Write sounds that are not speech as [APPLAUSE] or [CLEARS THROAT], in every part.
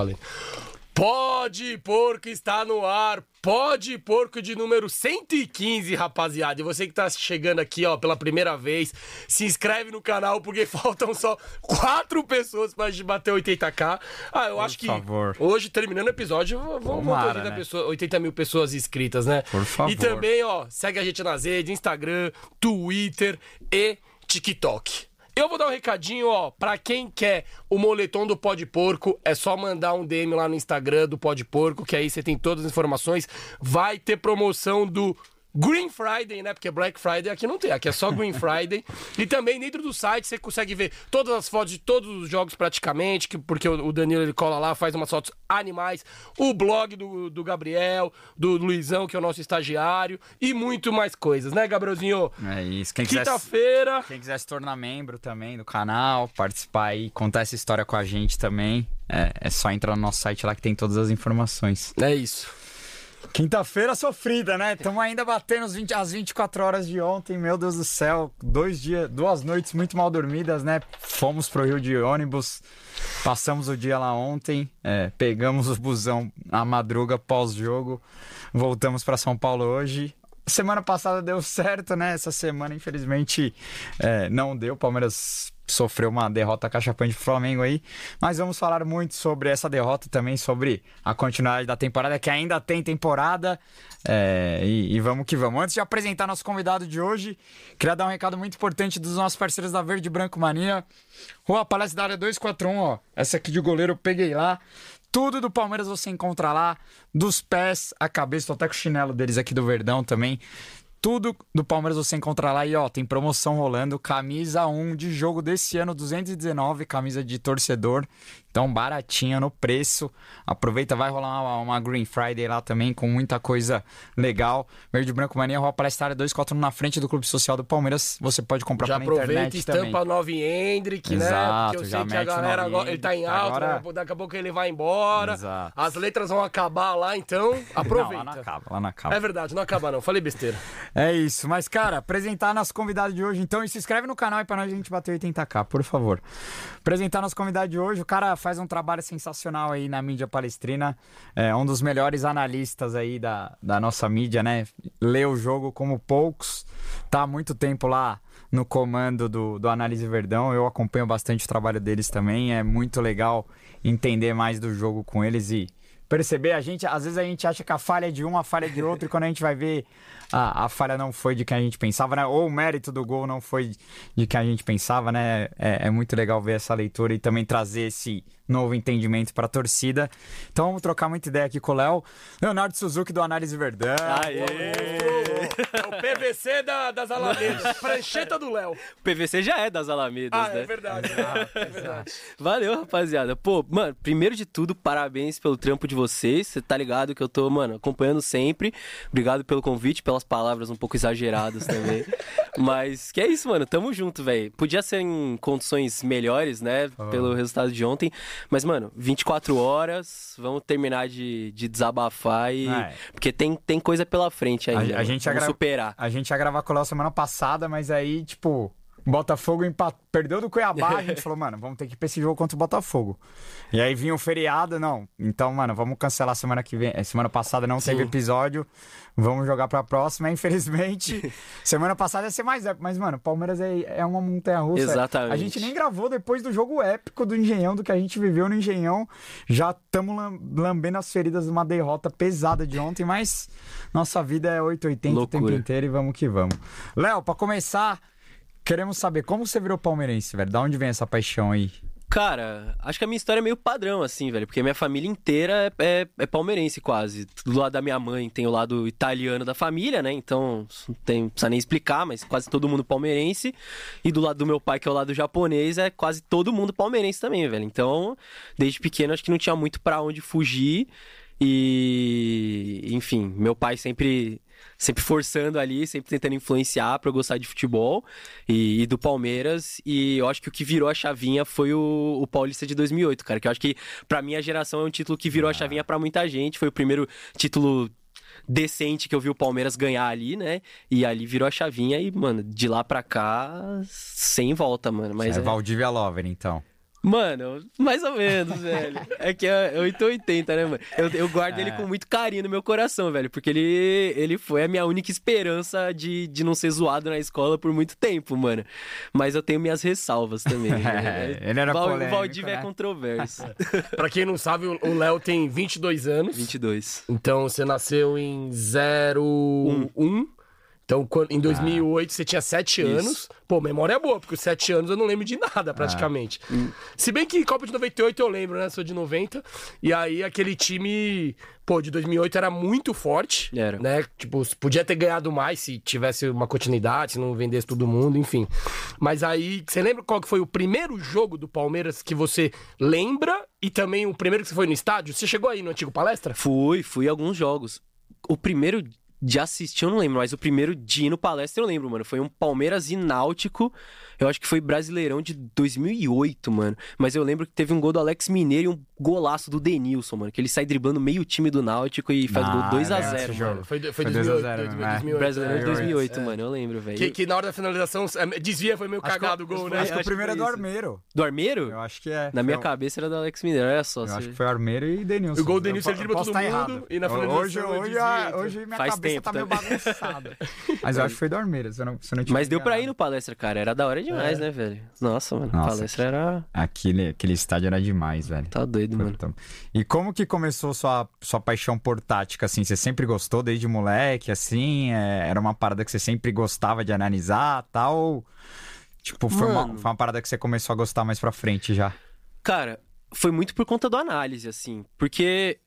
Valeu. Pode Porco está no ar. Pode Porco de número 115, rapaziada. E você que tá chegando aqui, ó, pela primeira vez, se inscreve no canal porque [LAUGHS] faltam só quatro pessoas gente bater 80k. Ah, eu Por acho que favor. hoje, terminando o episódio, vamos bater 80, né? pessoas, 80 mil pessoas inscritas, né? Por favor. E também, ó, segue a gente nas redes, Instagram, Twitter e TikTok. Eu vou dar um recadinho, ó, pra quem quer o moletom do Pó de Porco, é só mandar um DM lá no Instagram do Pó de Porco, que aí você tem todas as informações. Vai ter promoção do Green Friday, né? Porque Black Friday aqui não tem, aqui é só Green [LAUGHS] Friday. e também dentro do site você consegue ver todas as fotos de todos os jogos praticamente, que, porque o Danilo ele cola lá, faz umas fotos animais. O blog do, do Gabriel, do Luizão, que é o nosso estagiário, e muito mais coisas, né, Gabrielzinho? É isso. Quinta-feira. Quem quiser se tornar membro também do canal, participar aí, contar essa história com a gente também, é, é só entrar no nosso site lá que tem todas as informações. É isso. Quinta-feira sofrida, né? Estamos ainda batendo as, 20, as 24 horas de ontem, meu Deus do céu. Dois dias, duas noites muito mal dormidas, né? Fomos pro Rio de ônibus, passamos o dia lá ontem, é, pegamos o busão à madruga pós-jogo, voltamos para São Paulo hoje. Semana passada deu certo, né? Essa semana, infelizmente, é, não deu. Palmeiras sofreu uma derrota cachapante pro Flamengo aí. Mas vamos falar muito sobre essa derrota também, sobre a continuidade da temporada, que ainda tem temporada. É, e, e, vamos que vamos. Antes de apresentar nosso convidado de hoje, queria dar um recado muito importante dos nossos parceiros da Verde Branco Mania. Rua Palestra da Área 241, ó. Essa aqui de goleiro eu peguei lá. Tudo do Palmeiras você encontra lá, dos pés à cabeça, tô até com o chinelo deles aqui do Verdão também. Tudo do Palmeiras você encontra lá e ó, tem promoção rolando, camisa 1 de jogo desse ano, 219, camisa de torcedor. Então, baratinha no preço. Aproveita, vai rolar uma, uma, Green Friday lá também, com muita coisa legal. Verde Branco Mania, Rua Palestra 241 na frente do Clube Social do Palmeiras. Você pode comprar já pela internet estampa também. Nove Hendrick, Exato, né? Porque eu já sei que a galera agora, ele tá em alta, Agora... daqui a pouco ele vai embora. Exato. As letras vão acabar lá, então aproveita. [LAUGHS] Não, lá não acaba, lá não acaba. É verdade, não acaba não. Falei besteira. É isso. Mas, cara, apresentar nosso convidado de hoje, então, e se inscreve no canal aí pra nós a gente bater 80k, por favor. Apresentar nosso convidado de hoje, o cara faz um trabalho sensacional aí na mídia palestrina, é um dos melhores analistas aí da, da nossa mídia, né? Lê o jogo como poucos, tá há muito tempo lá no comando do, do Análise Verdão, eu acompanho bastante o trabalho deles também, é muito legal entender mais do jogo com eles e perceber, a gente, às vezes a gente acha que a falha é de um, a falha é de outro, e quando a gente vai ver, a, a falha não foi de quem a gente pensava, né? Ou o mérito do gol não foi de quem a gente pensava, né? É, é muito legal ver essa leitura e também trazer esse novo entendimento para a torcida. Então vamos trocar muita ideia aqui com o Léo. Leonardo Suzuki do Análise Verdão. Aê! É o PVC da, das Alamedas. [LAUGHS] Prancheta do Léo. O PVC já é das Alamedas, ah, né? [LAUGHS] É verdade, é verdade. Valeu, rapaziada. Pô, mano, primeiro de tudo, parabéns pelo trampo de vocês. Você tá ligado que eu tô, mano, acompanhando sempre. Obrigado pelo convite, pelas palavras um pouco exageradas também. [LAUGHS] Mas que é isso, mano. Tamo junto, velho. Podia ser em condições melhores, né? Oh. Pelo resultado de ontem. Mas, mano, 24 horas, vamos terminar de, de desabafar e. Ah, é. Porque tem, tem coisa pela frente ainda. A, a gente vamos superar. A gente ia gravar com o Léo semana passada, mas aí, tipo, Botafogo empat... perdeu do Cuiabá, a gente [LAUGHS] falou, mano, vamos ter que ir pra esse jogo contra o Botafogo. E aí vinha o feriado, não. Então, mano, vamos cancelar semana que vem. Semana passada não Sim. teve episódio. Vamos jogar pra próxima, [LAUGHS] infelizmente. semana passada ia ser mais épico. Mas, mano, Palmeiras é, é uma montanha russa. Exatamente. A gente nem gravou depois do jogo épico do Engenhão, do que a gente viveu no Engenhão. Já estamos lambendo as feridas de uma derrota pesada de ontem, mas nossa vida é 880 Loucura. o tempo inteiro e vamos que vamos. Léo, pra começar. Queremos saber como você virou palmeirense, velho. Da onde vem essa paixão aí? Cara, acho que a minha história é meio padrão, assim, velho. Porque minha família inteira é, é, é, palmeirense, quase. Do lado da minha mãe tem o lado italiano da família, né? Então, não, tem, precisa nem explicar, mas quase todo mundo palmeirense. E do lado do meu pai, que é o lado japonês, é quase todo mundo palmeirense também, velho. Então, desde pequeno, acho que não tinha muito para onde fugir. E, enfim, meu pai sempre sempre forçando ali, sempre tentando influenciar para eu gostar de futebol e, e, do Palmeiras. E eu acho que o que virou a chavinha foi o, o Paulista de 2008, cara. Que eu acho que para minha geração é um título que virou ah. a chavinha para muita gente. Foi o primeiro título decente que eu vi o Palmeiras ganhar ali, né? E ali virou a chavinha e, mano, de lá pra cá, sem volta, mano. Mas é, é... Valdívia Lover, então. Mano, mais ou menos, velho. É que é 880, né, mano? Eu, eu guardo é. ele com muito carinho no meu coração, velho. Porque ele, ele foi a minha única esperança de, de não ser zoado na escola por muito tempo, mano. Mas eu tenho minhas ressalvas também. [LAUGHS] é, ele era Val, polêmico, O Valdívia é né? é controverso. [LAUGHS] pra quem não sabe, o Léo tem 22 anos. 22. Então você nasceu em 01. Um. um. Então, quando- em 2008, você tinha 7 anos. Pô, memória é boa, porque os 7 anos eu não lembro de nada, praticamente. Se bem que Copa de 98 eu lembro, né? Sou de 90. E aí, aquele time, pô, de 2008 era muito forte. Era. Né? Tipo, podia ter ganhado mais se tivesse uma continuidade, se não vendesse todo mundo, enfim. Mas aí, você lembra qual que foi o primeiro jogo do Palmeiras que você lembra? E também o primeiro que você foi no estádio? Você chegou aí no antigo palestra? Fui, fui a alguns jogos. O primeiro de assistir eu não lembro, mas o primeiro de ir no palestra eu lembro, mano. Foi um Palmeiras e Náutico. Eu acho que foi Brasileirão de 2008, mano. Mas eu lembro que teve um gol do Alex Mineiro e um golaço do Denilson, mano. Que ele sai driblando meio time do Náutico e faz Ah, gol é 2 a verdade, 0 esse mano. jogo. Foi, foi, Foi 2008, 2 a 0, 2008, é. 2008, Brasileirão de é. 2008, mano. Eu lembro, velho. Que, que na hora da finalização, é, desvia, foi meio Acho que- cagado o gol, né? Acho que o acho primeiro é do. Armeiro. Do Armeiro? Eu acho que é. Na minha cabeça era do Alex Mineiro, olha só. Eu você- acho que foi Armeiro e Denilson. O gol do Denilson, Eu ele dribla posso todo estar mundo errado. e na Hoje, finalização hoje, desvia, a- então. hoje minha Faz cabeça tempo tá meio bagunçada. [LAUGHS] Mas eu acho que foi do Armeiro, se eu não, Mas deu pra ir no palestra, cara. Era da hora demais, É. né, velho? Nossa, mano. Nossa, palestra era. Aquele, aquele estádio era demais, velho. Tá doido, mano. Então, E como que começou sua, sua paixão por tática, assim? Você sempre gostou desde moleque, assim? É, era uma parada que você sempre gostava de analisar, tal? Ou, Tipo, foi uma, foi uma parada que você começou a gostar mais pra frente já? Cara, foi muito por conta do análise, assim. Porque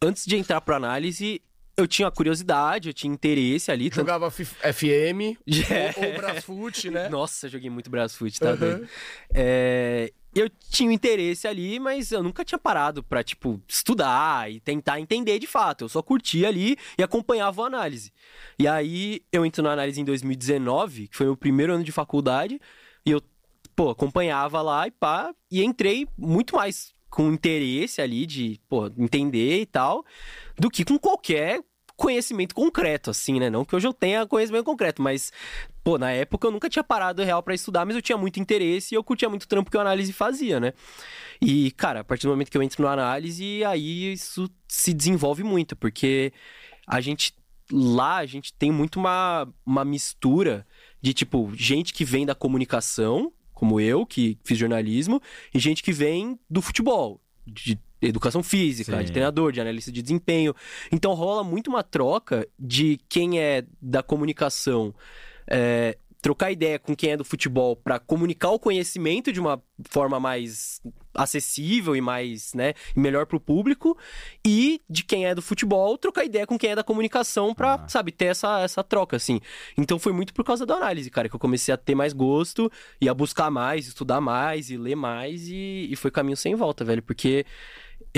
antes de entrar pra análise, eu tinha curiosidade, eu tinha interesse ali. Tanto... Jogava F- FM É. [LAUGHS] ou, ou Brasfoot, né? Nossa, joguei muito Brasfoot, tá Uhum. É, Eu tinha um interesse ali, mas eu nunca tinha parado pra, tipo, estudar e tentar entender de fato. Eu só curtia ali e acompanhava a análise. E aí, eu entro na análise em 2019, que foi o meu primeiro ano de faculdade, e eu, pô, acompanhava lá e pá, e entrei muito mais com interesse ali de, pô, entender e tal, do que com qualquer conhecimento concreto, assim, né? Não que hoje eu tenha conhecimento concreto, mas, pô, na época eu nunca tinha parado real pra estudar, mas eu tinha muito interesse e eu curtia muito o trampo que a análise fazia, né? E, cara, a partir do momento que eu entro na análise, aí isso se desenvolve muito, porque a gente lá a gente tem muito uma, uma mistura de tipo gente que vem da comunicação, como eu, que fiz jornalismo, e gente que vem do futebol, de educação física, Sim. de treinador, de analista de desempenho. Então rola muito uma troca de quem é da comunicação. é, trocar ideia com quem é do futebol para comunicar o conhecimento de uma forma mais acessível e mais, né, melhor pro público e de quem é do futebol trocar ideia com quem é da comunicação pra, Ah. sabe, ter essa, essa troca, assim. Então foi muito por causa da análise, cara, que eu comecei a ter mais gosto e a buscar mais, estudar mais e ler mais e, e foi caminho sem volta, velho, porque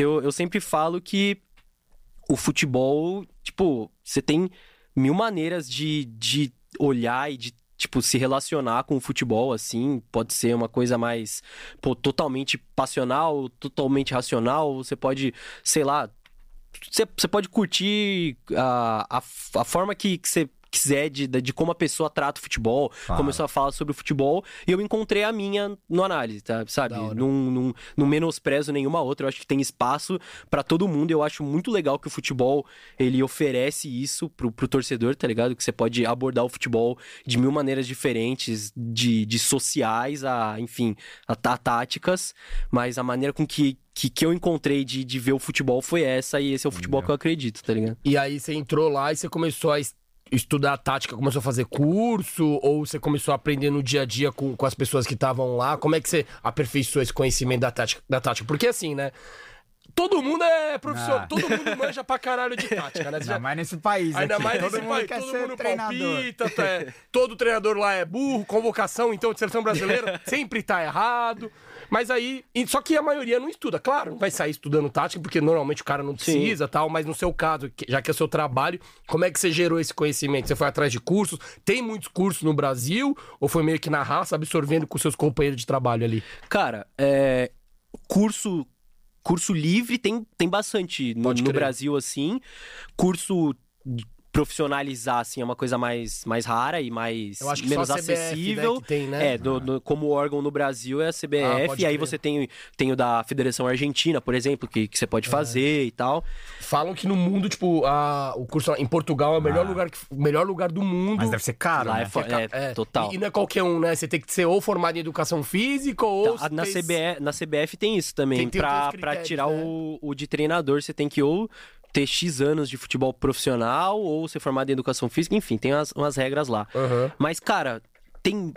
eu, eu sempre falo que o futebol, tipo, você tem mil maneiras de, de olhar e de, tipo, se relacionar com o futebol, assim. Pode ser uma coisa mais, pô, totalmente passional, totalmente racional. Você pode, sei lá, você, você pode curtir a, a, a forma que, que você quiser de, de como a pessoa trata o futebol, Fala. começou a falar sobre o futebol, e eu encontrei a minha no análise, tá? sabe? Não, não, não menosprezo nenhuma outra, eu acho que tem espaço pra todo mundo, eu acho muito legal que o futebol, ele oferece isso pro, pro torcedor, tá ligado? Que você pode abordar o futebol de mil maneiras diferentes, de, de sociais a, enfim, a, a táticas, mas a maneira com que, que, que eu encontrei de, de ver o futebol foi essa, e esse é o futebol que eu acredito, tá ligado? E aí você entrou lá e você começou a es- estudar tática, começou a fazer curso, ou você começou a aprender no dia a dia com, com as pessoas que estavam lá? Como é que você aperfeiçoou esse conhecimento da tática? Da tática? Porque assim, né? Todo mundo é profissional, Ah. todo mundo manja pra caralho de tática, né? [LAUGHS] Ainda já- mais nesse país Ainda aqui. mais todo nesse país, todo mundo treinador. palpita, tá, é, todo treinador lá é burro, convocação, então, de seleção brasileira [LAUGHS] sempre tá errado. Mas aí, só que a maioria não estuda, claro, não vai sair estudando tática, porque normalmente o cara não precisa tal, mas no seu caso, já que é o seu trabalho, como é que você gerou esse conhecimento? Você foi atrás de cursos? Tem muitos cursos no Brasil? Ou foi meio que na raça, absorvendo com seus companheiros de trabalho ali? Cara, é, curso curso livre tem, tem bastante no, no. Brasil, assim. Curso profissionalizar, assim, é uma coisa mais, mais rara e mais Eu acho que menos só a CBF, acessível. né, que tem, né? É, do- do- como órgão no Brasil é a Ah, CBF, pode e aí crer. você tem, tem o da Federação Argentina, por exemplo, que, que você pode É. fazer e tal. Falam que no mundo, tipo, a, o curso em Portugal é o melhor, Ah. lugar, melhor lugar do mundo. Mas deve ser caro, Lá né? é, é, É, total. E, e não é qualquer um, né? Você tem que ser ou formado em educação física ou. Tá, na, fez- CBF, na CBF tem isso também. Tem- tem pra, outros pra critérios, tirar né? o, o de treinador, você tem que ou ter X anos de futebol profissional ou ser formado em educação física, enfim, tem umas, umas regras lá. Aham. Mas, cara, tem.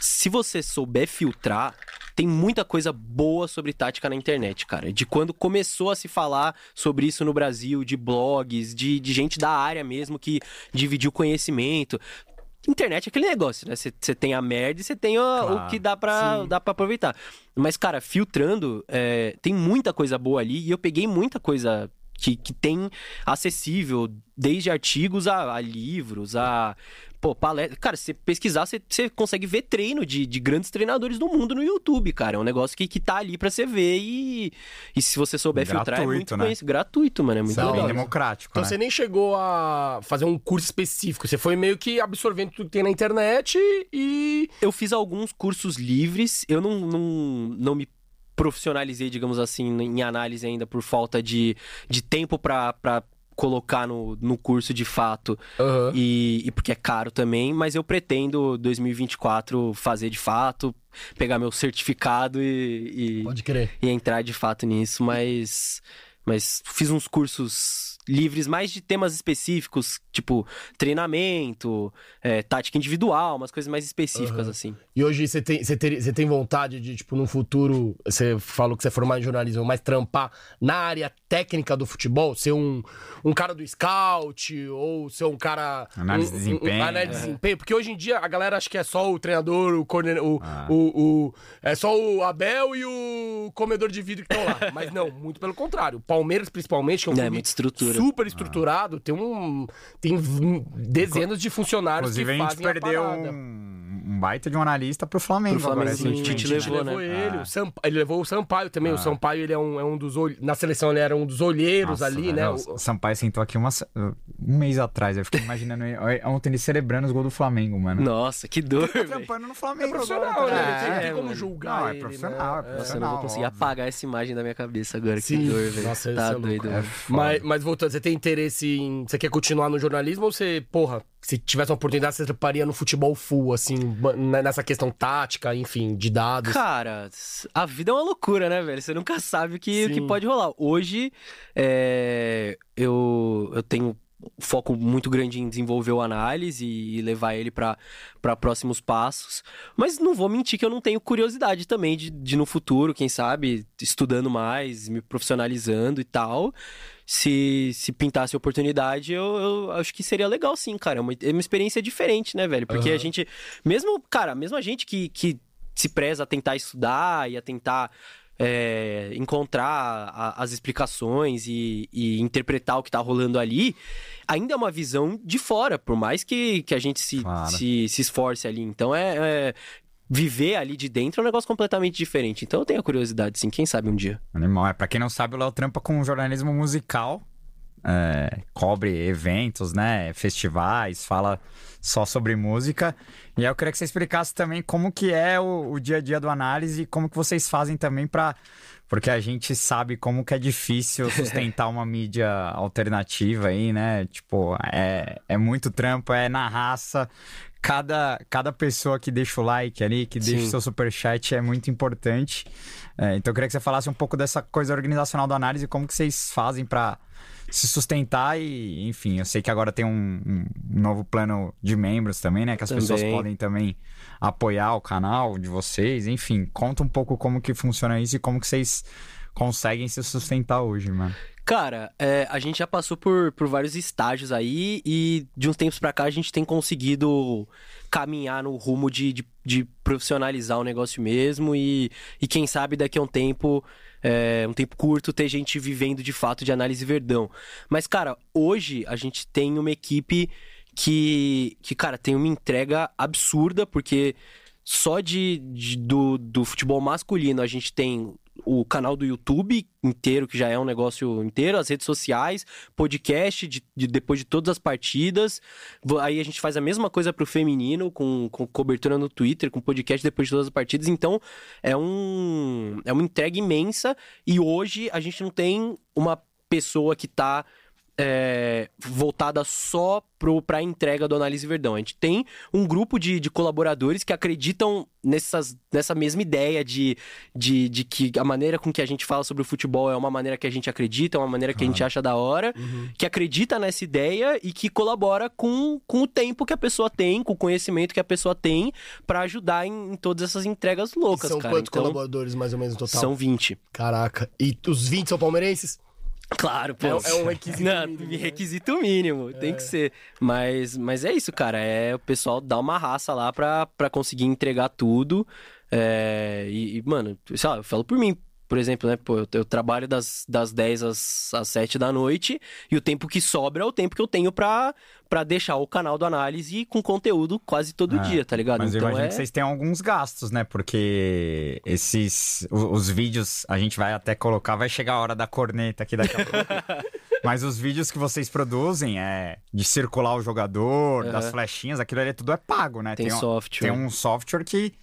Se você souber filtrar, tem muita coisa boa sobre tática na internet, cara. De quando começou a se falar sobre isso no Brasil, de blogs, de, de gente da área mesmo que dividiu conhecimento. Internet é aquele negócio, né? Você tem a merda e você tem o, Claro, o que dá pra, sim. dá pra aproveitar. Mas, cara, filtrando, é, tem muita coisa boa ali e eu peguei muita coisa que, que tem acessível, desde artigos a, a livros, a. Pô, palestra. Cara, se você pesquisar, você, você consegue ver treino de, de grandes treinadores do mundo no YouTube, cara. É um negócio que, que tá ali pra você ver e. E se você souber filtrar, é Gratuito, muito né? Gratuito, mano. É muito Da Bem legal. democrático, Então né? você nem chegou a fazer um curso específico. Você foi meio que absorvendo tudo que tem na internet e. Eu fiz alguns cursos livres, eu não, não, não me profissionalizei, digamos assim, em análise ainda por falta de, de tempo pra colocar no, no curso de fato Aham. e, e porque é caro também, mas eu pretendo 2024 fazer de fato, pegar meu certificado e, e, Pode crer. e entrar de fato nisso, mas, mas fiz uns cursos livres mais de temas específicos, tipo treinamento, é, tática individual, umas coisas mais específicas Aham. assim. E hoje você tem, você, ter- você tem vontade de, tipo, no futuro, você falou que você é formado em jornalismo, mas trampar na área técnica do futebol? Ser um, um cara do scout ou ser um cara. Análise um- de desempenho. Um, análise de desempenho. Porque hoje em dia a galera acha que é só o treinador, o coordenador. O, Ah. o, o- é só o Abel e o comedor de vidro que estão lá. mas não, muito pelo contrário. O Palmeiras, principalmente, que é um É, muita estrutura. super estruturado, tem um. Tem dezenas de funcionários Inclusive, que a gente fazem perdeu a parada. um, um baita de um analista pro Flamengo. Pro Flamengo, agora, sim. recentemente. Tite levou, levou né? ele, Ah. o Sampa- ele levou o Sampaio também. O Ah. Sampaio, ele é um, é um dos. ol- Na seleção, ele era um dos olheiros Nossa, ali, velho, né? O O- Sampaio sentou aqui uma, um mês atrás. Eu fiquei imaginando ele- ontem ele celebrando os gols do Flamengo, mano. Nossa, que dor, Tá velho. trampando no Flamengo. É profissional, agora, né? tá? Não É, tem como julgar Não, é ele, profissional, né? é É. Nossa, eu profissional. não vou conseguir óbvio. apagar essa imagem da minha cabeça agora. Sim. Que dor, velho. Nossa, tá é doido. É. Mas, mas voltando, você tem interesse em. Você quer continuar no jornalismo ou você, porra, se tivesse uma oportunidade, você treparia no futebol full, assim, nessa questão tática, enfim, de dados? Cara, a vida é uma loucura, né, velho? Você nunca sabe o que, o que pode rolar. Hoje, é, eu, eu tenho foco muito grande em desenvolver o análise e levar ele para próximos passos. Mas não vou mentir que eu não tenho curiosidade também de, de no futuro, quem sabe, estudando mais, me profissionalizando e tal. Se, se pintasse oportunidade, eu, eu acho que seria legal sim, cara. É uma, é uma experiência diferente, né, velho? Porque Aham. a gente, mesmo, cara, mesmo a gente que, que se preza a tentar estudar e a tentar é, encontrar a- as explicações e, e interpretar o que tá rolando ali, ainda é uma visão de fora, por mais que, que a gente se, Claro. se, se esforce ali. Então é, é- Viver ali de dentro é um negócio completamente diferente. Então eu tenho a curiosidade, sim, quem sabe um dia. Animal. É, pra quem não sabe, o Léo trampa com jornalismo musical. É, cobre eventos, né? Festivais, fala só sobre música. E aí eu queria que você explicasse também como que é o, o dia a dia do análise e como que vocês fazem também pra... Porque a gente sabe como que é difícil [LAUGHS] sustentar uma mídia alternativa aí, né? Tipo, é, é muito trampo, é na raça. Cada, cada pessoa que deixa o like ali, que deixa Sim. o seu superchat é muito importante. É, então eu queria que você falasse um pouco dessa coisa organizacional da análise, como que vocês fazem pra se sustentar e, enfim, eu sei que agora tem um, um novo plano de membros também, né? Que as pessoas Também. podem também apoiar o canal de vocês. Enfim, conta um pouco como que funciona isso e como que vocês conseguem se sustentar hoje, mano. Cara, é, a gente já passou por, por vários estágios aí e de uns tempos pra cá a gente tem conseguido caminhar no rumo de, de, de profissionalizar o negócio mesmo e, e quem sabe daqui a um tempo, é, um tempo curto, ter gente vivendo de fato de análise verdão. Mas, cara, hoje a gente tem uma equipe que, que cara, tem uma entrega absurda porque só de, de- do, do futebol masculino a gente tem o canal do YouTube inteiro, que já é um negócio inteiro, as redes sociais, podcast de, de- depois de todas as partidas. Aí a gente faz a mesma coisa pro feminino, com, com cobertura no Twitter, com podcast depois de todas as partidas. Então, é, um, é uma entrega imensa. E hoje a gente não tem uma pessoa que tá é, voltada só para a entrega do Análise Verdão. A gente tem um grupo de, de colaboradores que acreditam nessas, nessa mesma ideia de, de, de, que a maneira com que a gente fala sobre o futebol é uma maneira que a gente acredita, é uma maneira que a gente acha da hora, Uhum. que acredita nessa ideia e que colabora com, com o tempo que a pessoa tem, com o conhecimento que a pessoa tem para ajudar em, em todas essas entregas loucas, São cara. quantos Então, colaboradores mais ou menos no total? são 20. Caraca. E os 20 são palmeirenses? Claro, pô. É- é um requisito Não, mínimo, né? requisito mínimo, tem que ser. Mas, mas é isso, cara. É o pessoal dar uma raça lá pra, pra conseguir entregar tudo. É, e, e, mano, sei lá, eu falo por mim. Por exemplo, né? Pô, eu, eu trabalho das, das 10 às, às 7 da noite e o tempo que sobra é o tempo que eu tenho pra, pra deixar o canal do análise com conteúdo quase todo É, dia, tá ligado? Mas eu então imagino é. que vocês têm alguns gastos, né? Porque esses. o- Os, vídeos a gente vai até colocar, vai chegar a hora da corneta aqui daqui a pouco. [LAUGHS] Mas os vídeos que vocês produzem é de circular o jogador, das Aham. flechinhas, aquilo ali tudo é pago, né? Tem um, software. Tem um software que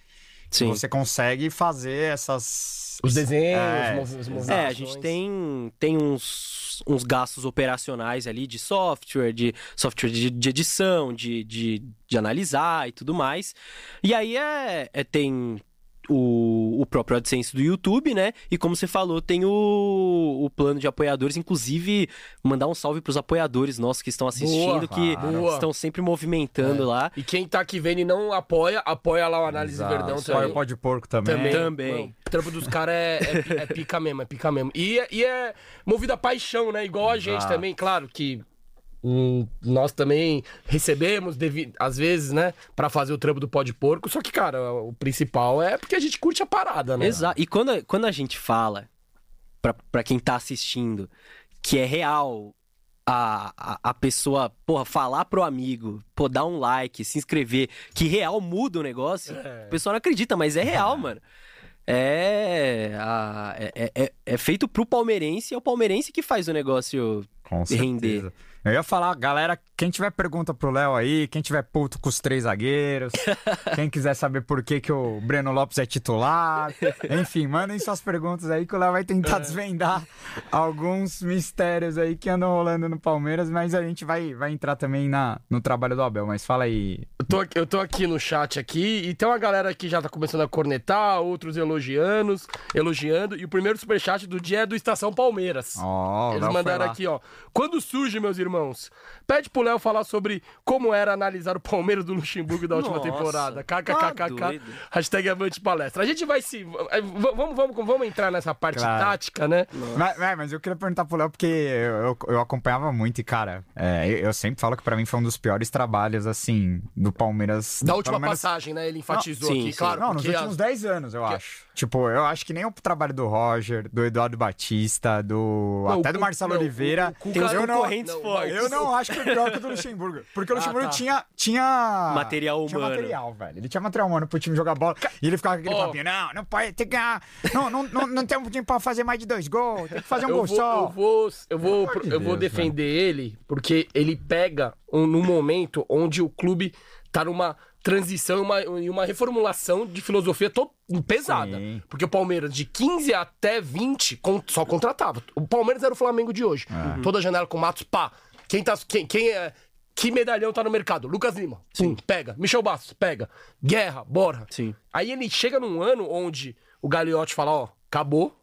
Sim. você consegue fazer essas. Os desenhos, É, os, mov- os movimentos. É, a gente tem, tem uns, uns gastos operacionais ali de software, de software de, de edição, de, de, de analisar e tudo mais. E aí é, é- tem o, o próprio AdSense do YouTube, né? E como você falou, tem o, o plano de apoiadores. Inclusive, mandar um salve pros apoiadores nossos que estão assistindo, que claro. estão sempre movimentando É. lá. E quem tá aqui vendo e não apoia, apoia lá o Análise Exato. Verdão Apoia também. o pó de porco também. Também. Também. Mano, o trampo dos caras é, é, é pica mesmo, é pica mesmo. E, é- e é movido a paixão, né? Igual a gente também, claro que hum, nós também recebemos, às vezes, né? Pra fazer o trampo do pó de porco. Só que, cara, o principal é porque a gente curte a parada, né? Exato. E quando, quando a gente fala, pra, pra quem tá assistindo, que é real a, a, a pessoa, porra, falar pro amigo, pô, dar um like, se inscrever, que real muda o negócio, É. o pessoal não acredita, mas é real, mano. É, a- é, é- é, é feito pro palmeirense, é o palmeirense que faz o negócio Com render. certeza. Eu ia falar, galera, quem tiver pergunta pro Léo aí, quem tiver puto com os três zagueiros, [LAUGHS] quem quiser saber por que, que o Breno Lopes é titular, enfim, mandem suas perguntas aí que o Léo vai tentar desvendar alguns mistérios aí que andam rolando no Palmeiras, mas a gente vai, vai entrar também na, no trabalho do Abel. Mas fala aí. Eu tô, aqui- eu tô aqui no chat aqui e tem uma galera que já tá começando a cornetar, outros elogiando, elogiando. E o primeiro superchat do dia é do Estação Palmeiras. Ó, o Eles mandaram aqui, ó. Quando surge, meus irmãos? Pede pro Léo falar sobre como era analisar o Palmeiras do Luxemburgo da última Nossa, temporada. tá KKKKK. doido. Hashtag avante palestra. A gente vai se. eh, Vamos, vamos, vamos entrar nessa parte Claro. tática, né? Mas, mas- eu queria perguntar pro Léo, porque eu, eu, eu acompanhava muito e, cara, é, eu, eu sempre falo que pra mim foi um dos piores trabalhos, assim, do Palmeiras. Da última menos- passagem, né? Ele enfatizou Não, sim, aqui, sim. claro. Não, nos últimos as- 10 anos, eu acho. Tipo, eu acho que nem o trabalho do Roger, do Eduardo Batista, do. Não, até o do Marcelo não, Oliveira. o Cuca- Tem os não, concorrentes não, fortes. eu não acho que foi pior que o do Luxemburgo. Porque o [LAUGHS] Ah, Luxemburgo tá. tinha, tinha. Material Tinha humano. material, velho. Ele tinha material humano pro time jogar bola. E ele ficava com aquele Ó. papinho: não, não pode ter que ganhar. Não, não, não, não tem um time pra fazer mais de dois gols. Tem que fazer um eu gol vou, só. Eu vou, eu vou, eu vou Deus, defender ele porque ele pega um, num momento onde o clube tá numa transição e uma, e uma reformulação de filosofia to- pesada. Sim. Porque o Palmeiras, de 15 até 20, con- só contratava. O Palmeiras era o Flamengo de hoje. É. Toda janela com Matos, pá. Quem tá. Quem, quem é. Que medalhão tá no mercado? Lucas Lima. Sim. pega. Michel Bastos, pega. Guerra, bora. Sim. Aí ele chega num ano onde o Gagliotti fala, ó, acabou.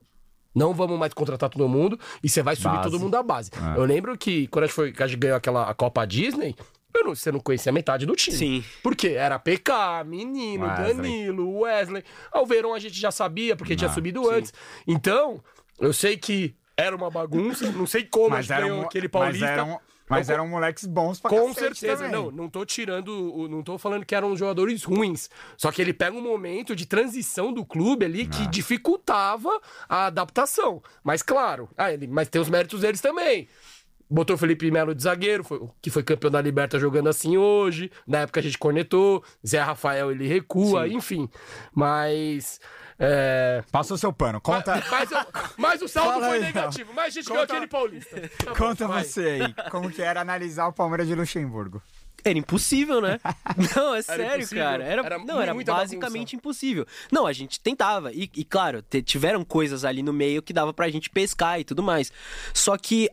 Não vamos mais contratar todo mundo e você vai subir Base. todo mundo da base. Eu lembro que quando a gente, foi, a gente ganhou aquela a Copa Disney, não, você não conhecia metade do time. Sim. Porque era PK, Menino, Wesley. Danilo, Wesley. Ao Verão a gente já sabia, porque tinha Ah, subido antes. Então, eu sei que era uma bagunça, não sei como a Mas gente ganhou eram, aquele mas paulista. eram, mas Eu- eram moleques bons pra com certeza, também. não, não tô tirando, não tô falando que eram jogadores ruins, só que ele pega um momento de transição do clube ali que dificultava a adaptação. Mas claro, ah, ele, mas tem os méritos deles também. Botou o Felipe Melo de zagueiro, foi- que foi campeão da Liberta jogando assim hoje. Na época a gente cornetou. Zé Rafael ele recua, enfim. Mas. É... Passou seu pano. Conta, [LAUGHS] Mas, o- mas o saldo Fala foi aí, negativo. Mas a gente ganhou Conta- aquele paulista. Tá bom, conta vai. você aí. Como que era analisar o Palmeiras de Luxemburgo? Era impossível, né? [LAUGHS] Não, é sério, impossível? cara. Era, Era não, era basicamente impossível. Não, a gente tentava. E, e, claro, tiveram coisas ali no meio que dava pra gente pescar e tudo mais. Só que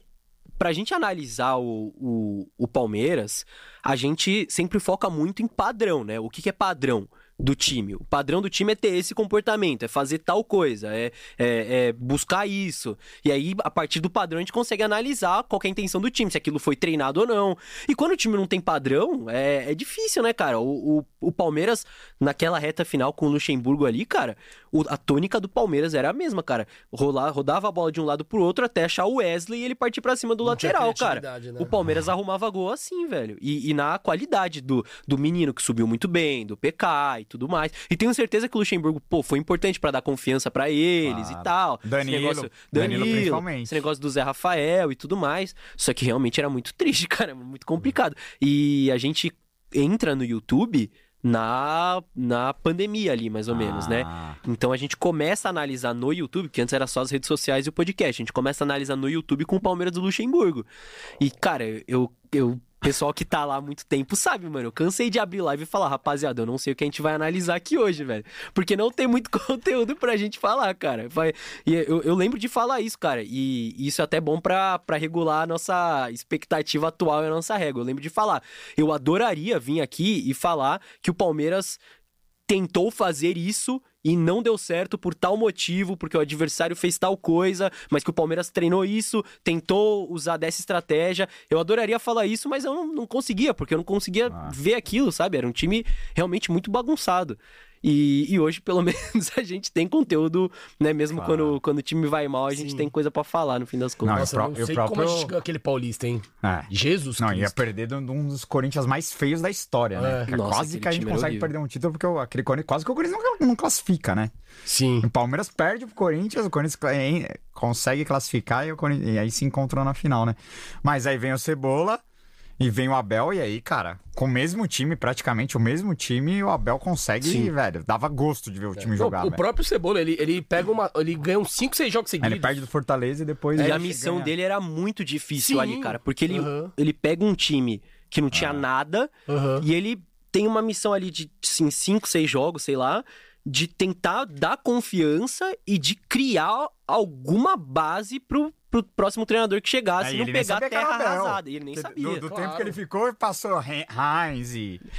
pra gente analisar o, o, o Palmeiras, a gente sempre foca muito em padrão, né? O que, que é padrão? do time. O padrão do time é ter esse comportamento, é fazer tal coisa, é, é, é, buscar isso. E aí, a partir do padrão, a gente consegue analisar qual é a intenção do time, se aquilo foi treinado ou não. E quando o time não tem padrão, é, é difícil, né, cara? O, o, o, Palmeiras, naquela reta final com o Luxemburgo ali, cara, o, a tônica do Palmeiras era a mesma, cara. Rolar, rodava a bola de um lado pro outro até achar o Wesley e ele partir para cima do não lateral, cara. Né? O Palmeiras arrumava gol assim, velho. E, e na qualidade do, do menino que subiu muito bem, do PK tudo mais. E tenho certeza que o Luxemburgo, pô, foi importante para dar confiança para eles claro. e tal. Danilo, esse negócio, Danilo, Danilo principalmente. Esse negócio do Zé Rafael e tudo mais. Só que realmente era muito triste, [LAUGHS] cara, muito complicado. E a gente entra no YouTube na, na pandemia ali, mais ou ah. menos, né? Ah. Então a gente começa a analisar no YouTube, que antes era só as redes sociais e o podcast, a gente começa a analisar no YouTube com o Palmeiras do Luxemburgo. E, cara, eu, eu pessoal que tá lá há muito tempo sabe, mano. Eu cansei de abrir live e falar, rapaziada, eu não sei o que a gente vai analisar aqui hoje, velho. Porque não tem muito [LAUGHS] conteúdo pra gente falar, cara. E eu, eu lembro de falar isso, cara. E isso é até bom pra, pra regular a nossa expectativa atual e a nossa régua. Eu lembro de falar. Eu adoraria vir aqui e falar que o Palmeiras tentou fazer isso e não deu certo por tal motivo, porque o adversário fez tal coisa, mas que o Palmeiras treinou isso, tentou usar dessa estratégia. Eu adoraria falar isso, mas eu não, não conseguia, porque eu não conseguia ah. ver aquilo, sabe? Era um time realmente muito bagunçado. E, e, hoje, pelo [LAUGHS] menos, a gente tem conteúdo, né? Mesmo claro. quando, quando o time vai mal, a gente Sim. tem coisa para falar no fim das contas. Não, Nossa, eu, não sei próprio... como a gente aquele paulista, hein? É. Jesus Não, Cristo. ia perder de um dos Corinthians mais feios da história, né? É. Nossa, quase que a gente consegue perder um título, porque aquele Corinthians, quase que o Corinthians não, não classifica, né? Sim. O Palmeiras perde pro Corinthians, o Corinthians consegue classificar e, o Corinthians, e aí se encontrou na final, né? Mas aí vem o Cebola e vem o Abel, e aí, cara, com o mesmo time, praticamente o mesmo time, o Abel consegue, Sim. velho, dava gosto de ver o time é. jogar. O, o próprio Cebola, ele, ele pega uma. Ele ganha uns 5, 6 jogos seguidos. Ele perde do Fortaleza e depois. E a missão ganha. dele era muito difícil Sim. ali, cara. Porque ele, uhum. ele pega um time que não tinha ah. nada uhum. e ele tem uma missão ali de 5, 6 jogos, sei lá de tentar dar confiança e de criar alguma base pro, pro próximo treinador que chegasse e não pegar a terra arrasada. E ele nem sabia. Do, do claro. tempo que ele ficou, passou Heinz,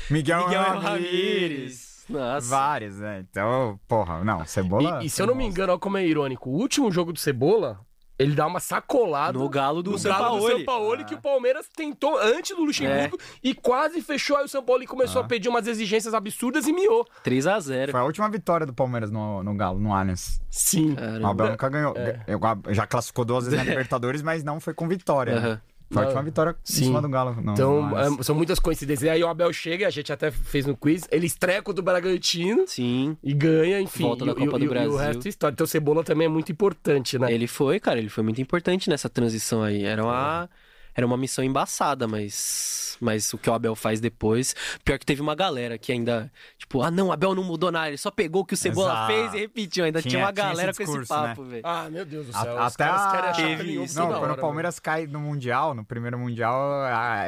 Miguel, Miguel Ramírez. Nossa. Vários, né? Então, porra, não, Cebola. E, e se eu não me engano, olha como é irônico. O último jogo do Cebola, ele dá uma sacolada no galo do, no São, galo do São Paulo ah. que o Palmeiras tentou antes do Luxemburgo é. e quase fechou. Aí o São Paulo começou ah. a pedir umas exigências absurdas e miou. 3 a 0 Foi a última vitória do Palmeiras no, no Galo, no Allianz. Sim. O Abel nunca ganhou. É. Já classificou duas vezes na [LAUGHS] Libertadores, mas não foi com vitória. Uhum. Né? Foi a última vitória Sim. em cima do Galo. Não, então, mas... É, são muitas coincidências. E aí o Abel chega, a gente até fez no quiz, ele estreia contra o Bragantino. Sim. E ganha, enfim. Volta da Copa e, do e, Brasil. E o resto é história. Então o Cebola também é muito importante, né? Ele foi, cara, ele foi muito importante nessa transição aí. Era uma, era uma missão embaçada, mas mas o que o Abel faz depois. Pior que teve uma galera que ainda, tipo, ah, não, o Abel não mudou nada, ele só pegou o que o Cebola Exato. fez e repetiu. Ainda tinha, tinha uma galera esse discurso, com esse papo, né? velho. Ah, meu Deus do céu. A, até a... querem achar Não, quando o Palmeiras cai no Mundial, no primeiro Mundial,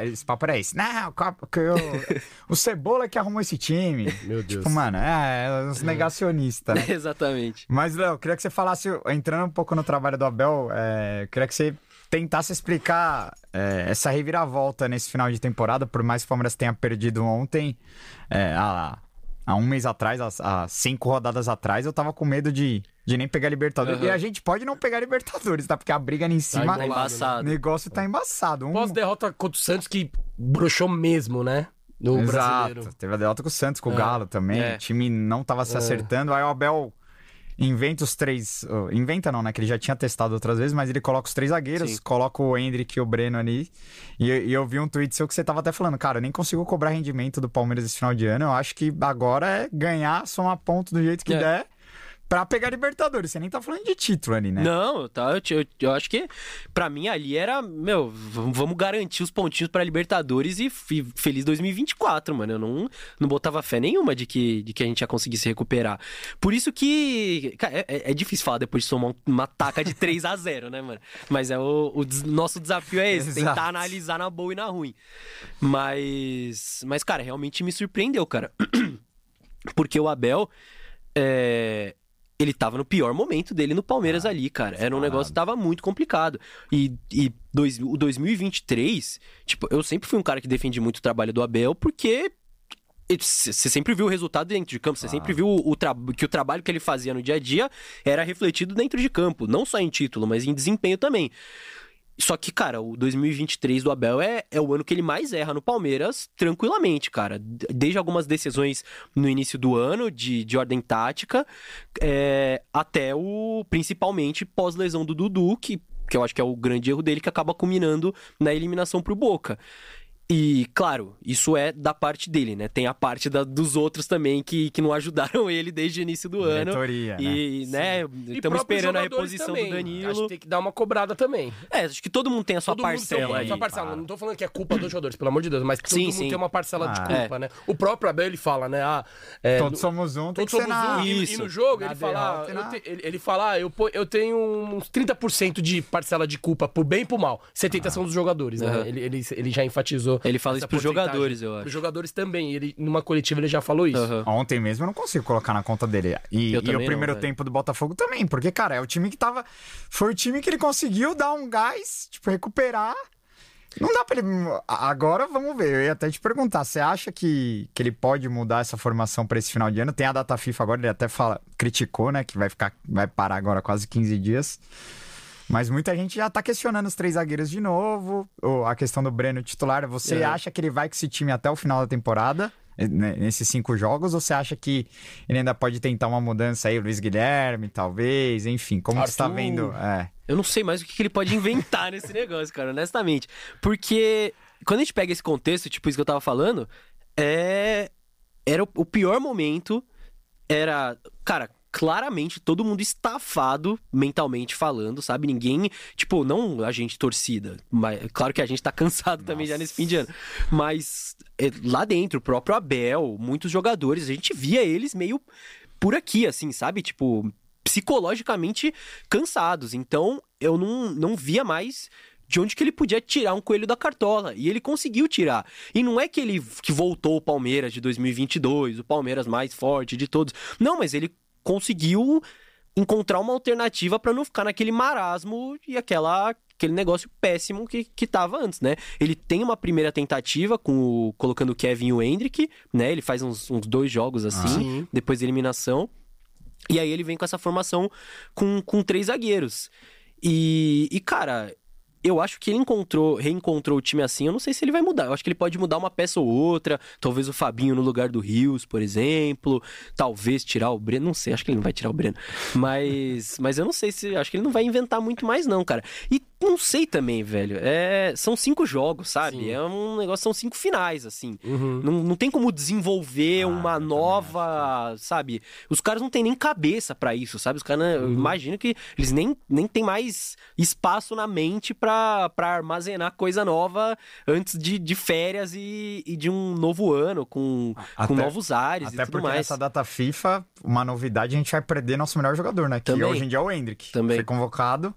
esse papo era esse. Não, o, [LAUGHS] o Cebola que arrumou esse time. Meu Deus. Tipo, mano, é, é os negacionistas. Né? [LAUGHS] Exatamente. Mas, Léo, queria que você falasse, entrando um pouco no trabalho do Abel, é, queria que você tentasse explicar é, essa reviravolta nesse final de temporada, por mais que o Palmeiras tenha perdido ontem, é, há, há, um mês atrás, há, há, cinco rodadas atrás, eu tava com medo de, de nem pegar Libertadores. Uhum. E a gente pode não pegar Libertadores, tá? Porque a briga ali em tá cima. Tá embaçado. O negócio tá embaçado. Um... Pós-derrota contra o Santos que broxou mesmo, né? No Exato. brasileiro. Teve a derrota com o Santos, com o é. Galo também. É. O time não tava se é. acertando. Aí o Abel inventa os três. Inventa não, né? Que ele já tinha testado outras vezes, mas ele coloca os três zagueiros, Sim. coloca o Hendrick e o Breno ali. E, e, eu vi um tweet seu que você tava até falando, cara, eu nem consigo cobrar rendimento do Palmeiras esse final de ano. Eu acho que agora é ganhar, somar ponto do jeito que é. der pra pegar Libertadores. Você nem tá falando de título ali, né? Não, tá, eu, eu, eu acho que pra mim ali era, meu, vamos garantir os pontinhos pra Libertadores e, e, feliz 2024, mano. Eu não, não botava fé nenhuma de que, de que a gente ia conseguir se recuperar. Por isso que, cara, é, é, é difícil falar depois de somar uma taca de 3 a 0 né, mano? Mas é o, o nosso desafio é esse, [LAUGHS] tentar analisar na boa e na ruim. Mas, mas cara, realmente me surpreendeu, cara. [CLEARS THROAT] Porque o Abel, é, ele tava no pior momento dele no Palmeiras ali, cara. Era um negócio que tava muito complicado. E, e dois, o 2023, tipo, eu sempre fui um cara que defendi muito o trabalho do Abel, porque você sempre viu o resultado dentro de campo, você sempre viu o, que o trabalho que ele fazia no dia a dia era refletido dentro de campo, não só em título, mas em desempenho também. Só que, cara, o 2023 do Abel é, é o ano que ele mais erra no Palmeiras, tranquilamente, cara. Desde algumas decisões no início do ano, de, de ordem tática, é, até o, principalmente, pós-lesão do Dudu, que, que eu acho que é o grande erro dele, que acaba culminando na eliminação pro Boca. E, claro, isso é da parte dele, né? Tem a parte da- dos outros também que, que não ajudaram [LAUGHS] ele desde o início do ano. Diretoria, né? E, né, E estamos esperando a reposição também. do Danilo. Acho que tem que dar uma cobrada também. É, acho que todo mundo tem a sua Todo mundo tem parcela uma- aí. sua parcela. Não tô falando que é culpa dos jogadores, pelo amor de Deus, mas todo Sim, mundo sim. tem uma parcela de Ah, culpa, né? O próprio Abel, ele fala, né? Ah, é, Todos no- somos um, Todos somos um, e, e Isso. no jogo Na ele fala, ah, e eu te- ele, ele fala, ah, eu, eu tenho uns 30% de parcela de culpa pro bem e pro mal. 70 são dos jogadores, né? Ele, ele, ele já enfatizou. Ele fala isso pros jogadores, eu acho. Pros jogadores também. Ele, numa coletiva ele já falou isso. Aham. Ontem mesmo eu não consigo colocar na conta dele. E, e o não, primeiro velho. tempo do Botafogo também, porque, cara, é o time que tava. Foi o time que ele conseguiu dar um gás, tipo, recuperar. Não dá pra ele. Agora vamos ver. Eu ia até te perguntar. Você acha que, que ele pode mudar essa formação pra esse final de ano? Tem a data FIFA agora, ele até fala, criticou, né? Que vai ficar. Vai parar agora quase 15 dias. Mas muita gente já tá questionando os três zagueiros de novo. Ou a questão do Breno titular. Você É. acha que ele vai com esse time até o final da temporada? né, Nesses cinco jogos? Ou você acha que ele ainda pode tentar uma mudança aí? Luiz Guilherme, talvez? Enfim, como que você tá Arthur. vendo? É. Eu não sei mais o que, ele pode inventar [LAUGHS] nesse negócio, cara, honestamente. Porque quando a gente pega esse contexto, tipo isso que eu tava falando, é... era o pior momento. Era, cara, claramente todo mundo estafado mentalmente falando, sabe? Ninguém, tipo, não a gente torcida, mas claro que a gente tá cansado também já nesse fim de ano. Mas é, lá dentro, o próprio Abel, muitos jogadores, a gente via eles meio por aqui, assim, sabe? Tipo, psicologicamente cansados. Então, eu não, não via mais de onde que ele podia tirar um coelho da cartola. E ele conseguiu tirar. E não é que ele que voltou o Palmeiras de 2022, o Palmeiras mais forte de todos. Não, mas ele conseguiu encontrar uma alternativa para não ficar naquele marasmo e aquela aquele negócio péssimo que, que tava antes, né? Ele tem uma primeira tentativa com o, colocando o Kevin e o Hendrick, né? Ele faz uns, uns dois jogos assim, Sim. depois da eliminação. E aí ele vem com essa formação com, com três zagueiros. E, e, cara, eu acho que ele encontrou, reencontrou o time assim. Eu não sei se ele vai mudar. Eu acho que ele pode mudar uma peça ou outra. Talvez o Fabinho no lugar do Rios, por exemplo. Talvez tirar o Breno. Não sei, acho que ele não vai tirar o Breno. Mas, mas eu não sei se. Acho que ele não vai inventar muito mais, não, cara. E não sei também, velho. É, são cinco jogos, sabe? Sim. É um negócio, são cinco finais, assim. Uhum. Não, não tem como desenvolver Ah, uma nova, sabe? Os caras não têm nem cabeça pra isso, sabe? Os caras, eu Uhum. imagino que eles nem, nem têm mais espaço na mente pra, pra armazenar coisa nova antes de, de férias e, e de um novo ano, com, com Até- novos ares Até e tudo porque mais. nessa data FIFA, uma novidade, a gente vai perder nosso melhor jogador, né? Que Também. hoje em dia é o Hendrick. Também. Foi convocado.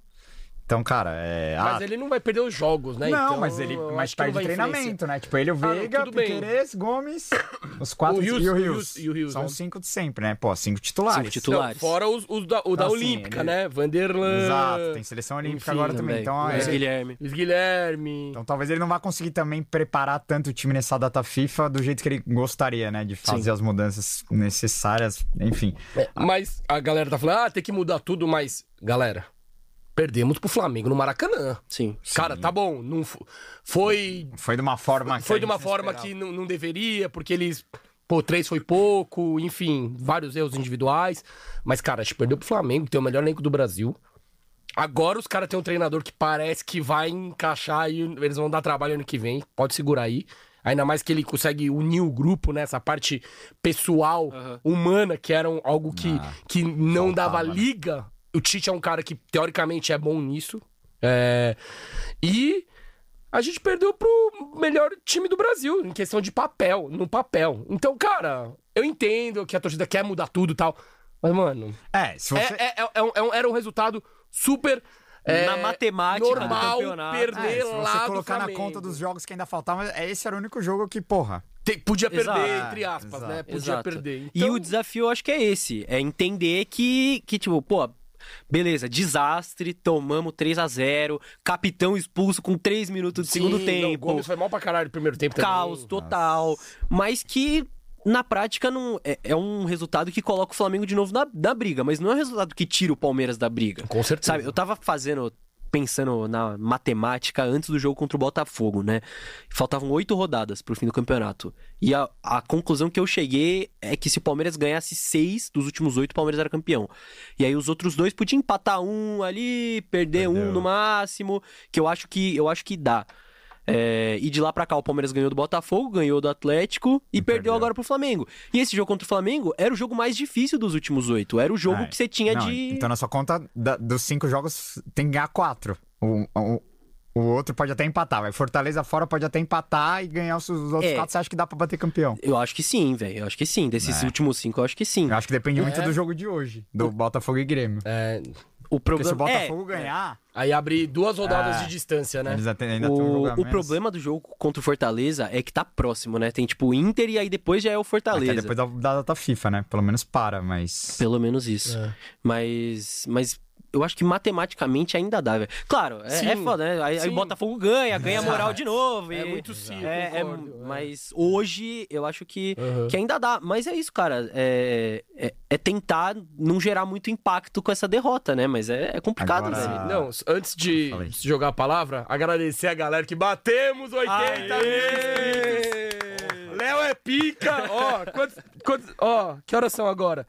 Então, cara, é. Mas ah, ele não vai perder os jogos, né? Não, Então, mas ele mas perde treinamento, né? Tipo, ele, o não, Veiga, bem. Piquerez, Gomes, [COUGHS] os quatro O Rios- e o Rios. E o Rios, São né? cinco de sempre, né? Pô, cinco titulares. Cinco titulares. Não, fora os, os da, o da Não, sim, Olímpica, ele- né? Vanderlan. Exato, tem seleção olímpica enfim, agora também. Então, Luiz é, Guilherme. Luiz Guilherme. então talvez ele não vá conseguir também preparar tanto o time nessa data FIFA do jeito que ele gostaria, né? De fazer as mudanças necessárias, enfim. É, mas a galera tá falando, ah, tem que mudar tudo, mas. Galera, perdemos pro Flamengo no Maracanã. Sim. Cara, tá bom. Não fo- foi. Foi de uma forma que Foi de uma forma esperava. que não, não deveria, porque eles. Pô, três foi pouco, enfim, vários erros individuais. Mas, cara, a gente perdeu pro Flamengo, que tem o melhor elenco do Brasil. Agora os caras têm um treinador que parece que vai encaixar e eles vão dar trabalho ano que vem. Pode segurar aí. Ainda mais que ele consegue unir o grupo, né? Essa parte pessoal, Aham. humana, que era algo que, Ah, que não faltava, dava né? liga. O Tite é um cara que, teoricamente, é bom nisso. É... E a gente perdeu pro melhor time do Brasil, em questão de papel, no papel. Então, cara, eu entendo que a torcida quer mudar tudo e tal. Mas, mano, É, se é- você. é- é- é um- é um- era um resultado super é, Na matemática do normal campeonato. perder É, se lá você do colocar na Flamengo. conta dos jogos que ainda faltavam, é, esse era o único jogo que, porra. Tem- podia perder, Exato. entre aspas, Exato. né? Podia Exato. perder. E Então, o desafio, eu acho que é esse. É entender que, que tipo, pô, beleza, desastre, tomamos 3 a 0 capitão expulso com 3 minutos de sim, segundo não, tempo. o Gomes foi mal pra caralho no primeiro tempo caos também. total. Mas que na prática não é, é um resultado que coloca o Flamengo de novo na, na briga, mas não é um resultado que tira o Palmeiras da briga. Com certeza. Sabe, eu tava fazendo pensando na matemática antes do jogo contra o Botafogo, né? Faltavam oito rodadas pro fim do campeonato. E a, a conclusão que eu cheguei é que se o Palmeiras ganhasse seis dos últimos oito, o Palmeiras era campeão. E aí os outros dois podiam empatar um ali, perder um Perdeu. no máximo, que eu acho que eu acho que dá. É, e de lá pra cá o Palmeiras ganhou do Botafogo, ganhou do Atlético e, perdeu, perdeu. agora pro Flamengo. E esse jogo contra o Flamengo era o jogo mais difícil dos últimos oito. Era o jogo Ah, que você tinha não, de. Então, na sua conta, da- dos cinco jogos, tem que ganhar quatro. O, o, o outro pode até empatar. Vai Fortaleza fora pode até empatar e ganhar os, os outros É. quatro. Você acha que dá pra bater campeão? Eu acho que sim, velho. Eu acho que sim. Desses É. últimos cinco, eu acho que sim. Eu acho que depende muito É. do jogo de hoje, do Botafogo e Grêmio. É, O Porque se o problema Botafogo ganhar, aí abre duas rodadas É. de distância, né? eles até- ainda é, um o, o problema do jogo contra o Fortaleza é que tá próximo, né? Tem tipo o Inter e aí depois já é o Até Fortaleza. depois da, da data FIFA, né? Pelo menos para, mas. Pelo menos isso. É. Mas. Mas. Eu acho que matematicamente ainda dá, velho. Claro, é, Sim, é foda, né? Aí, aí o. Botafogo ganha, ganha [LAUGHS] moral de novo. É e- muito sim, É, é, concordo, é. mas hoje eu acho que, Uhum. que ainda dá. Mas é isso, cara. É, é, é tentar não gerar muito impacto com essa derrota, né? Mas é, é complicado, Agora- velho. Não, antes de jogar a palavra, agradecer a galera que batemos 80 mil inscritos. Léo é pica. Ó, quantos, quantos- ó, que horas são agora?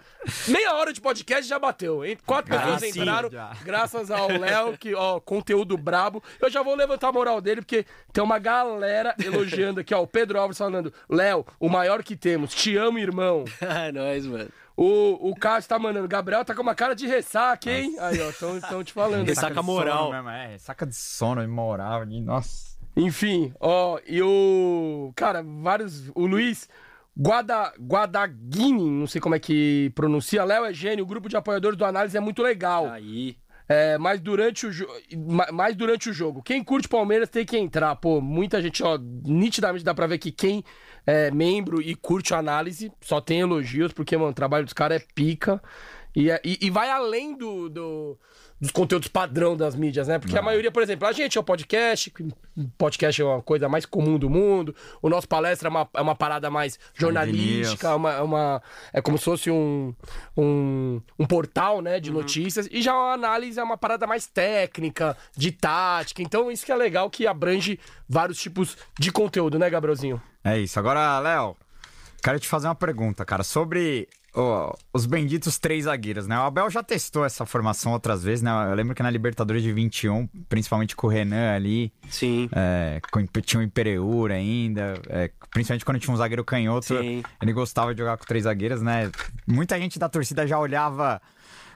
Meia hora de podcast já bateu, hein? Quatro Ah, pessoas sim, entraram, já. graças ao Léo, que, ó, conteúdo brabo. Eu já vou levantar a moral dele, porque tem uma galera elogiando aqui, ó. O Pedro Alves falando, Léo, o maior que temos, te amo, irmão. [LAUGHS] É nóis, mano. O, o Cássio tá mandando, Gabriel tá com uma cara de ressaca, hein? Aí, ó, estão te falando. Ressaca sono moral. mesmo, é, saca de sono e moral. Nossa. Enfim, ó, e o. Cara, vários. O Luiz Guada, Guadagnini, não sei como é que pronuncia. Léo é gênio, o grupo de apoiadores do Análise é muito legal. Aí. É, mas durante o jogo. Mais durante o jogo. Quem curte Palmeiras tem que entrar. Pô, muita gente, ó, nitidamente dá pra ver que quem é membro e curte a análise só tem elogios, porque, mano, o trabalho dos caras é pica. E, é- e, e vai além do, do- dos conteúdos padrão das mídias, né? Porque a maioria, por exemplo, a gente é o podcast, podcast é uma coisa mais comum do mundo, o nosso palestra é uma, é uma parada mais jornalística, é uma, é uma- é como se fosse um, um, um portal, né, de notícias, e já a análise é uma parada mais técnica, de tática, então isso que é legal, que abrange vários tipos de conteúdo, né, Gabrielzinho? É isso. Agora, Léo, quero te fazer uma pergunta, cara, sobre ó, os benditos três zagueiros, né? O Abel já testou essa formação outras vezes, né? Eu lembro que na Libertadores de 21, principalmente com o Renan ali, Sim. é, com, tinha o Imperiur ainda, é, principalmente quando tinha um zagueiro canhoto, Sim. ele gostava de jogar com três zagueiros, né? Muita gente da torcida já olhava.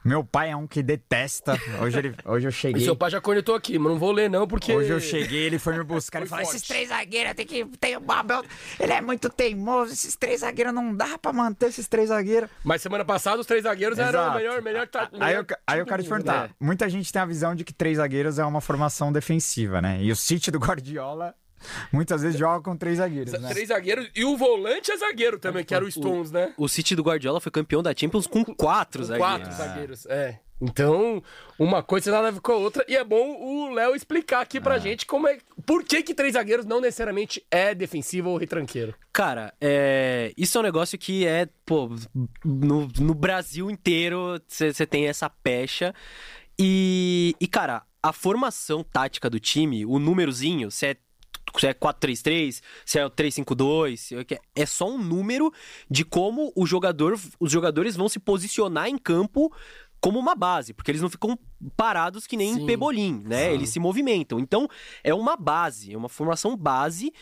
Meu pai é um que detesta. Hoje, ele, hoje eu E cheguei. seu pai já cornetou aqui, mas não vou ler não, porque... Hoje eu cheguei, ele foi me buscar e falou: esses três zagueiros tem que ter o Abel. Ele é muito teimoso, esses três zagueiros não dá pra manter esses três zagueiros. Mas semana passada os três zagueiros eram o Exato. melhor, melhor... Tá, Aí eu, melhor aí eu quero te perguntar: né? muita gente tem a visão de que três zagueiros é uma formação defensiva, né? E o City do Guardiola [LAUGHS] muitas vezes joga com três zagueiros, né? Três zagueiros e o volante é zagueiro também, que era o Stones, né? O City do Guardiola foi campeão da Champions com quatro zagueiros. Quatro zagueiros, é. Então, uma coisa nada a ver com a outra. E é bom o Léo explicar aqui pra gente como é. Por que, que três zagueiros não necessariamente é defensivo ou retranqueiro? Cara, é... isso é um negócio que é, pô, no, no Brasil inteiro você tem essa pecha. E, e, cara, a formação tática do time, o númerozinho, se é, se é 4-3-3, se é o 3-5-2, se é, que- é só um número de como o jogador, os jogadores vão se posicionar em campo como uma base, porque eles não ficam parados que nem Sim. em pebolim, né? Eles se movimentam. Então, é uma base, é uma formação base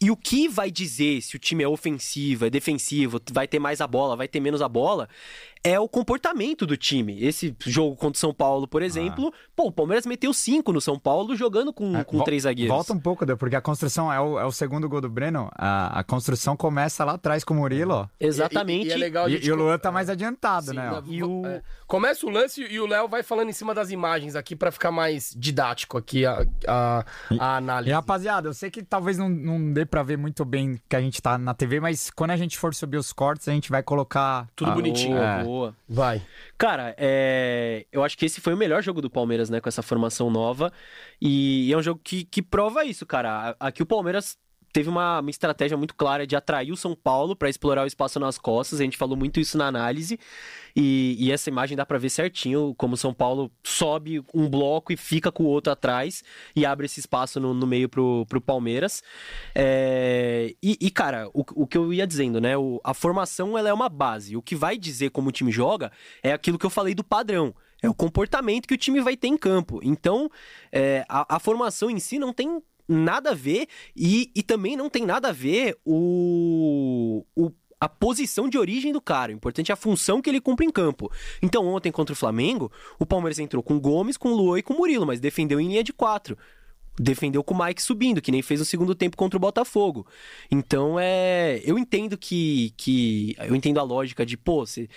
e o que vai dizer se o time é ofensivo, é defensivo, vai ter mais a bola, vai ter menos a bola, é o comportamento do time. Esse jogo contra o São Paulo, por exemplo, pô, o Palmeiras meteu cinco no São Paulo jogando com, É, com vol- três zagueiros. Volta um pouco, porque a construção é o, é o segundo gol do Breno. A, a construção começa lá atrás com o Murilo, ó. Exatamente. E, e é legal E, gente e o Luan tá mais adiantado, Sim, né? ó. na- E o- é. Começa o lance e o Léo vai falando em cima das imagens aqui pra ficar mais didático aqui a, a, a análise. E rapaziada, eu sei que talvez não, não dê pra ver muito bem que a gente tá na TV, mas quando a gente for subir os cortes, a gente vai colocar. Tudo a- bonitinho. É. boa. Vai. Cara, é... eu acho que esse foi o melhor jogo do Palmeiras, né? Com essa formação nova. E é um jogo que, que prova isso, cara. Aqui o Palmeiras teve uma, uma estratégia muito clara de atrair o São Paulo pra explorar o espaço nas costas. A gente falou muito isso na análise. E, e essa imagem dá pra ver certinho como o São Paulo sobe um bloco e fica com o outro atrás e abre esse espaço no, no meio pro, pro Palmeiras. É, E, e, cara, o, o que eu ia dizendo, né? O- a formação ela é uma base. O que vai dizer como o time joga é aquilo que eu falei do padrão. É o comportamento que o time vai ter em campo. Então, é, a, a formação em si não tem nada a ver e, e também não tem nada a ver o, o- a posição de origem do cara. O importante é a função que ele cumpre em campo. Então, ontem contra o Flamengo, o Palmeiras entrou com Gomes, com Luan e com Murilo, mas defendeu em linha de quatro. Defendeu com o Mike subindo, que nem fez no segundo tempo contra o Botafogo. Então, é. Eu entendo que. que eu entendo a lógica de, pô, você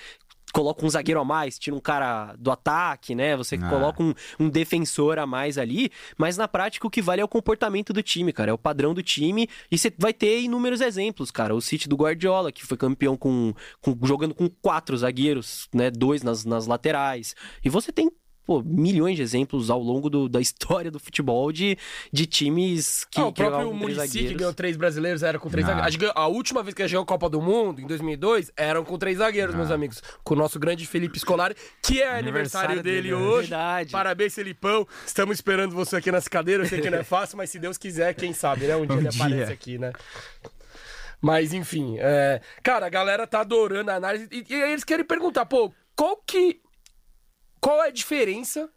coloca um zagueiro a mais, tira um cara do ataque, né? Você Ah. coloca um, um defensor a mais ali, mas na prática o que vale é o comportamento do time, cara, é o padrão do time e você vai ter inúmeros exemplos, cara. O City do Guardiola, que foi campeão com, com- jogando com quatro zagueiros, né? Dois nas, nas laterais. E você tem pô, milhões de exemplos ao longo do- da história do futebol de, de times que, Ah, o próprio Muricy, que ganhou três brasileiros, era com três Não. zagueiros. A última vez que ele ganhou a Copa do Mundo, em 2002, eram com três zagueiros, meus amigos. Com o nosso grande Felipe Scolari, que é aniversário, Aniversário dele, dele hoje. hoje. Verdade. Parabéns, Felipão. Estamos esperando você aqui nessa cadeira. Eu sei que não é fácil, mas se Deus quiser, quem sabe, né? Um dia [LAUGHS] Um ele dia. aparece aqui, né? Mas, enfim, é... cara, a galera tá adorando a análise. E, e eles querem perguntar, pô, qual que. Qual é a diferença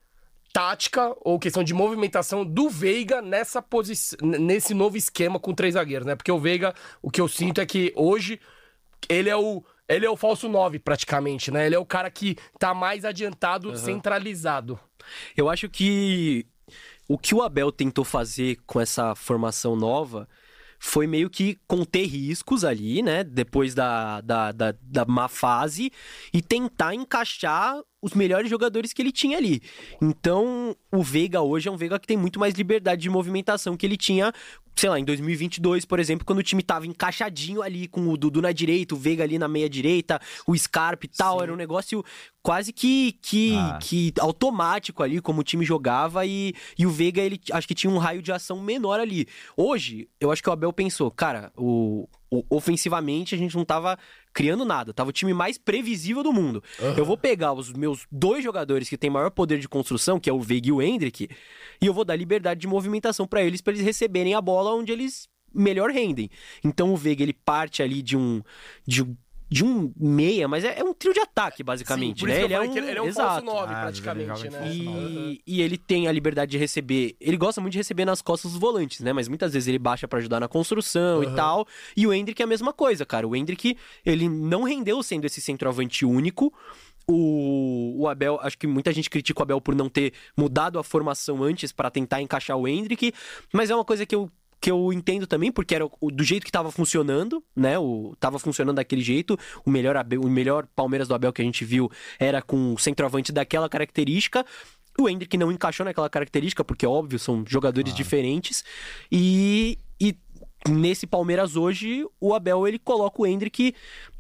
tática ou questão de movimentação do Veiga nessa posição, nesse novo esquema com três zagueiros, né? Porque o Veiga, o que eu sinto é que hoje ele é o ele é o falso 9 praticamente, né? Ele é o cara que tá mais adiantado, centralizado. Eu acho que o que o Abel tentou fazer com essa formação nova foi meio que conter riscos ali, né? Depois da, da, da, da má fase e tentar encaixar os melhores jogadores que ele tinha ali. Então, o Veiga hoje é um Veiga que tem muito mais liberdade de movimentação que ele tinha, sei lá, em 2022, por exemplo, quando o time tava encaixadinho ali com o Dudu na direita, o Veiga ali na meia direita, o Scarpa e tal, era um negócio quase que que, Ah. que automático ali como o time jogava e, e o Veiga ele acho que tinha um raio de ação menor ali. Hoje, eu acho que o Abel pensou, cara, o, o- ofensivamente a gente não tava criando nada, tava o time mais previsível do mundo. Eu vou pegar os meus dois jogadores que têm maior poder de construção, que é o Veiga e o Hendrick, e eu vou dar liberdade de movimentação pra eles para eles receberem a bola onde eles melhor rendem. Então o Veiga ele parte ali de um de um de um meia, mas é, é um trio de ataque, basicamente, Sim, por né? isso que eu Ele é um, que ele é um exato. falso 9 Ah, praticamente, né? Uhum. E, e ele tem a liberdade de receber. Ele gosta muito de receber nas costas dos volantes, né? Mas muitas vezes ele baixa pra ajudar na construção e tal. E o Hendrick é a mesma coisa, cara. O Hendrick, ele não rendeu sendo esse centroavante único. O, o Abel, acho que muita gente critica o Abel por não ter mudado a formação antes pra tentar encaixar o Hendrick, mas é uma coisa que eu que eu entendo também, porque era o- do jeito que tava funcionando, né? O, tava funcionando daquele jeito. O melhor, Abel- o melhor Palmeiras do Abel que a gente viu era com o centroavante daquela característica. O Hendrick não encaixou naquela característica, porque, óbvio, são jogadores diferentes. E, e nesse Palmeiras hoje, o Abel ele coloca o Hendrick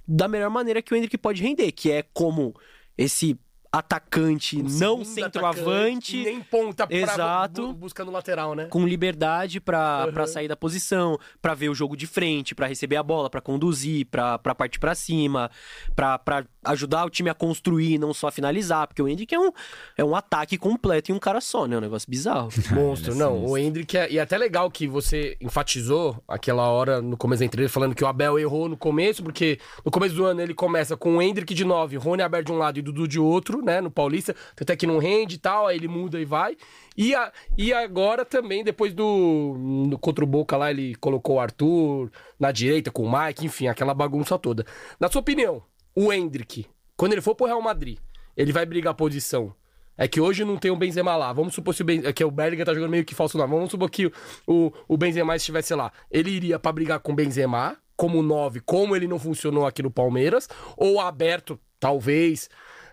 da melhor maneira que o Hendrick pode render, que é como esse atacante Um não centroavante. atacante, Nem ponta pra Exato. bu- buscando lateral, né? com liberdade pra Uhum. pra sair da posição, pra ver o jogo de frente, pra receber a bola, pra conduzir, pra pra partir pra cima, pra pra ajudar o time a construir, não só a finalizar, porque o Hendrick é um, é um ataque completo em um cara só, né? Um negócio bizarro. [LAUGHS] Monstro, é não. O Hendrick é. E é até legal que você enfatizou aquela hora no começo da entrevista, falando que o Abel errou no começo, porque no começo do ano ele começa com o Hendrick de 9, Rony aberto de um lado e Dudu de outro, né? No Paulista. Até que não rende e tal, aí ele muda e vai. E, a, e agora também, depois do. No, contra o Boca lá, ele colocou o Arthur na direita com o Mike, enfim, aquela bagunça toda. Na sua opinião, o Hendrick Quando ele for pro Real Madrid, ele vai brigar a posição. É que hoje não tem o Benzema lá. Vamos supor se o é que o Bellingham tá jogando meio que falso nove. Vamos supor que o, o Benzema estivesse lá. Ele iria pra brigar com o Benzema como 9, como ele não funcionou aqui no Palmeiras, ou aberto, talvez,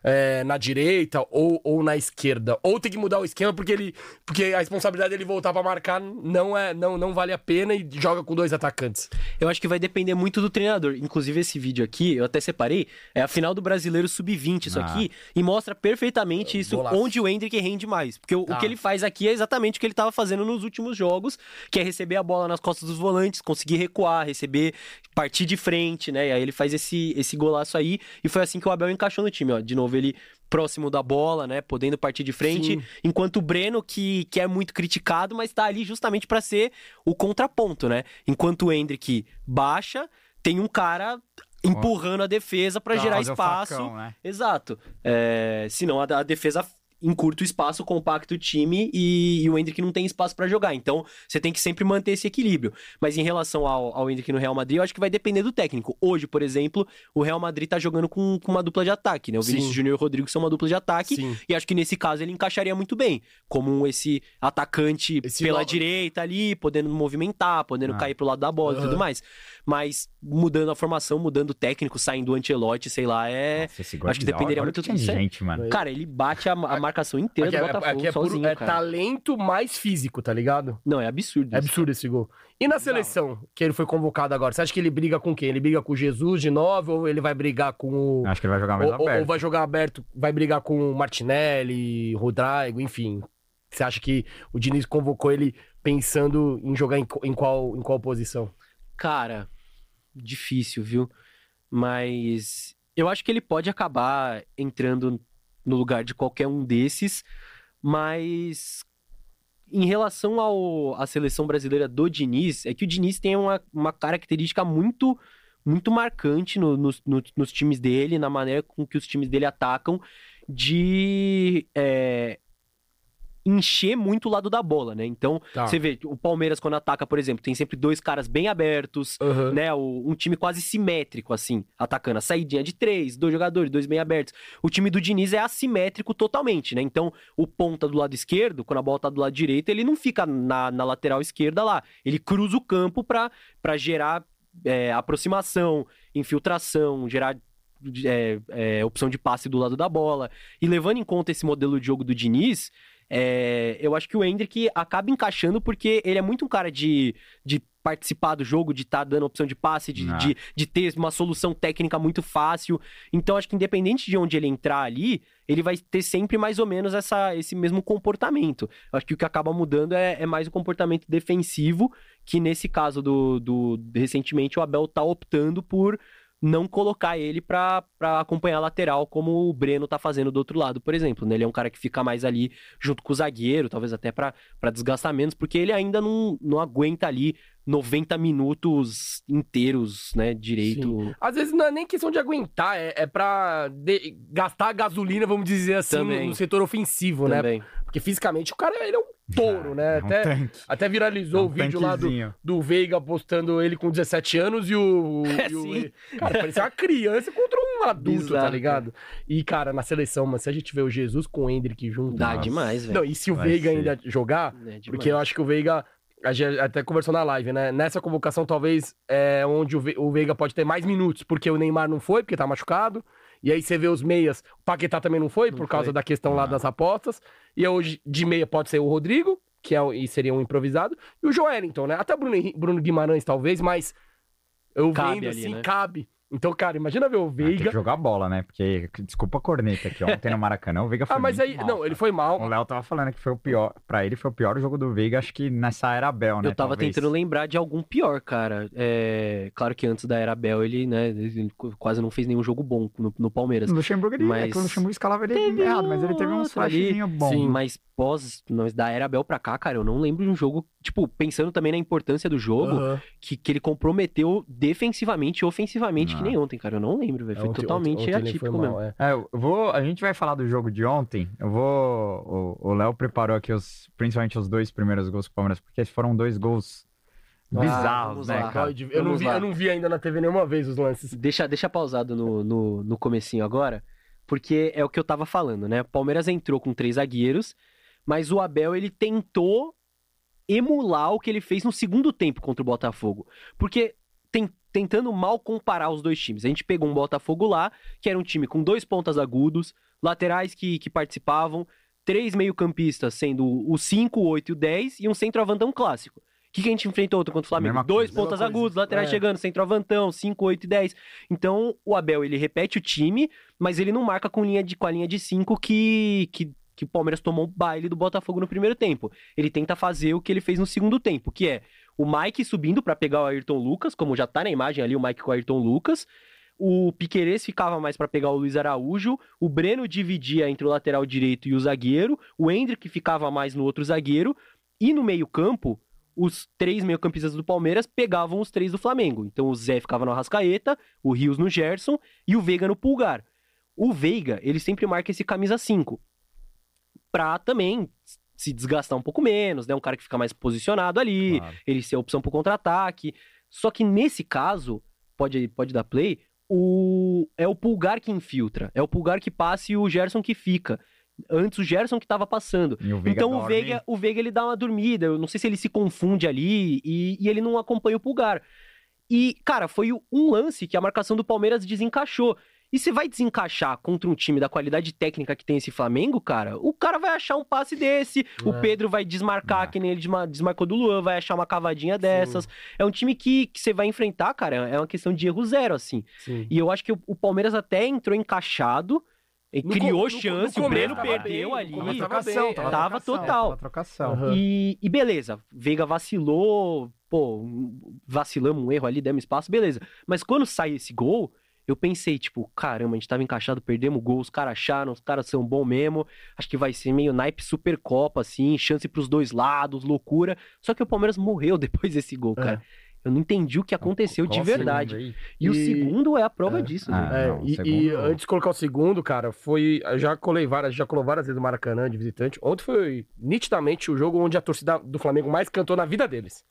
é, na direita ou, ou na esquerda. Ou tem que mudar o esquema porque ele porque a responsabilidade dele voltar pra marcar não é não, não vale a pena e joga com dois atacantes. Eu acho que vai depender muito do treinador. Inclusive, esse vídeo aqui, eu até separei, é a final do Brasileiro Sub-20, isso Ah. aqui, e mostra perfeitamente isso, Golaço. onde o Hendrick rende mais. Porque o, o Tá. que ele faz aqui é exatamente o que ele estava fazendo nos últimos jogos, que é receber a bola nas costas dos volantes, conseguir recuar, receber, partir de frente, né? E aí ele faz esse, esse golaço aí, e foi assim que o Abel encaixou no time, ó. De novo, ele próximo da bola, né? Podendo partir de frente, Sim. enquanto o Breno, que, que é muito criticado, mas tá ali justamente para ser o contraponto, né? Enquanto o Hendrick baixa, tem um cara empurrando a defesa para Pra gerar espaço. facão, né? Exato. É, senão a, a defesa encurta o espaço, compacta o time e, e o Hendrick não tem espaço pra jogar. Então, você tem que sempre manter esse equilíbrio. Mas em relação ao, ao Hendrick no Real Madrid, eu acho que vai depender do técnico. Hoje, por exemplo, o Real Madrid tá jogando com, com uma dupla de ataque, né? O Sim. Vinícius Júnior e o Rodrigo são uma dupla de ataque. Sim. E acho que nesse caso ele encaixaria muito bem. Como esse atacante Esse pela lo- direita ali, podendo movimentar, podendo Ah. cair pro lado da bola e Aham. tudo mais. Mas mudando a formação, mudando o técnico, saindo o Ancelotti, sei lá, é. Nossa, acho que dependeria muito o que tinha de disso. gente, mano. Cara, ele bate a, a marcação inteira Aqui do é, Botafogo aqui é, puro- sozinho, é cara. talento mais físico, tá ligado? Não, é absurdo. É isso. absurdo esse gol. E na seleção, que ele foi convocado agora, você acha que ele briga com quem? Ele briga com o Jesus de novo ou ele vai brigar com o. Acho que ele vai jogar mais ou- aberto. ou vai jogar aberto, vai brigar com o Martinelli, Rodrigo, enfim. Você acha que o Diniz convocou ele pensando em jogar em, em qual, em qual posição? Cara, difícil, viu? Mas eu acho que ele pode acabar entrando no lugar de qualquer um desses, mas em relação ao, à seleção brasileira do Diniz, é que o Diniz tem uma, uma característica muito muito marcante no- nos- no- nos times dele, na maneira com que os times dele atacam, de é, encher muito o lado da bola, né? Então, Tá. você vê, o Palmeiras quando ataca, por exemplo, tem sempre dois caras bem abertos, Aham. né? O- um time quase simétrico, assim, atacando. A saidinha de três, dois jogadores, dois bem abertos. O time do Diniz é assimétrico totalmente, né? Então, o ponta do lado esquerdo, quando a bola tá do lado direito, ele não fica na, na lateral esquerda lá. Ele cruza o campo pra, pra gerar é, aproximação, infiltração, gerar é, é, opção de passe do lado da bola. E levando em conta esse modelo de jogo do Diniz, é, eu acho que o Hendrick acaba encaixando porque ele é muito um cara de, de participar do jogo, de estar dando opção de passe, de, Ah. de, de ter uma solução técnica muito fácil. Então, acho que independente de onde ele entrar ali, ele vai ter sempre mais ou menos essa, esse mesmo comportamento. Eu acho que o que acaba mudando é, é mais o comportamento defensivo, que nesse caso do, do recentemente o Abel tá optando por não colocar ele pra acompanhar a lateral, como o Breno tá fazendo do outro lado, por exemplo. né? Ele é um cara que fica mais ali junto com o zagueiro, talvez até pra desgastar menos, porque ele ainda não, não aguenta ali 90 minutos inteiros, né, direito. Às vezes não é nem questão de aguentar, é, é pra de- gastar gasolina, vamos dizer assim, Também. no setor ofensivo, né? Também. Porque fisicamente o cara ele é um touro, né? É um até, tanque. até viralizou É um o vídeo lá do, do Veiga postando ele com 17 anos e o. [LAUGHS] É, e o- sim. cara, parecia uma criança contra um adulto, tá Bizarro, ligado? E, cara, na seleção, mas se a gente vê o Jesus com o Hendrick junto. Dá Nossa. demais, velho. Não, e se o Vai Veiga ser. ainda jogar, É porque eu acho que o Veiga. A gente até conversou na live, né? Nessa convocação, talvez é onde o Ve- o Veiga pode ter mais minutos, porque o Neymar não foi, porque tá machucado. E aí você vê os meias. O Paquetá também não foi, Não por causa foi. da questão lá Ah. das apostas. E hoje, de meia, pode ser o Rodrigo, que é, e seria um improvisado. E o Joelinton, né? Até Bruno, Bruno Guimarães, talvez, mas. Eu Cabe vendo ali, assim, né? cabe. Então, cara, imagina ver o Ah, tem que Veiga. jogar bola, né? Porque, desculpa a corneta aqui, ontem no Maracanã, o Veiga foi Ah, mas muito aí. mal, não, cara. ele foi mal. O Léo tava falando que foi o pior, pra ele foi o pior jogo do Veiga, acho que nessa era Bel, né? Eu tava talvez. tentando lembrar de algum pior, cara. É, Claro que antes da era Bel, ele, né, ele quase não fez nenhum jogo bom no, no Palmeiras. O Luxemburgo, ele, é Mas que o Luxemburgo escalava ele teve errado, mas ele teve um flashzinhos bons. Sim. Mas pós, mas da era Bel pra cá, cara, eu não lembro de um jogo, tipo, pensando também na importância do jogo, que, que ele comprometeu defensivamente e ofensivamente, que Ah. nem ontem, cara. Eu não lembro, velho. Foi Ontem- totalmente ontem- ontem atípico mal, mesmo. é. É, eu vou, a gente vai falar do jogo de ontem. Eu vou. O Léo preparou aqui os, principalmente os dois primeiros gols do Palmeiras, porque foram dois gols Ah, bizarros, vamos né, lá. cara? Eu não, vi, lá. eu não vi ainda na TV nenhuma vez os lances. Deixa, deixa pausado no, no, no comecinho agora. porque é o que eu tava falando, né? O Palmeiras entrou com três zagueiros, mas o Abel ele tentou emular o que ele fez no segundo tempo contra o Botafogo. Porque tem, tentando mal comparar os dois times. A gente pegou um Botafogo lá, que era um time com dois pontas agudos, laterais que, que participavam, três meio-campistas, sendo o 5, o 8 e o 10, e um centroavantão clássico. O que, que a gente enfrentou contra o Flamengo? Dois coisa. pontas agudos, laterais É. chegando, centroavantão, 5, 8 e 10. Então, o Abel, ele repete o time, mas ele não marca com, linha de, com a linha de 5 que, que, que o Palmeiras tomou o baile do Botafogo no primeiro tempo. Ele tenta fazer o que ele fez no segundo tempo, que é o Mike subindo pra pegar o Ayrton Lucas, como já tá na imagem ali, o Mike com o Ayrton Lucas. O Piquerez ficava mais pra pegar o Luiz Araújo, o Breno dividia entre o lateral direito e o zagueiro, o Hendrick ficava mais no outro zagueiro, e no meio-campo, os três meio-campistas do Palmeiras pegavam os três do Flamengo. Então o Zé ficava no Arrascaeta, o Rios no Gerson e o Veiga no Pulgar. O Veiga, ele sempre marca esse camisa 5. Pra também se desgastar um pouco menos, né? Um cara que fica mais posicionado ali, Claro. ele ser a opção pro contra-ataque. Só que nesse caso, pode, pode dar play, o, é o Pulgar que infiltra. É o Pulgar que passa e o Gerson que fica. Antes o Gerson que tava passando. O então o dorme. Veiga, o Veiga ele dá uma dormida. Eu não sei se ele se confunde ali e, e ele não acompanha o Pulgar. E, cara, foi um lance que a marcação do Palmeiras desencaixou. E você vai desencaixar contra um time da qualidade técnica que tem esse Flamengo, cara, o cara vai achar um passe desse, o É. Pedro vai desmarcar, É. que nem ele desma- desmarcou do Luan, vai achar uma cavadinha dessas. É um time que, que você vai enfrentar, cara, é uma questão de erro zero, assim. Sim. E eu acho que o, o Palmeiras até entrou encaixado, e No criou co- no- chance, no o Breno perdeu bem, no ali. começo Tava trocação, tava. Tava trocação, total. tava trocação. Aham. E, e beleza, Veiga vacilou, pô, vacilamos um erro ali, demos espaço, beleza. Mas quando sai esse gol, eu pensei, tipo, caramba, a gente tava encaixado, perdemos o gol, os caras acharam, os caras são bons mesmo. Acho que vai ser meio naipe Supercopa, assim, chance pros dois lados, loucura. Só que o Palmeiras morreu [LAUGHS] depois desse gol, É. cara. Eu não entendi o que aconteceu de Qual verdade. segundo aí? E, o E- segundo é a prova disso, Ah, né? É, não, e, e antes de colocar o segundo, cara, foi. Eu já colei várias, já colou várias vezes o Maracanã de visitante. Ontem foi nitidamente o jogo onde a torcida do Flamengo mais cantou na vida deles.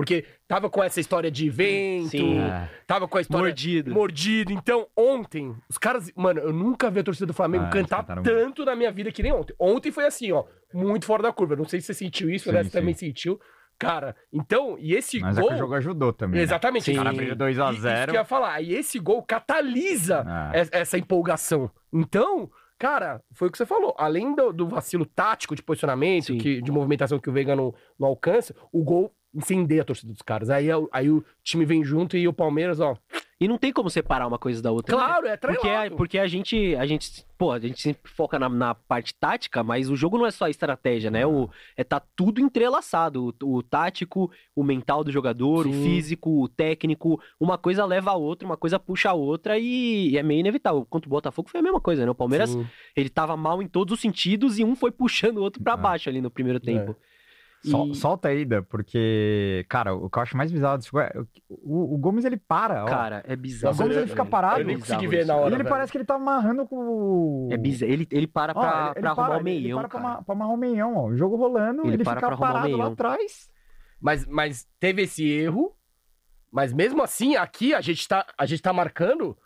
Porque tava com essa história de evento, Sim. É. tava com a história Mordido. mordido. Então, ontem, os caras. Mano, eu nunca vi a torcida do Flamengo Ah, cantar cantaram tanto na minha vida que nem ontem. Ontem foi assim, ó, muito fora da curva. Não sei se você sentiu isso, Sim, o Léo sim. também sentiu. Cara, então, e esse Mas é gol. que o jogo ajudou também. né? Exatamente. O cara abriu E- 2x0. Isso que eu ia falar. E esse gol catalisa Ah. es- essa empolgação. Então, cara, foi o que você falou. Além do, do vacilo tático de posicionamento, Sim. que, de movimentação que o Veiga não, não alcança, o gol incendeia a torcida dos caras. Aí, é o- aí o time vem junto e o Palmeiras, ó. E não tem como separar uma coisa da outra. né? Claro, é Porque, a, treinado. porque a gente, a gente, pô, a gente sempre foca na, na parte tática, mas o jogo não é só a estratégia, né? O, é tá tudo entrelaçado. O, o tático, o mental do jogador, o Sim. físico, o técnico. Uma coisa leva a outra, uma coisa puxa a outra e, e é meio inevitável. Contra o Botafogo foi a mesma coisa, né? O Palmeiras, Sim. ele tava mal em todos os sentidos e um foi puxando o outro pra É. baixo ali no primeiro tempo. Sol- E- Solta aí, Ida, porque, cara, o que eu acho mais bizarro jogo é o, o Gomes ele para, ó. Cara, é bizarro. O Gomes, ele fica parado. Eu nem consegui ver isso. na E hora. ele velho. parece que ele tá amarrando com o. É bizarro. Ele, ele para Ó, pra, ele- ele pra arrumar para- o meião, Ele para pra, cara. pra amarrar o meião, ó. O jogo rolando, Ele ele, para fica parado lá atrás. Mas, mas teve esse erro. Mas mesmo assim, aqui a gente tá, a gente tá marcando.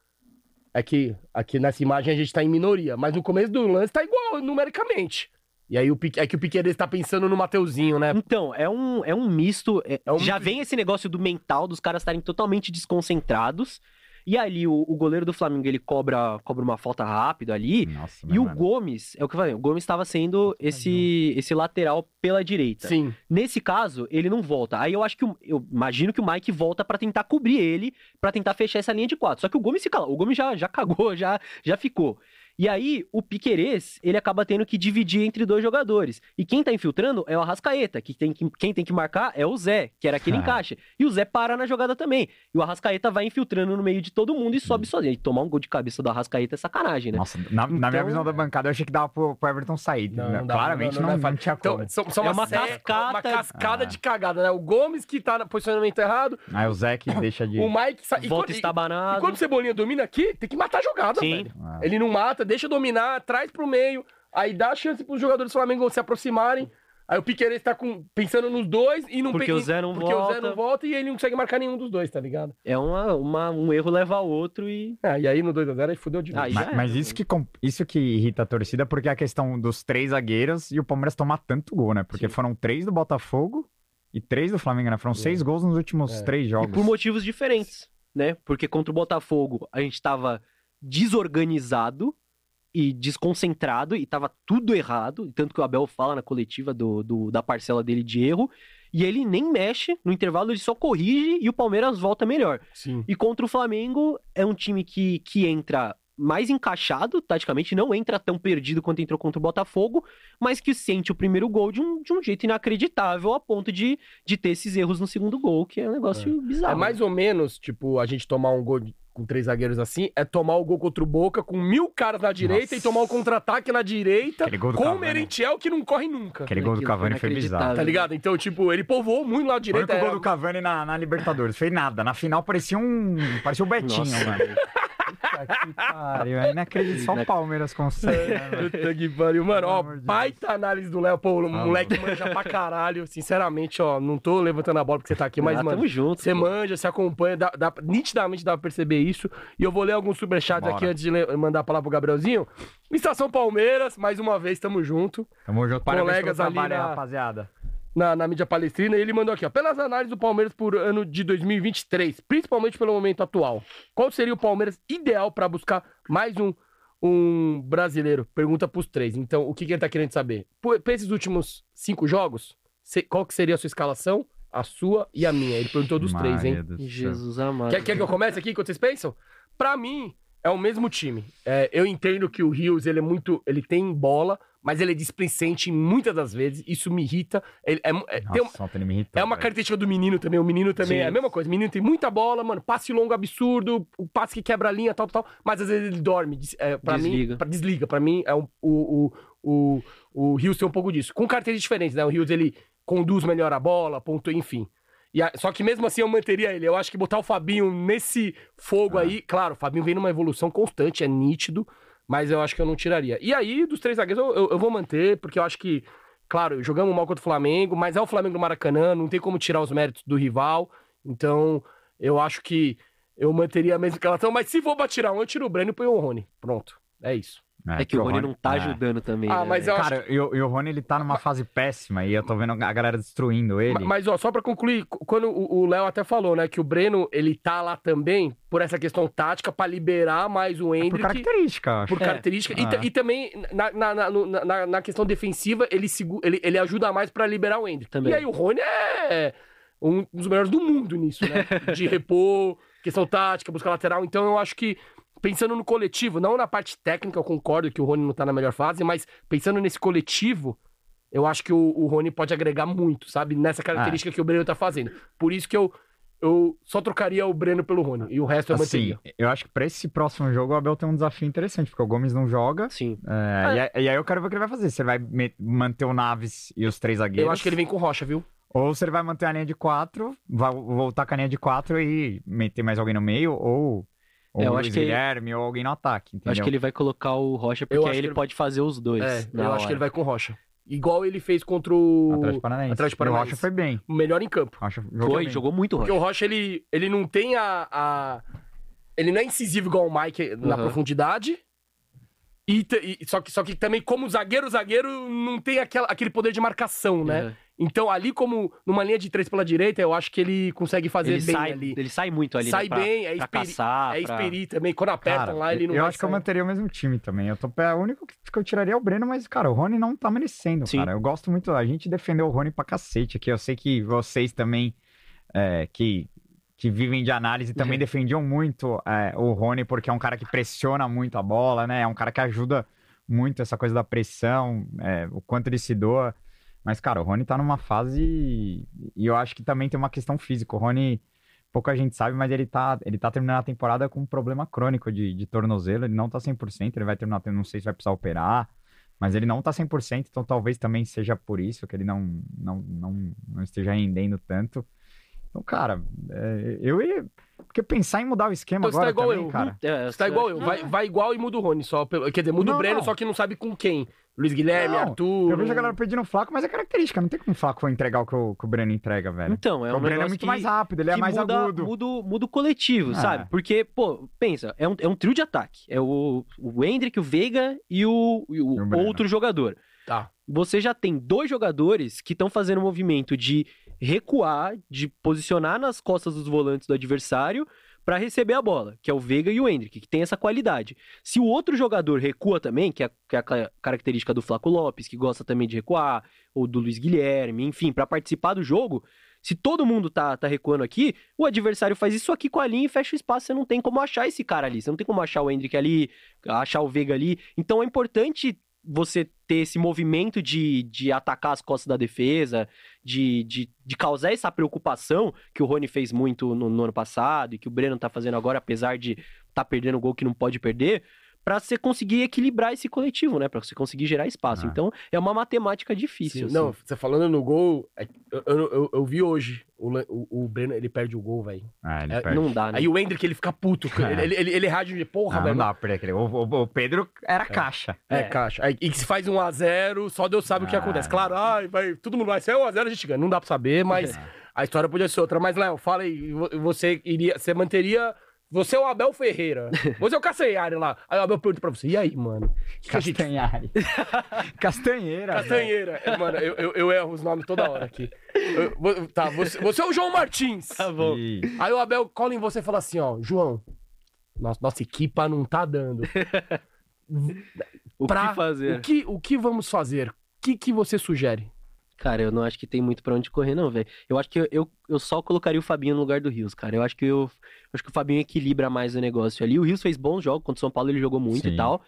Aqui, aqui nessa imagem a gente tá em minoria. Mas no começo do lance tá igual numericamente. E aí o, Pique- é que o Piqueires tá pensando no Mateuzinho, né? Então, é um, é um misto. é- É um já vem esse negócio do mental, dos caras estarem totalmente desconcentrados. E ali, o, o goleiro do Flamengo, ele cobra, cobra uma falta rápido ali. Nossa, E o Gomes, é o que eu falei, o Gomes estava sendo esse, esse lateral pela direita. Sim. Nesse caso, ele não volta. Aí eu acho que o- eu imagino que o Mike volta pra tentar cobrir ele, pra tentar fechar essa linha de quatro. Só que o Gomes fica lá. O Gomes já, já cagou, [LAUGHS] já, já ficou. E aí, o Piquerez, ele acaba tendo que dividir entre dois jogadores. E quem tá infiltrando é o Arrascaeta, que tem que, quem tem que marcar é o Zé, que era aquele Ah. [LAUGHS] encaixe. E o Zé para na jogada também. E o Arrascaeta vai infiltrando no meio de todo mundo e sobe sozinho. E tomar um gol de cabeça do Arrascaeta é sacanagem, né? Nossa, na, na minha Então- visão da bancada, eu achei que dava pro, pro Everton sair. Não, né? não dá, Claramente não- não, não não, tinha como. Então, são, são É uma série- cascata- uma cascada Ah. de cagada, né? O Gomes que tá no posicionamento errado, Aí o Zé que deixa de. [COUGHS] o Mike... Sa... e Volta quando- e- estabanado. E quando o Cebolinha domina aqui, tem que matar a jogada, Sim. velho. Ah. Ele não mata, deixa dominar, traz pro meio, aí dá chance pros jogadores do Flamengo se aproximarem. Aí o Piqueires tá com, pensando nos dois e não Porque pe- o Zé não porque o Zé volta. não volta e ele não consegue marcar nenhum dos dois, tá ligado? É uma, uma- um erro leva ao outro e. É, e aí no 2x0 aí fudeu de já Mas, era. mas isso, que, com- isso que irrita a torcida, porque é a questão dos três zagueiros e o Palmeiras tomar tanto gol, né? Porque foram três do Botafogo e três do Flamengo, né? Foram seis gols nos últimos É. três E jogos. por motivos diferentes, né? Porque contra o Botafogo a gente tava desorganizado e desconcentrado e tava tudo errado. Tanto que o Abel fala na coletiva do, do- da parcela dele de erro. E ele nem mexe, no intervalo ele só corrige e o Palmeiras volta melhor. Sim. E contra o Flamengo é um time que, que entra mais encaixado, taticamente, não entra tão perdido quanto entrou contra o Botafogo, mas que sente o primeiro gol de um, de um jeito inacreditável, a ponto de, de ter esses erros no segundo gol, que é um negócio bizarro. É mais ou menos, tipo, a gente tomar um gol com três zagueiros assim, é tomar o gol contra o Boca com mil caras na direita Nossa. e tomar o contra-ataque na direita com o. Merentiel que não corre nunca. Aquele gol do Cavani foi bizarro. Tá ligado? Então, tipo, ele povoou muito lá à O direita. único gol do Cavani na, na Libertadores. Fez nada. Na final parecia um. Parecia o Betinho, Nossa. mano. Que pariu. É inacreditável. Só o Palmeiras consegue, né, mano? Puta que pariu. Mano, ó, baita análise do Léo. Pô, o moleque manja pra caralho. Sinceramente, ó, não tô levantando a bola porque você tá aqui, mas, Ah, mano, tamo junto. você pô. manja, você acompanha, dá, dá- nitidamente dá pra perceber isso. E eu vou ler alguns superchats Bora. aqui antes de mandar a palavra pro Gabrielzinho. Estação Palmeiras, mais uma vez, tamo junto. Tamo junto. Parabéns Colegas pelo ali trabalho na- rapaziada. Na, na mídia palestrina, e ele mandou aqui, ó. Pelas análises do Palmeiras por ano de 2023, principalmente pelo momento atual, qual seria o Palmeiras ideal pra buscar mais um, um brasileiro? Pergunta pros três. Então, o que, que ele tá querendo saber? Por, pra esses últimos cinco jogos, qual que seria a sua escalação? A sua e a minha. Ele perguntou dos três, hein? Maria do. Jesus amado. Quer, quer que eu comece aqui enquanto vocês pensam? Pra mim, é o mesmo time. É, eu entendo que o Rios, ele é muito. Ele tem bola, mas ele é displicente muitas das vezes. Isso me irrita. Ele é, é- tem um- Nossa, ele me irritou. é uma característica do menino também. O menino também Sim. é a mesma coisa. O menino tem muita bola, mano. Passe longo absurdo, o passe que quebra a linha, tal, tal, tal. Mas às vezes ele dorme. É, pra Desliga. mim, pra, desliga. Pra mim, é um, o, o, o, o Rios tem um pouco disso. Com características diferentes, né? O Rios, ele conduz melhor a bola, ponto, enfim. E a- só que mesmo assim eu manteria ele. Eu acho que botar o Fabinho nesse fogo Ah. aí, claro, o Fabinho vem numa evolução constante, é nítido, mas eu acho que eu não tiraria. E aí, dos três zagueiros, eu, eu- eu vou manter, porque eu acho que, claro, jogamos mal contra o Flamengo, mas é o Flamengo do Maracanã, não tem como tirar os méritos do rival. Então, eu acho que eu manteria a mesma escalação, mas se for pra tirar um, eu tiro o Breno e põe o Rony. Pronto. É isso. É que o Rony não tá é. ajudando também. Ah, né, mas eu acho Cara, e, o- e o Rony ele tá numa fase péssima e eu tô vendo a galera destruindo ele. Ma- Mas, ó, só pra concluir, quando o Léo até falou, né, que o Breno, ele tá lá também por essa questão tática pra liberar mais o É por Hendrick característica, eu acho. por É. característica. E, Ah. e também, na, na, na, na- na questão defensiva, ele, ele, ele ajuda mais pra liberar o Hendrick. Também. E aí o Rony é um dos melhores do mundo nisso, né? [LAUGHS] De repor, questão tática, buscar lateral. Então eu acho que, pensando no coletivo, não na parte técnica, eu concordo que o Rony não tá na melhor fase, mas pensando nesse coletivo, eu acho que o, o Rony pode agregar muito, sabe? Nessa característica que o Breno tá fazendo. Por isso que eu, eu só trocaria o Breno pelo Rony. E o resto eu Assim, manteria. eu acho que pra esse próximo jogo o Abel tem um desafio interessante, porque o Gomes não joga. Sim. é, e, aí- e aí eu quero ver o que ele vai fazer. Se ele vai manter o Naves e os três zagueiros. Eu acho que ele vem com rocha, viu? Ou se ele vai manter a linha de quatro, vai voltar com a linha de quatro e meter mais alguém no meio, ou, ou É, eu o acho que ele- Guilherme, ou alguém no ataque, entendeu? Acho que ele vai colocar o Rocha, Eu porque acho aí ele ele- pode fazer os dois. É, eu acho hora. que ele vai com rocha. Igual ele fez contra o Atlético Paranaense. Atlético E o Paranaense. Rocha foi bem. o melhor em campo. Rocha jogou Foi, bem. jogou muito Porque Rocha. o Rocha, ele, ele não tem a, a- Ele não é incisivo igual o Mike na Uhum. profundidade. E, e- só, que, só que também, como zagueiro, o zagueiro não tem aquela, aquele poder de marcação, né? Uhum. Então, ali, como numa linha de três pela direita, eu acho que ele consegue fazer Ele bem sai, ali. ele sai muito ali, sai né, pra, bem, é, pra experi caçar, é pra- experi também. Quando apertam Cara, lá, ele não eu vai acho que eu sair. manteria o mesmo time também. Eu tô, é o único que, que eu tiraria é o Breno, mas, cara, o Rony não tá merecendo, Sim. cara. Eu gosto muito. A gente defendeu o Rony pra cacete aqui. Eu sei que vocês também, é, que, que vivem de análise, também Uhum. defendiam muito é, o Rony, porque é um cara que pressiona muito a bola, né? É um cara que ajuda muito essa coisa da pressão, é, o quanto ele se doa. Mas, cara, o Rony tá numa fase. E eu acho que também tem uma questão física. O Rony. Pouca gente sabe, mas ele tá, ele tá terminando a temporada com um problema crônico de, de tornozelo. Ele não tá 100%, ele vai terminar, não sei se vai precisar operar, mas ele não tá 100%, então talvez também seja por isso que ele não, não, não, não esteja rendendo tanto. Então, cara, é, eu ia. Porque pensar em mudar o esquema Então você tá agora igual também, eu. cara. É, Você tá igual eu. Vai, vai igual e muda o Rony só. pelo- Quer dizer, muda Não, o Breno, não. só que não sabe com quem. Luiz Guilherme, Não, Arthur. Eu vejo a galera pedindo o Flaco, mas é característica. Não tem como o Flaco entregar o que o, que o Breno entrega, velho. Então, é um o Breno é muito que- mais rápido, ele é mais muda, agudo. Muda, o- muda o coletivo, Ah. sabe? Porque, pô, pensa, é um, é um trio de ataque. É o, o Hendrick, o Veiga e o, e o E o outro jogador. Tá. Você já tem dois jogadores que estão fazendo o movimento de recuar, de posicionar nas costas dos volantes do adversário para receber a bola, que é o Veiga e o Hendrick, que tem essa qualidade. Se o outro jogador recua também, que é, que é a ca- característica do Flaco Lopes, que gosta também de recuar, ou do Luiz Guilherme, enfim, para participar do jogo, se todo mundo tá, tá recuando aqui, o adversário faz isso aqui com a linha e fecha o espaço. Você não tem como achar esse cara ali. Você não tem como achar o Hendrick ali, achar o Veiga ali. Então é importante você ter esse movimento de, de atacar as costas da defesa, de, de, de causar essa preocupação que o Rony fez muito no, no ano passado e que o Breno tá fazendo agora, apesar de tá perdendo gol que não pode perder, pra você conseguir equilibrar esse coletivo, né? Pra você conseguir gerar espaço. Ah. Então é uma matemática difícil. Sim, Não, assim. você falando no gol, é- eu, eu, eu- eu vi hoje o, o, o Breno, ele perde o gol, velho. Ah, ele É, perde. Não dá, né? Aí o Hendrick, ele fica puto. [LAUGHS] Ele, ele, ele, ele rádio de porra, Ah, não velho. dá pra aquele. O, o- o Pedro era caixa. É, É. caixa. Aí, e que se faz um a 0 só Deus sabe o que Ah. acontece. Claro, ai, vai, todo mundo vai ser 1 a 0 a gente ganha. Não dá pra saber, mas [LAUGHS] a história podia ser outra. Mas, Léo, fala aí, vo- você iria, você manteria... Você é o Abel Ferreira. [LAUGHS] Você é o Castanhari lá. Aí o Abel pergunta pra você, e aí, mano? O que a gente Castanhari. [LAUGHS] Castanheira. Castanheira. É, Mano, eu, eu, eu erro os nomes toda hora aqui. Eu- tá, você, você é o João Martins. Tá bom. Ih, Aí o Abel cola em você e fala assim, ó, João, nossa, nossa equipa não tá dando. [LAUGHS] O Pra- que fazer? O que, o que vamos fazer? O que, que você sugere? Cara, eu não acho que tem muito pra onde correr, não, velho. Eu acho que eu, eu, eu só colocaria o Fabinho no lugar do Rios, cara. Eu acho que eu, eu acho que o Fabinho equilibra mais o negócio ali. O Rios fez bons jogos, contra o São Paulo ele jogou muito Sim. e tal.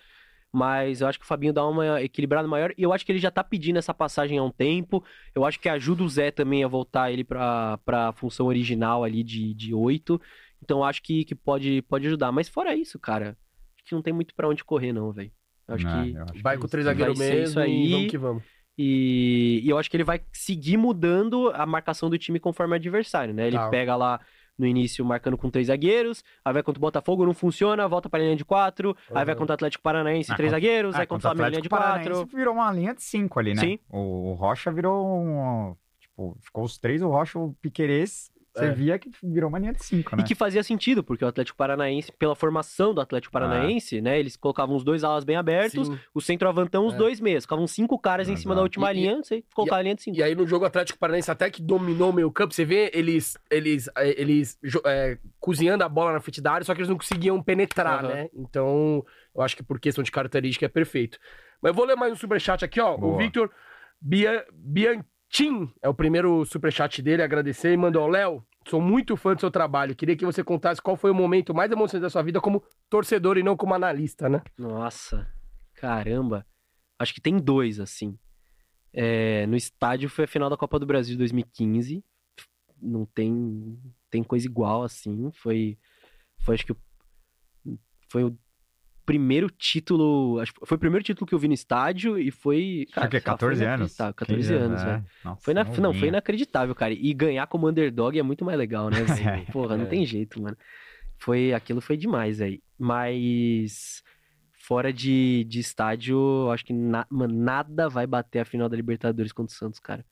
Mas eu acho que o Fabinho dá uma equilibrada maior. E eu acho que ele já tá pedindo essa passagem há um tempo. Eu acho que ajuda o Zé também a voltar ele pra, pra função original ali de, de 8. Então eu acho que, que pode, pode ajudar. Mas fora isso, cara, acho que não tem muito pra onde correr, não, velho. Acho não, que. acho Vai que com é três zagueiros mesmo isso aí. e vamos que vamos. E, e eu acho que ele vai seguir mudando a marcação do time conforme o adversário, né? Ele Tá. pega lá no início marcando com três zagueiros, aí vai contra o Botafogo, não funciona, volta pra linha de quatro, aí vai Uhum. contra o Atlético Paranaense, Ah, três contra- zagueiros, Ah, aí contra o Flamengo, linha de Atlético quatro. Paranaense virou uma linha de cinco ali, né? Sim. O, o Rocha virou um. Tipo, ficou os três, o Rocha, o Piquerez. Você É. via que virou uma linha de cinco, né? E que fazia sentido, porque o Atlético Paranaense, pela formação do Atlético Paranaense, né? Eles colocavam os dois alas bem abertos, Sim. o centroavantão, os É. dois meias. Ficavam cinco caras em cima da última E- linha, você colocava a linha de cinco. E aí no jogo Atlético Paranaense até que dominou o meio campo, você vê eles eles eh, eles eh, cozinhando a bola na frente da área, só que eles não conseguiam penetrar, Aham. né? Então, eu acho que por questão de característica é perfeito. Mas eu vou ler mais um superchat aqui, ó. O Boa. Victor Bia- Bianchin é o primeiro superchat dele, agradecer e mandou, Léo, sou muito fã do seu trabalho. Queria que você contasse qual foi o momento mais emocionante da sua vida como torcedor e não como analista, né? Nossa, caramba. Acho que tem dois, assim. É, no estádio foi a final da Copa do Brasil de 2015. Não tem, tem coisa igual, assim. Foi, foi acho que foi o primeiro título. Acho foi o primeiro título que eu vi no estádio e foi. Acho que é sei lá, foi 14 anos. inacreditável, 14 15 anos, é. Nossa, Foi na, não, novinho. foi inacreditável, cara. E ganhar como underdog é muito mais legal, né? [LAUGHS] velho? É. Porra, não É. tem jeito, mano. Foi, aquilo foi demais aí. Mas fora de, de estádio, eu acho que na- mano, nada vai bater a final da Libertadores contra o Santos, cara.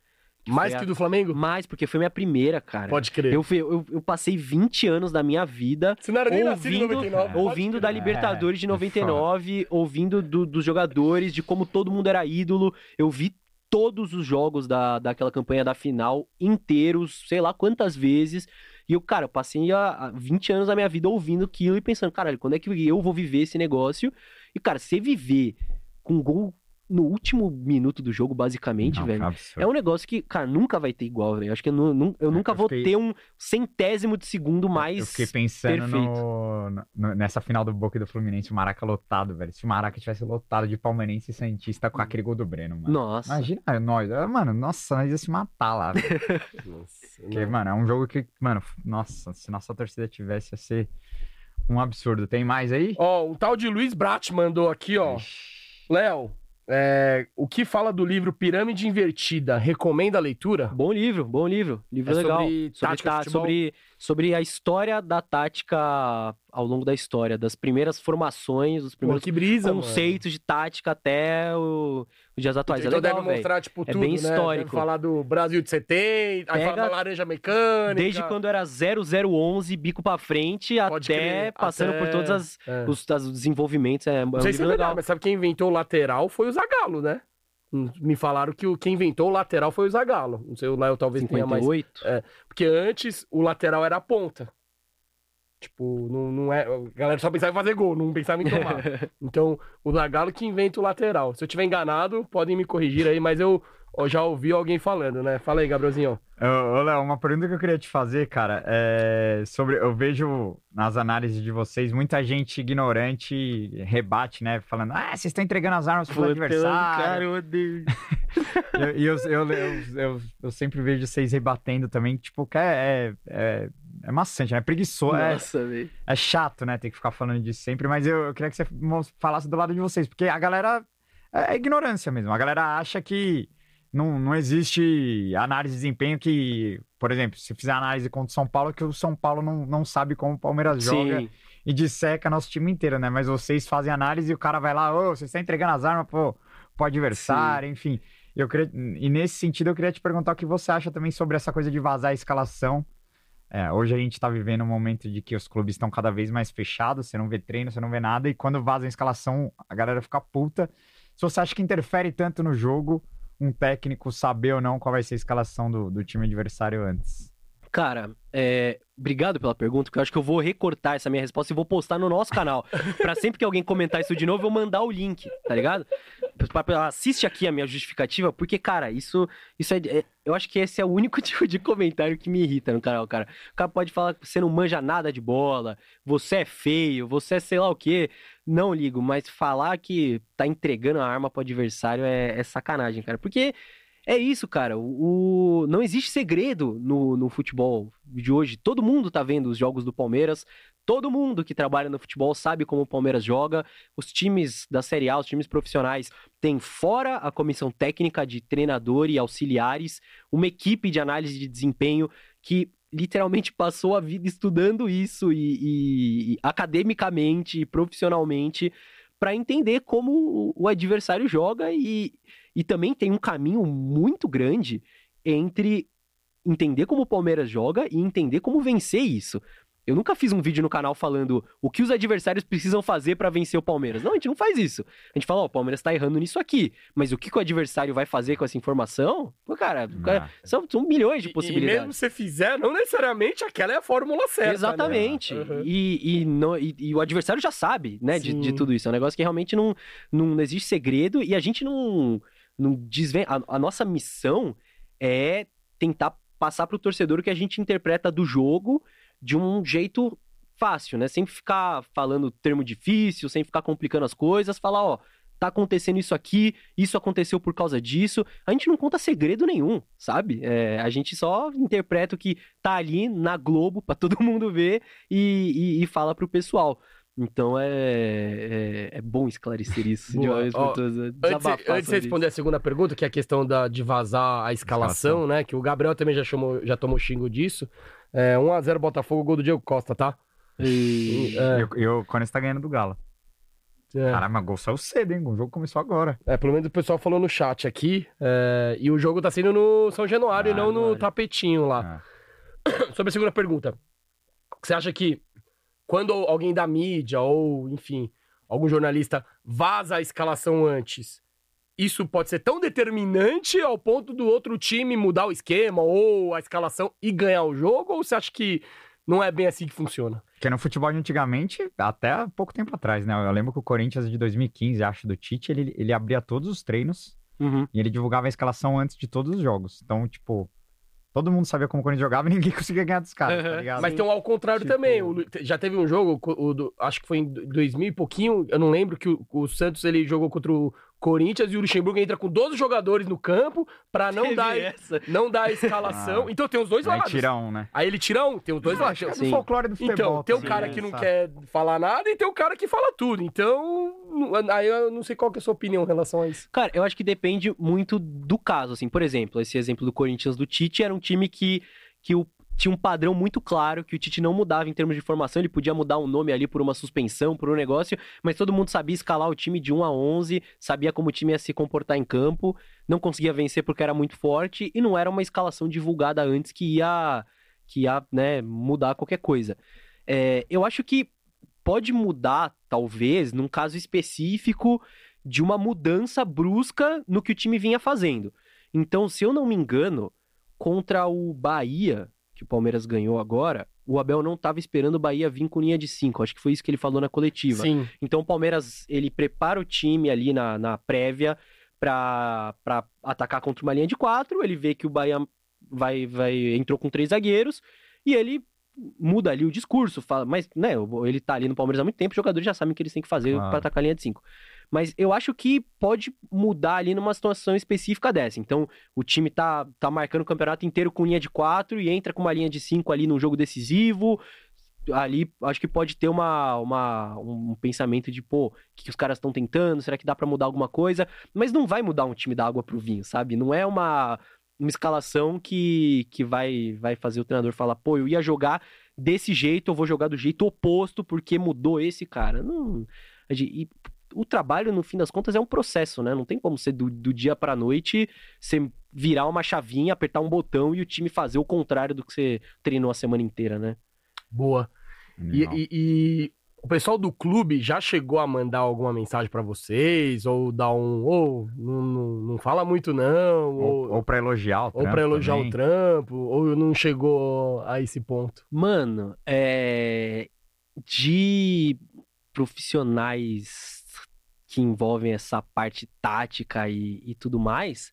Mais foi que a- do Flamengo? Mais, porque foi minha primeira, cara. Pode crer. Eu, fui- eu, eu passei 20 anos da minha vida Você não era nem nascido em ouvindo, 99. pode ouvindo da. Libertadores de É, 99, ouvindo do- dos jogadores, de como todo mundo era ídolo. Eu vi todos os jogos da, daquela campanha da final inteiros, sei lá quantas vezes. E eu, cara, eu passei a, a 20 anos da minha vida ouvindo aquilo e pensando, caralho, quando é que eu vou viver esse negócio? E, cara, você viver com gol no último minuto do jogo, basicamente, Não, velho. É um negócio que, cara, nunca vai ter igual, velho. Acho que eu, eu É, nunca eu vou fiquei- ter um centésimo de segundo mais. Eu fiquei pensando perfeito. no, no- nessa final do Boca e do Fluminense, o Maraca lotado, velho. Se o Maraca tivesse lotado de palmeirense e Santista com aquele gol do Breno, mano. Nossa. Imagina nós. ah, Mano, nossa, nós ia se matar lá, velho. [LAUGHS] Nossa, Porque, mano, é um jogo que, mano, nossa, se nossa torcida tivesse, ia ser um absurdo. Tem mais aí? Ó, um tal de Luiz Brat mandou aqui, ó. Léo, é, o que fala do livro Pirâmide Invertida? Recomenda a leitura? Bom livro, bom livro. Livro É legal. sobre tática de tá- futebol? sobre, sobre a história da tática ao longo da história, das primeiras formações, os Pô, primeiros que brisa, conceitos de tática até o- os dias mano. atuais. Então é legal, deve mostrar, tipo, É tudo, bem né? histórico. Deve falar do Brasil de 70, aí fala Pega da laranja mecânica. Desde quando era 0011, bico pra frente, Pode até crer, passando até- por todos as, É. os, as- os desenvolvimentos. É, é Não sei se é livro verdade, legal. mas sabe quem inventou o lateral foi o Zagallo, né? Me falaram que o, quem inventou o lateral foi o Zagallo. Não sei, o Léo talvez tenha mais. 58. Porque antes o lateral era a ponta. Tipo, não, não é. A galera só pensava em fazer gol, não pensava em tomar. [LAUGHS] então, o Zagallo que inventa o lateral. Se eu tiver enganado, podem me corrigir aí, mas eu, eu já ouvi alguém falando, né? Fala aí, Gabrielzinho. Ô, Léo, uma pergunta que eu queria te fazer, cara, é sobre. Eu vejo nas análises de vocês muita gente ignorante rebate, né? Falando, ah, vocês estão entregando as armas pro adversário. cara, eu odeio. [LAUGHS] E eu, eu, eu, eu, eu sempre vejo vocês rebatendo também, tipo, que é, é, é, é maçante, né? É preguiçoso, é, Nossa, velho. é chato, né? Ter que ficar falando disso sempre, mas eu, eu queria que você falasse do lado de vocês, porque a galera. É, é ignorância mesmo. A galera acha que não, não existe análise de desempenho que, por exemplo, se fizer análise contra o São Paulo, que o São Paulo não, não sabe como o Palmeiras joga Sim. e disseca nosso time inteiro, né? Mas vocês fazem análise e o cara vai lá, ô, você está entregando as armas pro, pro adversário, enfim. Eu queria, e nesse sentido, eu queria te perguntar o que você acha também sobre essa coisa de vazar a escalação. É, hoje a gente tá vivendo um momento de que os clubes estão cada vez mais fechados, você não vê treino, você não vê nada, e quando vaza a escalação, a galera fica puta. Se você acha que interfere tanto no jogo, um técnico saber ou não qual vai ser a escalação do, do time adversário antes. Cara, é, obrigado pela pergunta, porque eu acho que eu vou recortar essa minha resposta e vou postar no nosso canal. [LAUGHS] pra sempre que alguém comentar isso de novo, eu mandar o link, tá ligado? Assiste aqui a minha justificativa, porque, cara, isso, isso é, é- Eu acho que esse é o único [LAUGHS] tipo de comentário que me irrita no canal, cara. O cara pode falar que você não manja nada de bola, você é feio, você é sei lá o quê. Não ligo, mas falar que tá entregando a arma pro adversário é, é sacanagem, cara. Porque é isso, cara. O, não existe segredo no, no futebol de hoje. Todo mundo tá vendo os jogos do Palmeiras. Todo mundo que trabalha no futebol sabe como o Palmeiras joga. Os times da Série A, os times profissionais, têm fora a comissão técnica de treinador e auxiliares, uma equipe de análise de desempenho que literalmente passou a vida estudando isso e, e- e academicamente e profissionalmente para entender como o- adversário joga e, e também tem um caminho muito grande entre entender como o Palmeiras joga e entender como vencer isso. Eu nunca fiz um vídeo no canal falando o que os adversários precisam fazer pra vencer o Palmeiras. Não, a gente não faz isso. A gente fala, ó, o Palmeiras tá errando nisso aqui. Mas o que, que o adversário vai fazer com essa informação? Pô, cara, cara, são, são milhões de E- E possibilidades. mesmo se você fizer, não necessariamente aquela é a fórmula certa. Exatamente. Né? Uhum. E, e, não- e- e o adversário já sabe, né, de, de tudo isso. É um negócio que realmente não, não existe segredo e a gente não, não desvenda. A, a nossa missão é tentar passar pro torcedor o que a gente interpreta do jogo de um jeito fácil, né? Sem ficar falando termo difícil, sem ficar complicando as coisas, falar, ó, tá acontecendo isso aqui, isso aconteceu por causa disso. A gente não conta segredo nenhum, sabe? É, a gente só interpreta o que tá ali na Globo pra todo [LAUGHS] mundo ver e, e, e fala pro pessoal. Então é, é, é bom esclarecer isso de Boa. uma vez Ó, por todas. Antes, antes de você responder a segunda pergunta, que é a questão da, de vazar a escalação, Escalação. né? Que o Gabriel também já, chamou, já tomou xingo disso. É, 1x0 Botafogo, gol do Diego Costa, tá? E- É, Eu, eu, quando está ganhando do Galo. é. Caramba, gol saiu cedo, hein? O jogo começou agora. É, pelo menos o pessoal falou no chat aqui. é, e o jogo tá sendo no São Januário e Ah, não no Januário. tapetinho lá. Ah. [COUGHS] Sobre a segunda pergunta. Você acha que quando alguém da mídia ou, enfim, algum jornalista vaza a escalação antes, isso pode ser tão determinante ao ponto do outro time mudar o esquema ou a escalação e ganhar o jogo? Ou você acha que não é bem assim que funciona? Porque no futebol de antigamente, até pouco tempo atrás, né? Eu lembro que o Corinthians de 2015, acho, do Tite, ele, ele abria todos os treinos Uhum. e ele divulgava a escalação antes de todos os jogos. Então, tipo, todo mundo sabia como o Corinthians jogava e [LAUGHS] ninguém conseguia ganhar dos caras, tá Uhum. ligado? Mas tem um ao contrário Tipo- também. O já teve um jogo, o acho que foi em 2000 e pouquinho, eu não lembro, que o, o Santos ele jogou contra o Corinthians e o Luxemburgo entra com 12 jogadores no campo pra não Teve dar, essa. não dar a escalação. Ah. então tem os dois Aí lados. tira um, né? Aí ele tira um, tem os dois lados. É do folclore do futebol. Então, tem o também, cara né? que não Sabe? quer falar nada e tem o cara que fala tudo. Então, aí eu não sei qual que é a sua opinião em relação a isso. Cara, eu acho que depende muito do caso, assim. Por exemplo, esse exemplo do Corinthians do Tite era um time que, que o, tinha um padrão muito claro que o Tite não mudava em termos de formação, ele podia mudar um nome ali por uma suspensão, por um negócio, mas todo mundo sabia escalar o time de 1 a 11, sabia como o time ia se comportar em campo, não conseguia vencer porque era muito forte e não era uma escalação divulgada antes que ia que ia, né, mudar qualquer coisa. É, eu acho que pode mudar, talvez, num caso específico de uma mudança brusca no que o time vinha fazendo. Então, se eu não me engano, contra o Bahia, que o Palmeiras ganhou agora, o Abel não estava esperando o Bahia vir com linha de 5. Acho que foi isso que ele falou na coletiva. Sim. Então o Palmeiras, ele prepara o time ali na, na prévia para atacar contra uma linha de 4. Ele vê que o Bahia vai, vai entrou com três zagueiros e ele muda ali o discurso, fala, mas né, ele tá ali no Palmeiras há muito tempo, os jogadores já sabem o que eles têm que fazer Claro. para atacar a linha de 5. Mas eu acho que pode mudar ali numa situação específica dessa. Então, o time tá, tá marcando o campeonato inteiro com linha de 4 e entra com uma linha de 5 ali num jogo decisivo. Ali, acho que pode ter uma, uma, um pensamento de, pô, o que, que os caras estão tentando? Será que dá pra mudar alguma coisa? Mas não vai mudar um time da água pro vinho, sabe? Não é uma, uma escalação que, que vai, vai fazer o treinador falar, pô, eu ia jogar desse jeito, eu vou jogar do jeito oposto porque mudou esse cara. Não. E o trabalho, no fim das contas, é um processo, né? Não tem como ser do, do dia pra noite, você virar uma chavinha, apertar um botão e o time fazer o contrário do que você treinou a semana inteira, né? Boa. E, e- e o pessoal do clube já chegou a mandar alguma mensagem pra vocês? Ou dar um. Ou não, não, não fala muito, não. Ou, Ou, pra elogiar o ou pra elogiar o trampo. Ou não chegou a esse ponto. Mano, é... de profissionais que envolvem essa parte tática e, e tudo mais,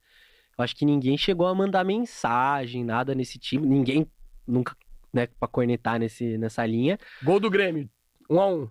eu acho que ninguém chegou a mandar mensagem, nada nesse time. Ninguém nunca, né, pra cornetar nesse, nessa linha. Gol do Grêmio. Um a um.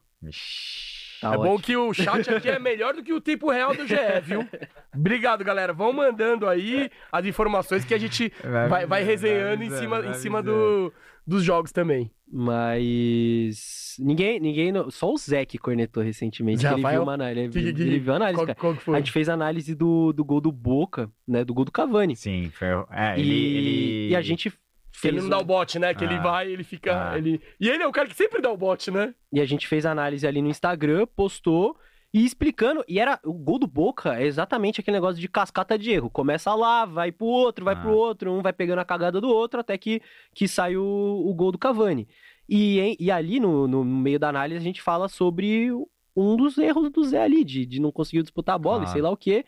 Tá é bom ótimo. que o chat aqui é melhor do que o tempo real do GE, viu? Obrigado, galera. Vão mandando aí as informações que a gente vai, vai resenhando em cima, em cima do, dos jogos também. Mas ninguém, ninguém, só o Zé que cornetou recentemente, Já que ele vai viu uma análise, ele, Que- ele viu a análise, Qual, qual que foi? A gente fez análise do, do gol do Boca, né, do gol do Cavani. Sim, foi. É, e, ele, ele- e a gente Que fez ele não dá o bote, né? Que ele Ah. vai, ele fica. Ah. Ele... E ele é o cara que sempre dá o bote, né? E a gente fez a análise ali no Instagram, postou e explicando. E era o gol do Boca é exatamente aquele negócio de cascata de erro. Começa lá, vai pro outro, vai Ah. pro outro, um vai pegando a cagada do outro até que, que sai o, o gol do Cavani. E, e ali no, no meio da análise a gente fala sobre um dos erros do Zé ali, de, de não conseguir disputar a bola e Ah. sei lá o quê.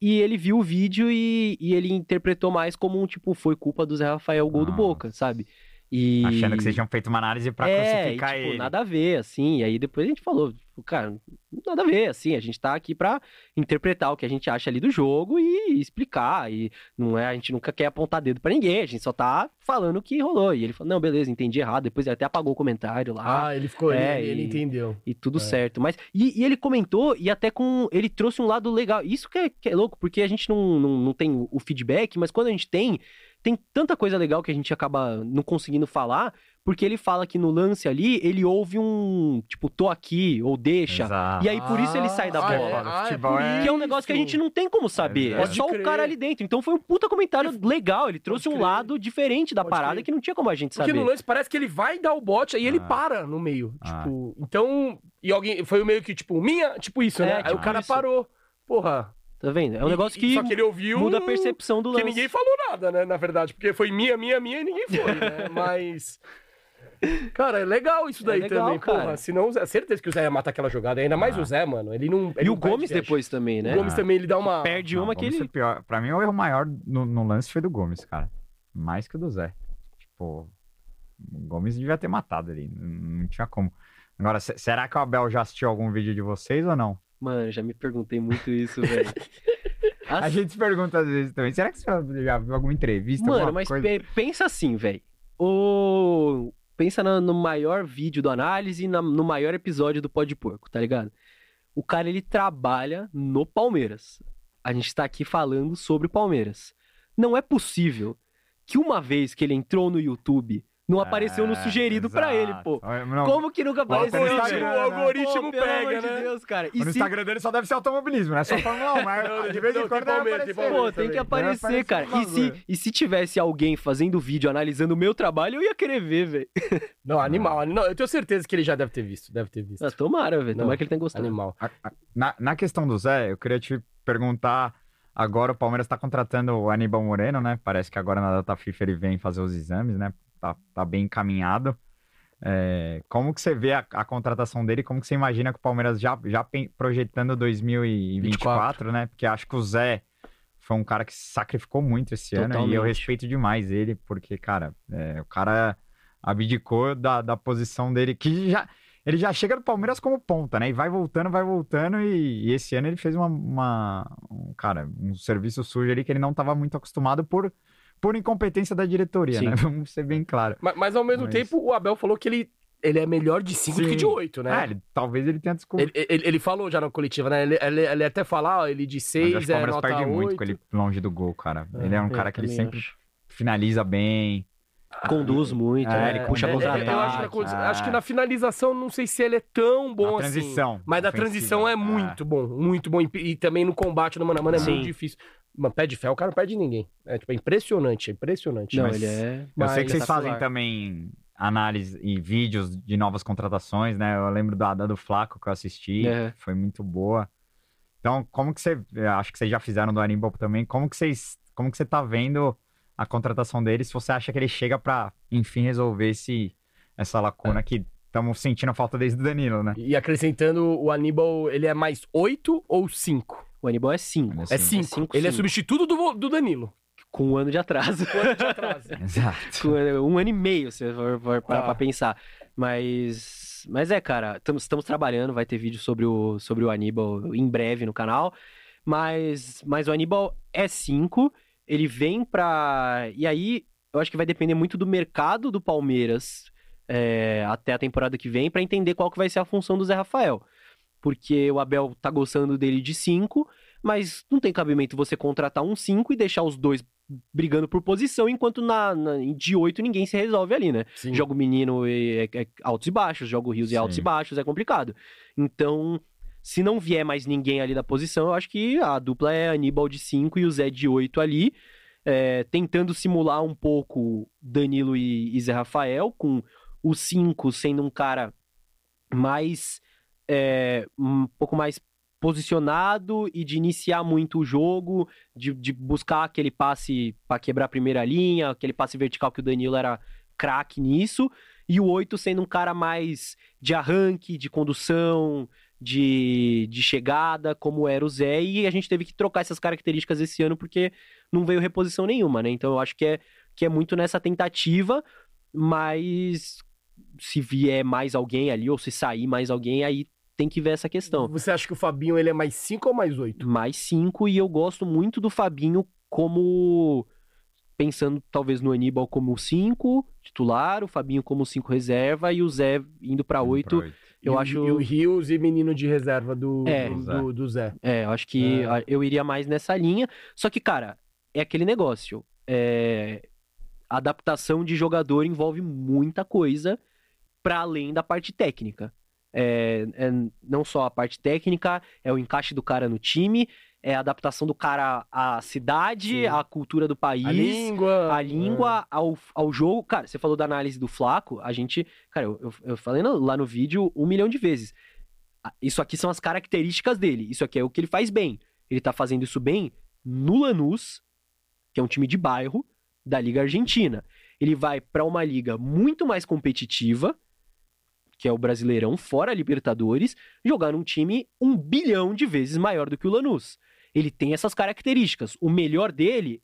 E ele viu o vídeo e, e ele interpretou mais como um tipo, foi culpa do Zé Rafael o gol do Ah. Boca, sabe? E... Achando que vocês tinham feito uma análise pra é, crucificar e, tipo, ele. nada a ver, assim. E aí depois a gente falou, tipo, cara, nada a ver, assim. A gente tá aqui pra interpretar o que a gente acha ali do jogo e explicar. E não é, a gente nunca quer apontar dedo pra ninguém, a gente só tá falando o que rolou. E ele falou, não, beleza, entendi errado. Depois ele até apagou o comentário lá. Ah, ele ficou. é, ele, ele entendeu. E tudo É. certo. Mas. E, e ele comentou, e até com. Ele trouxe um lado legal. Isso que é, que é louco, porque a gente não, não, não tem o feedback, mas quando a gente tem, tem tanta coisa legal que a gente acaba não conseguindo falar, porque ele fala que no lance ali, ele ouve um. Tipo, tô aqui, ou deixa. Exato. E aí por isso ele sai da Ah, bola. é? Ah, é Futebol é- Que é um negócio que a gente não tem como saber. É, Pode só crer. o cara ali dentro. Então foi um puta comentário legal. Ele trouxe um lado diferente da Pode parada crer. que não tinha como a gente Porque saber. no lance parece que ele vai dar o bote e ele Ah. para no meio. Ah. Tipo, então. E alguém. Foi meio que, tipo, minha. Tipo isso, É, né? Aí tipo o cara isso. parou. Porra. Tá vendo? É um E- negócio que, Só que ele ouviu. muda a percepção do Que lance. ninguém falou nada, né? Na verdade. Porque foi minha, minha, minha e ninguém foi, né? [LAUGHS] Mas. Cara, é legal isso É daí legal, também, cara. porra. Senão, é certeza que o Zé ia matar aquela jogada. Ainda mais Ah. o Zé, mano. Ele não. ele E o não Gomes depois também, né? O Gomes Ah. também, ele dá uma. Perde Não, uma que Gomes ele. pior. Pra mim, o erro maior no, no lance foi do Gomes, cara. Mais que o do Zé. Tipo, o Gomes devia ter matado ali. Não não tinha como. Agora, se- será que o Abel já assistiu algum vídeo de vocês ou não? Mano, já me perguntei muito isso, velho. [LAUGHS] A gente se pergunta às vezes também. Será que você já viu alguma entrevista? Mano, mas coisa? pe- pensa assim, velho. O... Pensa no maior vídeo do análise e no maior episódio do Pó de Porco, tá ligado? O cara, ele trabalha no Palmeiras. A gente tá aqui falando sobre o Palmeiras. Não é possível que uma vez que ele entrou no YouTube, Não apareceu no É, sugerido pra exato. ele, pô. Não, Como que nunca apareceu? no velho? Instagram, o algoritmo Pô, pelo pega, amor de né? Deus, cara. E no se- Instagram dele só deve ser automobilismo, não é só Fórmula 1, mas [LAUGHS] Não, de vez em quando tem Palmeiras, tem aparecer. Palmeiras. Pô, tem que aparecer, cara. aparecer E se, e se tivesse alguém fazendo vídeo analisando o meu trabalho, eu ia querer ver, velho. [LAUGHS] Não, animal. Não, eu tenho certeza que ele já deve ter visto. Deve ter visto. Ah, tomara, velho. Não, Tomara que ele tenha gostado. Animal. A- a- Na, na questão do Zé, eu queria te perguntar. Agora o Palmeiras tá contratando o Aníbal Moreno, né? Parece que agora na data FIFA ele vem fazer os exames, né? Tá, tá bem encaminhado. É, como que você vê a, a contratação dele? Como que você imagina que o Palmeiras já, já projetando 2024, né? Porque acho que o Zé foi um cara que se sacrificou muito esse ano e eu Totalmente. respeito demais ele, porque, cara, é, o cara abdicou da, da posição dele, que já. Ele já chega no Palmeiras como ponta, né? E vai voltando, vai voltando. E, e esse ano ele fez uma, uma- um, cara, um serviço sujo ali que ele não estava muito acostumado por, por incompetência da diretoria, Sim. né? [LAUGHS] Vamos ser bem claro. Mas, mas ao mesmo Mas- tempo, o Abel falou que ele, ele é melhor de 5 do que de 8, né? É, ele- talvez ele tenha desculpa. Ele, ele, ele falou já na coletiva, né? Ele, ele, ele até fala, ó, ele de Mas eu 6 acho que o é Palmeiras nota perde 8. muito com ele longe do gol, cara. Ele é um cara que ele sempre acho. finaliza bem. Conduz muito, É, né? Ele puxa é, eu, contra-ataque. eu acho, que na, condi- Ah. acho que na finalização, não sei se ele é tão bom Na assim. transição Mas na transição é É. muito bom, muito bom. E, e também no combate no mano a mano é Sim. muito difícil. Mano, pé de fé, o cara não perde ninguém. É, tipo, é impressionante, é impressionante. Não, Mas- ele é. Eu sei que vocês fazem também análise e vídeos de novas contratações, né? Eu lembro da, da do Flaco que eu assisti, É. foi muito boa. Então, como que você, acho que vocês já fizeram do Aníbal também, como que vocês, como que você tá vendo a contratação dele, se você acha que ele chega pra, enfim, resolver esse, essa lacuna que estamos sentindo falta desde o Danilo, né? E acrescentando, o Aníbal, ele é mais 8 ou 5? O Aníbal é 5. Ele É Sim. 5. Ele é substituto do, do Danilo. Com um ano de atraso. Quanto de atraso? [LAUGHS] [LAUGHS] Exato. Com um ano e meio, se for, for parar Tá. pra pensar. Mas, mas é, cara, estamos, estamos trabalhando, vai ter vídeo sobre o, sobre o Aníbal em breve no canal. Mas, mas o Aníbal é 5, ele vem pra. E aí, eu acho que vai depender muito do mercado do Palmeiras é, até a temporada que vem pra entender qual que vai ser a função do Zé Rafael. Porque o Abel tá gostando dele de 5, mas não tem cabimento você contratar um 5 e deixar os dois brigando por posição, enquanto na, na- de 8 ninguém se resolve ali, né? Sim. Jogo menino é, é- é altos e baixos, jogo rios e Sim. altos e baixos, é complicado. Então, se não vier mais ninguém ali da posição, eu acho que a dupla é Aníbal de 5 e o Zé de 8 ali, é, tentando simular um pouco Danilo e, e Zé Rafael, com o 5 sendo um cara mais. É, um pouco mais posicionado e de iniciar muito o jogo, de, de buscar aquele passe para quebrar a primeira linha, aquele passe vertical que o Danilo era craque nisso, e o 8 sendo um cara mais de arranque, de condução, de, de chegada, como era o Zé, e a gente teve que trocar essas características esse ano porque não veio reposição nenhuma, né? Então eu acho que é, que é muito nessa tentativa, mas se vier mais alguém ali, ou se sair mais alguém, aí tem que ver essa questão Você acha que o Fabinho ele é mais 5 ou mais 8? mais cinco e eu gosto muito do Fabinho como pensando talvez no Aníbal como cinco titular, o Fabinho como cinco reserva e o Zé indo pra oito. Eu e, o- acho- E o Rios e menino de reserva do, É. do, do- do Zé. É, eu acho que É. eu iria mais nessa linha. Só que, cara, é aquele negócio. É... Adaptação de jogador envolve muita coisa para além da parte técnica. É, é não só a parte técnica, é o encaixe do cara no time, é a adaptação do cara à cidade, Sim. à cultura do país. A língua. A língua ao, ao jogo. Cara, você falou da análise do Flaco, a gente. Cara, eu, eu, falei lá no vídeo um milhão de vezes. Isso aqui são as características dele. Isso aqui é o que ele faz bem. Ele tá fazendo isso bem no Lanús, que é um time de bairro da Liga Argentina. Ele vai pra uma liga muito mais competitiva, que é o Brasileirão, fora a Libertadores, jogar num time um bilhão de vezes maior do que o Lanús. Ele tem essas características. O melhor dele,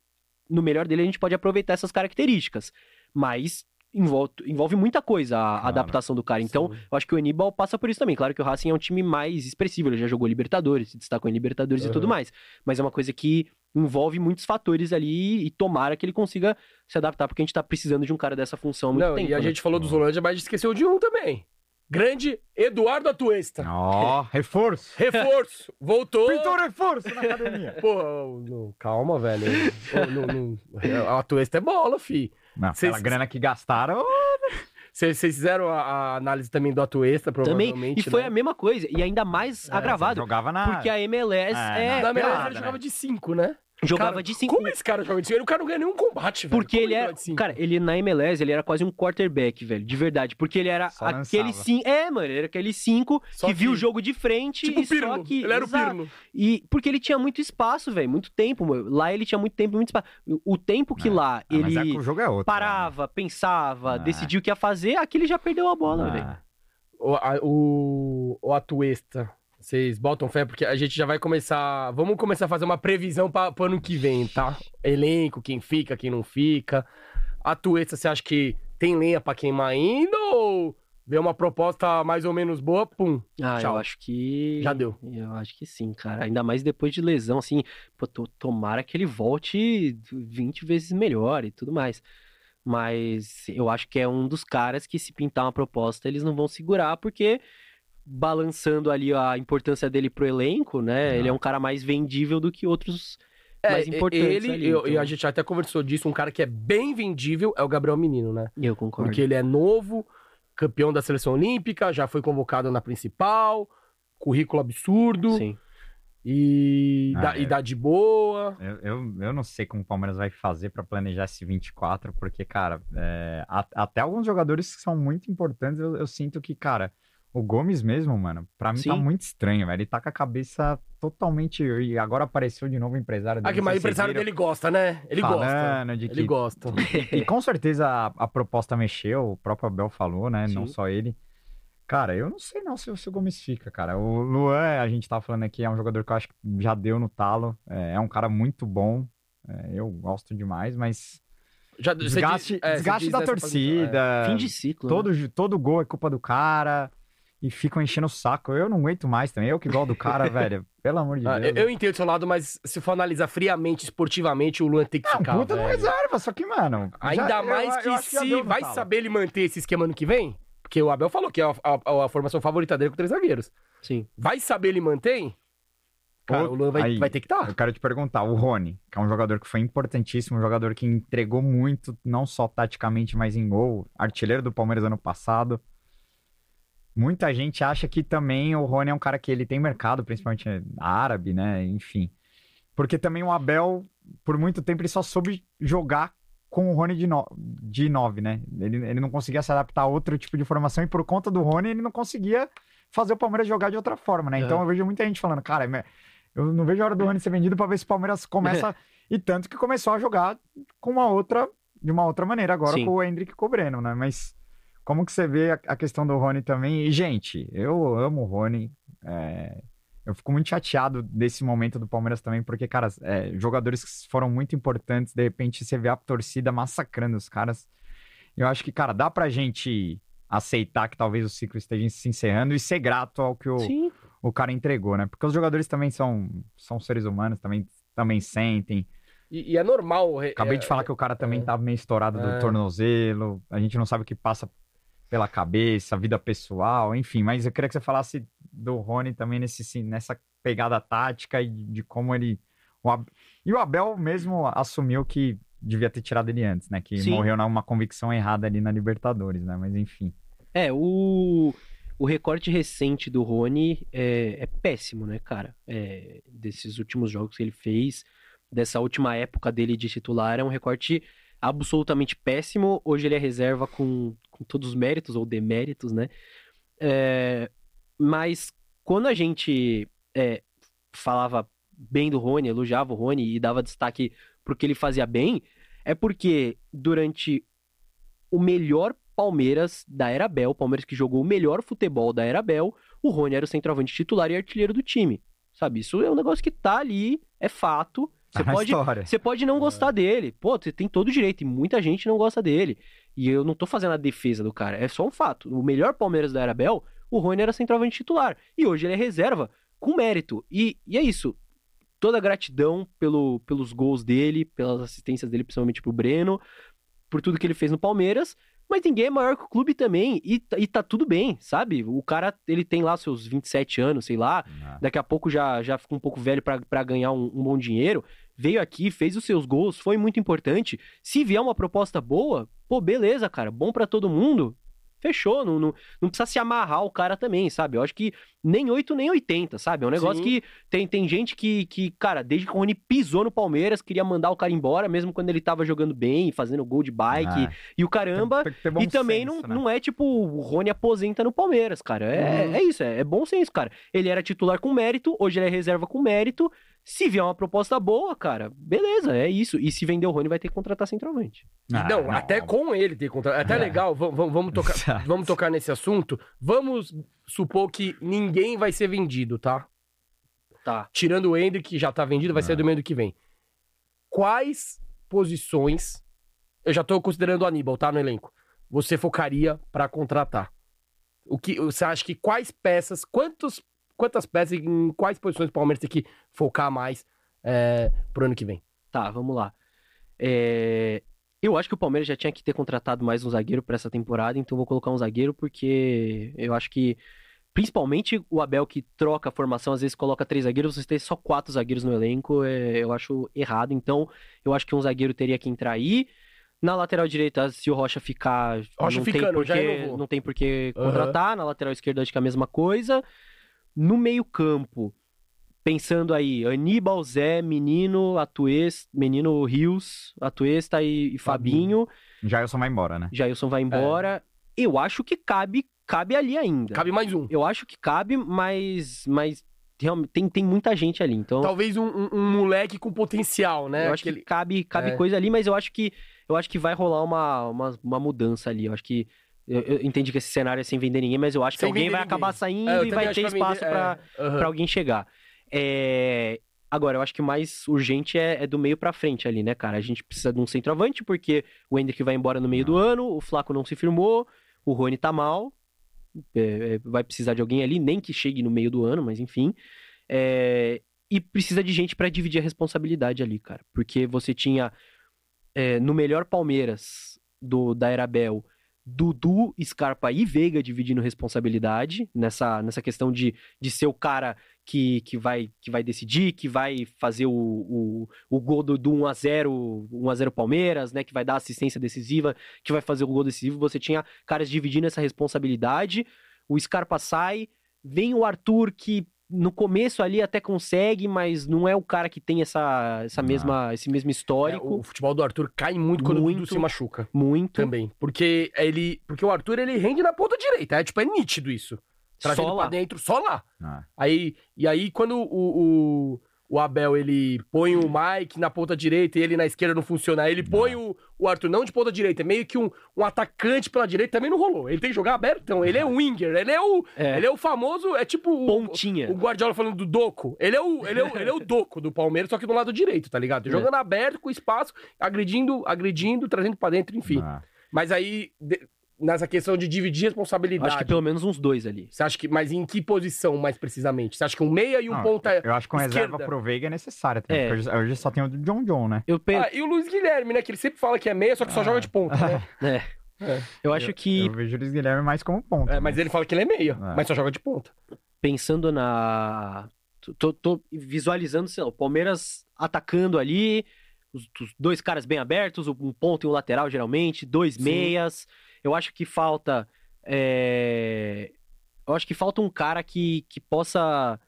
no melhor dele a gente pode aproveitar essas características, mas envolve, envolve muita coisa a Claro. adaptação do cara. Então, Sim. eu acho que o Aníbal passa por isso também. Claro que o Racing é um time mais expressivo, ele já jogou Libertadores, se destacou em Libertadores e Uhum. tudo mais. Mas é uma coisa que envolve muitos fatores ali e tomara que ele consiga se adaptar, porque a gente tá precisando de um cara dessa função há muito Não, tempo. e a né? gente falou do Zolândia, mas esqueceu de um também. Grande Eduardo Atuesta. Ó, reforço. Reforço. Voltou. Pintou reforço na academia. [LAUGHS] Porra, não, calma, velho. A Atuesta é bola, fi. Não, Vocês- aquela grana que gastaram, Vocês fizeram a, a análise também do Atuesta, Também. provavelmente. E foi né? a mesma coisa. E ainda mais É, agravado. Jogava na. Porque a MLS É, é, na- pelada, ele né? jogava de 5, né? Jogava Cara, de 5. Como esse cara joga de 5? O cara não ganha nenhum combate, velho. Porque Como ele era. de cinco? Cara, ele na MLS, ele era quase um quarterback, velho. De verdade. Porque ele era Só aquele lançava. 5. É, mano, ele era aquele 5 Só que, viu que- o jogo de frente tipo e o Pirlo. só que. Ele era Exato. o Pirlo. E porque ele tinha muito espaço, velho, muito tempo. mano. Lá ele tinha muito tempo, muito espaço. O tempo que É. lá Ah, mas ele é que o jogo é outro. parava, pensava, Ah. decidia o que ia fazer, aqui ele já perdeu a bola, né? velho. Ah, O, a- o, o Atuesta. Vocês botam fé, porque a gente já vai começar. Vamos começar a fazer uma previsão para o ano que vem, tá? Elenco, quem fica, quem não fica. Atuesta, você acha que tem lenha pra queimar ainda? Ou vê uma proposta mais ou menos boa, pum? Ah, Tchau. eu acho que. Já deu. Eu acho que sim, cara. Ainda mais depois de lesão, assim. Pô, to- tomara que ele volte 20 vezes melhor e tudo mais. Mas eu acho que é um dos caras que, se pintar uma proposta, eles não vão segurar, porque balançando ali a importância dele pro elenco, né? Não. Ele é um cara mais vendível do que outros mais É, importantes. ele, ali, eu- e então a gente até conversou disso, um cara que é bem vendível é o Gabriel Menino, né? Eu concordo. Porque ele é novo, campeão da seleção olímpica, já foi convocado na principal, currículo absurdo Sim. e, Ah, dá, e é. dá de boa. Eu, eu, eu não sei como o Palmeiras vai fazer pra planejar esse 24, porque, cara, é, a- até alguns jogadores que são muito importantes, eu, eu sinto que, cara, o Gomes mesmo, mano, pra mim tá Sim. muito estranho, velho. Ele tá com a cabeça totalmente. E agora apareceu de novo o empresário Ah, dele. que não mas o empresário dele gosta, né? Ele gosta. de Ele que gosta. E com certeza a, a proposta mexeu, o próprio Abel falou, né? Não Sim. só ele. Cara, eu não sei não se, o- se o Gomes fica, cara. O Luan, a gente tava falando aqui, é um jogador que eu acho que já deu no talo. É, é um cara muito bom. é, eu gosto demais, mas Já, desgaste, diz- é, desgaste da torcida. Fim de ciclo. né? todo, todo gol é culpa do cara. E ficam enchendo o saco. Eu não aguento mais também. Eu que gosto do cara, [LAUGHS] velho. Pelo amor de Ah, Deus. eu, eu entendo o seu lado, mas se for analisar friamente, esportivamente, o Luan tem que É um ficar. puta velho. reserva, só que, mano. Ainda já- eu- mais eu que já se no vai talo. saber ele manter esse esquema ano que vem, porque o Abel falou que é a, a- a formação favorita dele com três zagueiros. Sim. Vai saber ele mantém? Cara, o Luan vai, aí, vai ter que estar. Eu quero te perguntar, o Rony, que é um jogador que foi importantíssimo, um jogador que entregou muito, não só taticamente, mas em gol, artilheiro do Palmeiras ano passado. Muita gente acha que também o Rony é um cara que ele tem mercado, principalmente árabe, né? Enfim. Porque também o Abel, por muito tempo, ele só soube jogar com o Rony de, no... de 9, né? Ele, ele não conseguia se adaptar a outro tipo de formação e por conta do Rony ele não conseguia fazer o Palmeiras jogar de outra forma, né? Então Aham. eu vejo muita gente falando, cara, é eu não vejo a hora do Rony ser vendido pra ver se o Palmeiras começa. [LAUGHS] e tanto que começou a jogar com uma outra, de uma outra maneira agora Sim. com o Hendrick com o Breno, né? Mas como que você vê a, a questão do Rony também? E, gente, eu amo o Rony. é, Eu fico muito chateado desse momento do Palmeiras também, porque, cara, é, jogadores que foram muito importantes, de repente você vê a torcida massacrando os caras. Eu acho que, cara, dá pra gente aceitar que talvez o ciclo esteja se encerrando e ser grato ao que o, Sim. o cara entregou, né? Porque os jogadores também são, são seres humanos, também, também sentem. E, e é normal. é- Acabei é- de falar que o cara também é. tá meio estourado do É. tornozelo, a gente não sabe o que passa pela cabeça, vida pessoal, enfim. Mas eu queria que você falasse do Rony também nesse, sim, nessa pegada tática e de como ele. o Ab- E o Abel mesmo assumiu que devia ter tirado ele antes, né? Que Sim. morreu numa convicção errada ali na Libertadores, né? Mas enfim. É, o, o recorte recente do Rony é, é péssimo, né, cara? É, desses últimos jogos que ele fez, dessa última época dele de titular, é um recorte absolutamente péssimo. Hoje ele é reserva com, com todos os méritos ou deméritos, né? É, mas quando a gente é, falava bem do Rony, elogiava o Rony e dava destaque pro que ele fazia bem, é porque durante o melhor Palmeiras da era Bel, Palmeiras que jogou o melhor futebol da era Bel, o Rony era o centroavante titular e artilheiro do time. Sabe, isso é um negócio que tá ali, é fato. Você pode, história. você pode não gostar dele. Pô, você tem todo o direito, e muita gente não gosta dele. E eu não tô fazendo a defesa do cara, é só um fato. O melhor Palmeiras da era Bel, o Rony era centroavante titular. E hoje ele é reserva, com mérito. E, e é isso. Toda a gratidão pelo, pelos gols dele, pelas assistências dele, principalmente pro Breno, por tudo que ele fez no Palmeiras. Mas ninguém é maior que o clube também. E, tá- e tá tudo bem, sabe? O cara, ele tem lá seus 27 anos, sei lá. Daqui a pouco já, já fica um pouco velho pra pra ganhar um, um bom dinheiro. Veio aqui, fez os seus gols, foi muito importante. Se vier uma proposta boa, pô, beleza, cara, bom pra todo mundo. fechou. Não, não, não precisa se amarrar o cara também, sabe? Eu acho que nem 8, nem 80, sabe? É um negócio Sim. que tem, tem gente que, que, cara, desde que o Rony pisou no Palmeiras, queria mandar o cara embora, mesmo quando ele tava jogando bem, fazendo gol de bike Ah. e o caramba. Tem- tem E também senso, não, né? não é tipo o Rony aposenta no Palmeiras, cara. É, Uhum. é isso, é, é bom senso, cara. Ele era titular com mérito, hoje ele é reserva com mérito. Se vier uma proposta boa, cara, beleza, é isso. E se vender o Rony, vai ter que contratar centroavante. Ah, não, até com ele ter contrato. Até É. legal, vamos, vamos- vamos tocar, Exato. vamos tocar nesse assunto. Vamos supor que ninguém vai ser vendido, tá? Tá. Tirando o Ender, que já tá vendido, vai Ah. sair do meio do que vem. Quais posições. Eu já tô considerando o Aníbal, tá? No elenco. Você focaria pra contratar? O que você acha que quais peças, quantos, quantas peças e em quais posições o Palmeiras tem que focar mais é, pro ano que vem? Tá, vamos lá. É, Eu acho que o Palmeiras já tinha que ter contratado mais um zagueiro pra essa temporada, então vou colocar um zagueiro porque eu acho que, principalmente o Abel que troca a formação, às vezes coloca três zagueiros, você ter só quatro zagueiros no elenco, é, eu acho errado. Então, eu acho que um zagueiro teria que entrar aí. Na lateral direita, se o Rocha ficar, Rocha não, ficando, tem renovou. não tem por que contratar. Na lateral esquerda, acho que é a mesma coisa. No meio-campo, pensando aí, Aníbal, Zé, Menino, Atuês, Menino Rios, Atuesta e, e Fabinho. Jailson vai embora, né? Jailson vai embora. Eu acho que cabe, cabe ali ainda. Cabe mais um. Eu acho que cabe, mas, mas realmente tem, tem muita gente ali. Então, Talvez um, um- um moleque com potencial, né? eu acho Aquele- que cabe, cabe É. coisa ali, mas eu acho que eu acho que vai rolar uma, uma, uma mudança ali. Eu acho que eu, eu entendi que esse cenário é sem vender ninguém, mas eu acho que Sem alguém vender vai ninguém. acabar saindo É, e vai ter que espaço pra é, pra alguém chegar. É, Agora, eu acho que o mais urgente é, é do meio pra frente ali, né, cara? A gente precisa de um centroavante, porque o Hendrick vai embora no meio do ano, o Flaco não se firmou, o Rony tá mal, é, é, vai precisar de alguém ali, nem que chegue no meio do ano, mas enfim. E precisa de gente pra dividir a responsabilidade ali, cara. Porque você tinha no melhor Palmeiras do da Era Bel, Dudu, Scarpa e Veiga dividindo responsabilidade nessa, nessa questão de, de ser o cara que, que, vai, que vai decidir, que vai fazer o, o, o gol do, do 1x0, 1x0 Palmeiras, né? Que vai dar assistência decisiva, que vai fazer o gol decisivo. Você tinha caras dividindo essa responsabilidade. O Scarpa sai, vem o Arthur que no começo ali até consegue, mas não é o cara que tem essa, essa mesma, esse mesmo É, histórico. o futebol do Arthur cai muito quando o Dudu Muito. se machuca. Muito. Também. Porque ele. Porque o Arthur ele rende na ponta direita. É tipo, é nítido isso. Trazendo Só pra lá. dentro, só lá. Ah. Aí, e aí, quando o, o, o Abel ele põe o Mike na ponta direita e ele na esquerda não funciona, ele põe o, o Arthur não de ponta direita, é meio que um, um atacante pela direita também não rolou. Ele tem que jogar aberto, então. Ele é um winger, ele é o, É. ele é o famoso, é tipo o, Pontinha. o Guardiola falando do Doco. Ele é o, ele é o, ele é o [LAUGHS] Doco do Palmeiras, só que do lado direito, tá ligado? Jogando aberto, com espaço, agredindo, agredindo, trazendo pra dentro, enfim. Ah. Mas aí, de- nessa questão de dividir responsabilidade. Acho que pelo menos uns dois ali. Você acha que. Mas em que posição, mais precisamente? Você acha que um meia e um Não, ponta. Eu acho que uma reserva esquerda? pro Veiga é necessária também. É. Hoje, hoje só tem o John John, né? Eu, pe... Ah, e o Luiz Guilherme, né? Que ele sempre fala que é meia, só que só Ah. joga de ponta, né? [LAUGHS] é. É. eu acho que Eu vejo o Luiz Guilherme mais como ponto. É, mas ele fala que ele é meia, É. mas só joga de ponta. pensando na. Tô, tô visualizando, sei lá, o Palmeiras atacando ali, os, os dois caras bem abertos, um ponto e um lateral, geralmente, dois Sim. meias. Eu acho que falta. é, Eu acho que falta um cara que, que possa.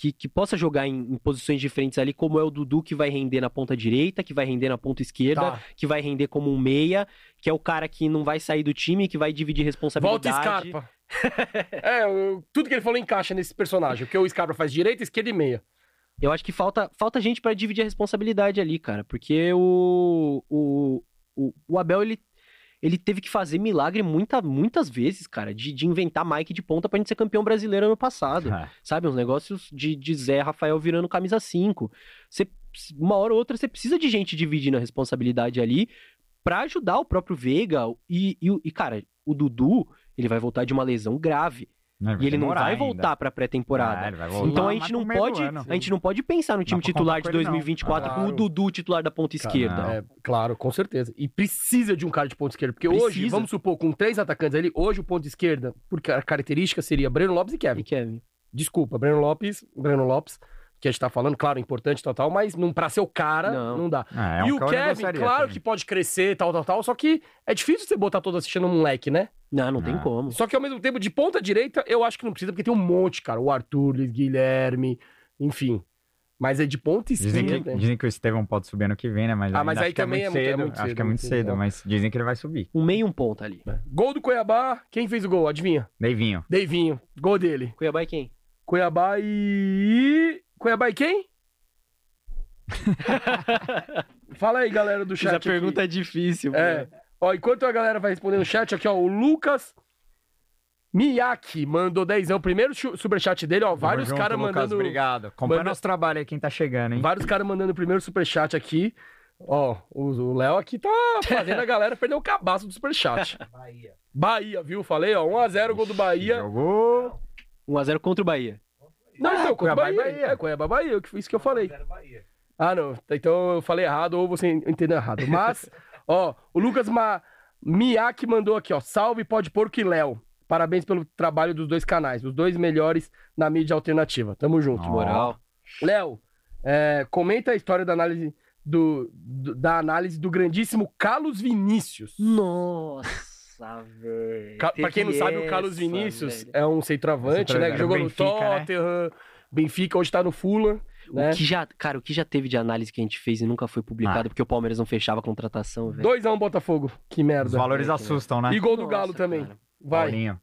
Que, que possa jogar em, em posições diferentes ali, como é o Dudu, que vai render na ponta direita, que vai render na ponta esquerda, Tá. que vai render como um meia, que é o cara que não vai sair do time, que vai dividir Volta responsabilidade. Scarpa. é, eu- tudo que ele falou encaixa nesse personagem. Porque o Scarpa faz direita, esquerda e meia. Eu acho que falta, falta gente pra dividir a responsabilidade ali, cara. Porque o, o, o, o Abel, ele, ele teve que fazer milagre muita, muitas vezes, cara, de, de inventar Mike de ponta pra gente ser campeão brasileiro ano passado. Ah, [LAUGHS] Sabe? Uns negócios de, de Zé Rafael virando camisa 5. Você, uma hora ou outra você precisa de gente dividindo a responsabilidade ali pra ajudar o próprio Veiga. E, e, e, cara, o Dudu, ele vai voltar de uma lesão grave. E ele não vai ainda. voltar pra pré-temporada. Ah, Então a gente não pode, a gente não pode pensar no time titular de contar com ele, não. 2024 com o Claro. Dudu titular da ponta esquerda. não. É, claro, com certeza. E precisa de um cara de ponta esquerda. Porque hoje, Precisa. vamos supor, com três atacantes ali, hoje o ponto esquerda, por ca- característica, seria Breno Lopes e Kevin. E Kevin. Desculpa, Breno Lopes, Breno Lopes. Que a gente tá falando, claro, importante, tal, tal, mas não, pra ser o cara, não, Não. dá. Ah, é um e o eu Kevin, claro também. que pode crescer, tal, tal, tal, só que é difícil você botar todo assistindo um moleque, né? Não, não tem Ah. como. Só que ao mesmo tempo, de ponta direita, eu acho que não precisa, porque tem um monte, cara. O Arthur, Luiz Guilherme, enfim. Mas é de ponta Dizem esquerda. que, né? dizem que o Estevão pode subir ano que vem, né? Mas, Ah, mas acho aí que também é muito muito- é cedo. muito Acho cedo, que é muito cedo. cedo, mas dizem que ele vai subir. Um meio e um ponto ali. Gol do Cuiabá. Quem fez o gol? Adivinha? Deivinho. Deivinho. Gol dele. Cuiabá e quem? Cuiabá e. Cuiabá e quem? [LAUGHS] Fala aí, galera do chat. Essa aqui. pergunta é difícil. É. Ó, enquanto a galera vai respondendo no chat, aqui, ó, o Lucas Miyake mandou dezão. Primeiro chu- superchat dele, ó. Vários caras mandando. Obrigado. Acompanha manda- nosso trabalho aí, quem tá chegando, hein? Vários caras mandando o primeiro superchat aqui. Ó, o o Léo aqui tá fazendo a [LAUGHS] galera perder o cabaço do superchat. [LAUGHS] Bahia. Bahia, viu? Falei, ó. 1x0 gol do Bahia. Jogou. 1x0 contra o Bahia. Não, então, Cuiabá Cuiabá e Bahia. Bahia. É, Cuiabá Bahia, isso que eu falei. Ah, não. Então eu falei errado ou você entendeu errado. Mas, [LAUGHS] ó, o Lucas Ma... Miyake mandou aqui, ó. Salve, pode porco e Léo. Parabéns pelo trabalho dos dois canais. Os dois melhores na mídia alternativa. Tamo junto. Moral. Léo, é, comenta a história da análise do, do- da análise do grandíssimo Carlos Vinícius. Nossa, velho. Ca- pra quem não sabe, o Carlos essa, Vinícius velho. é um centroavante, né? Que jogou no né? Tottenham, Benfica, hoje tá no Fulham. Né? O que já, cara, o que já teve de análise que a gente fez e nunca foi publicado Ah. porque o Palmeiras não fechava a contratação, velho. 2x1 Botafogo. Que merda. Os valores né? assustam, né? E gol do Nossa, Galo também. cara. Vai. Paulinho.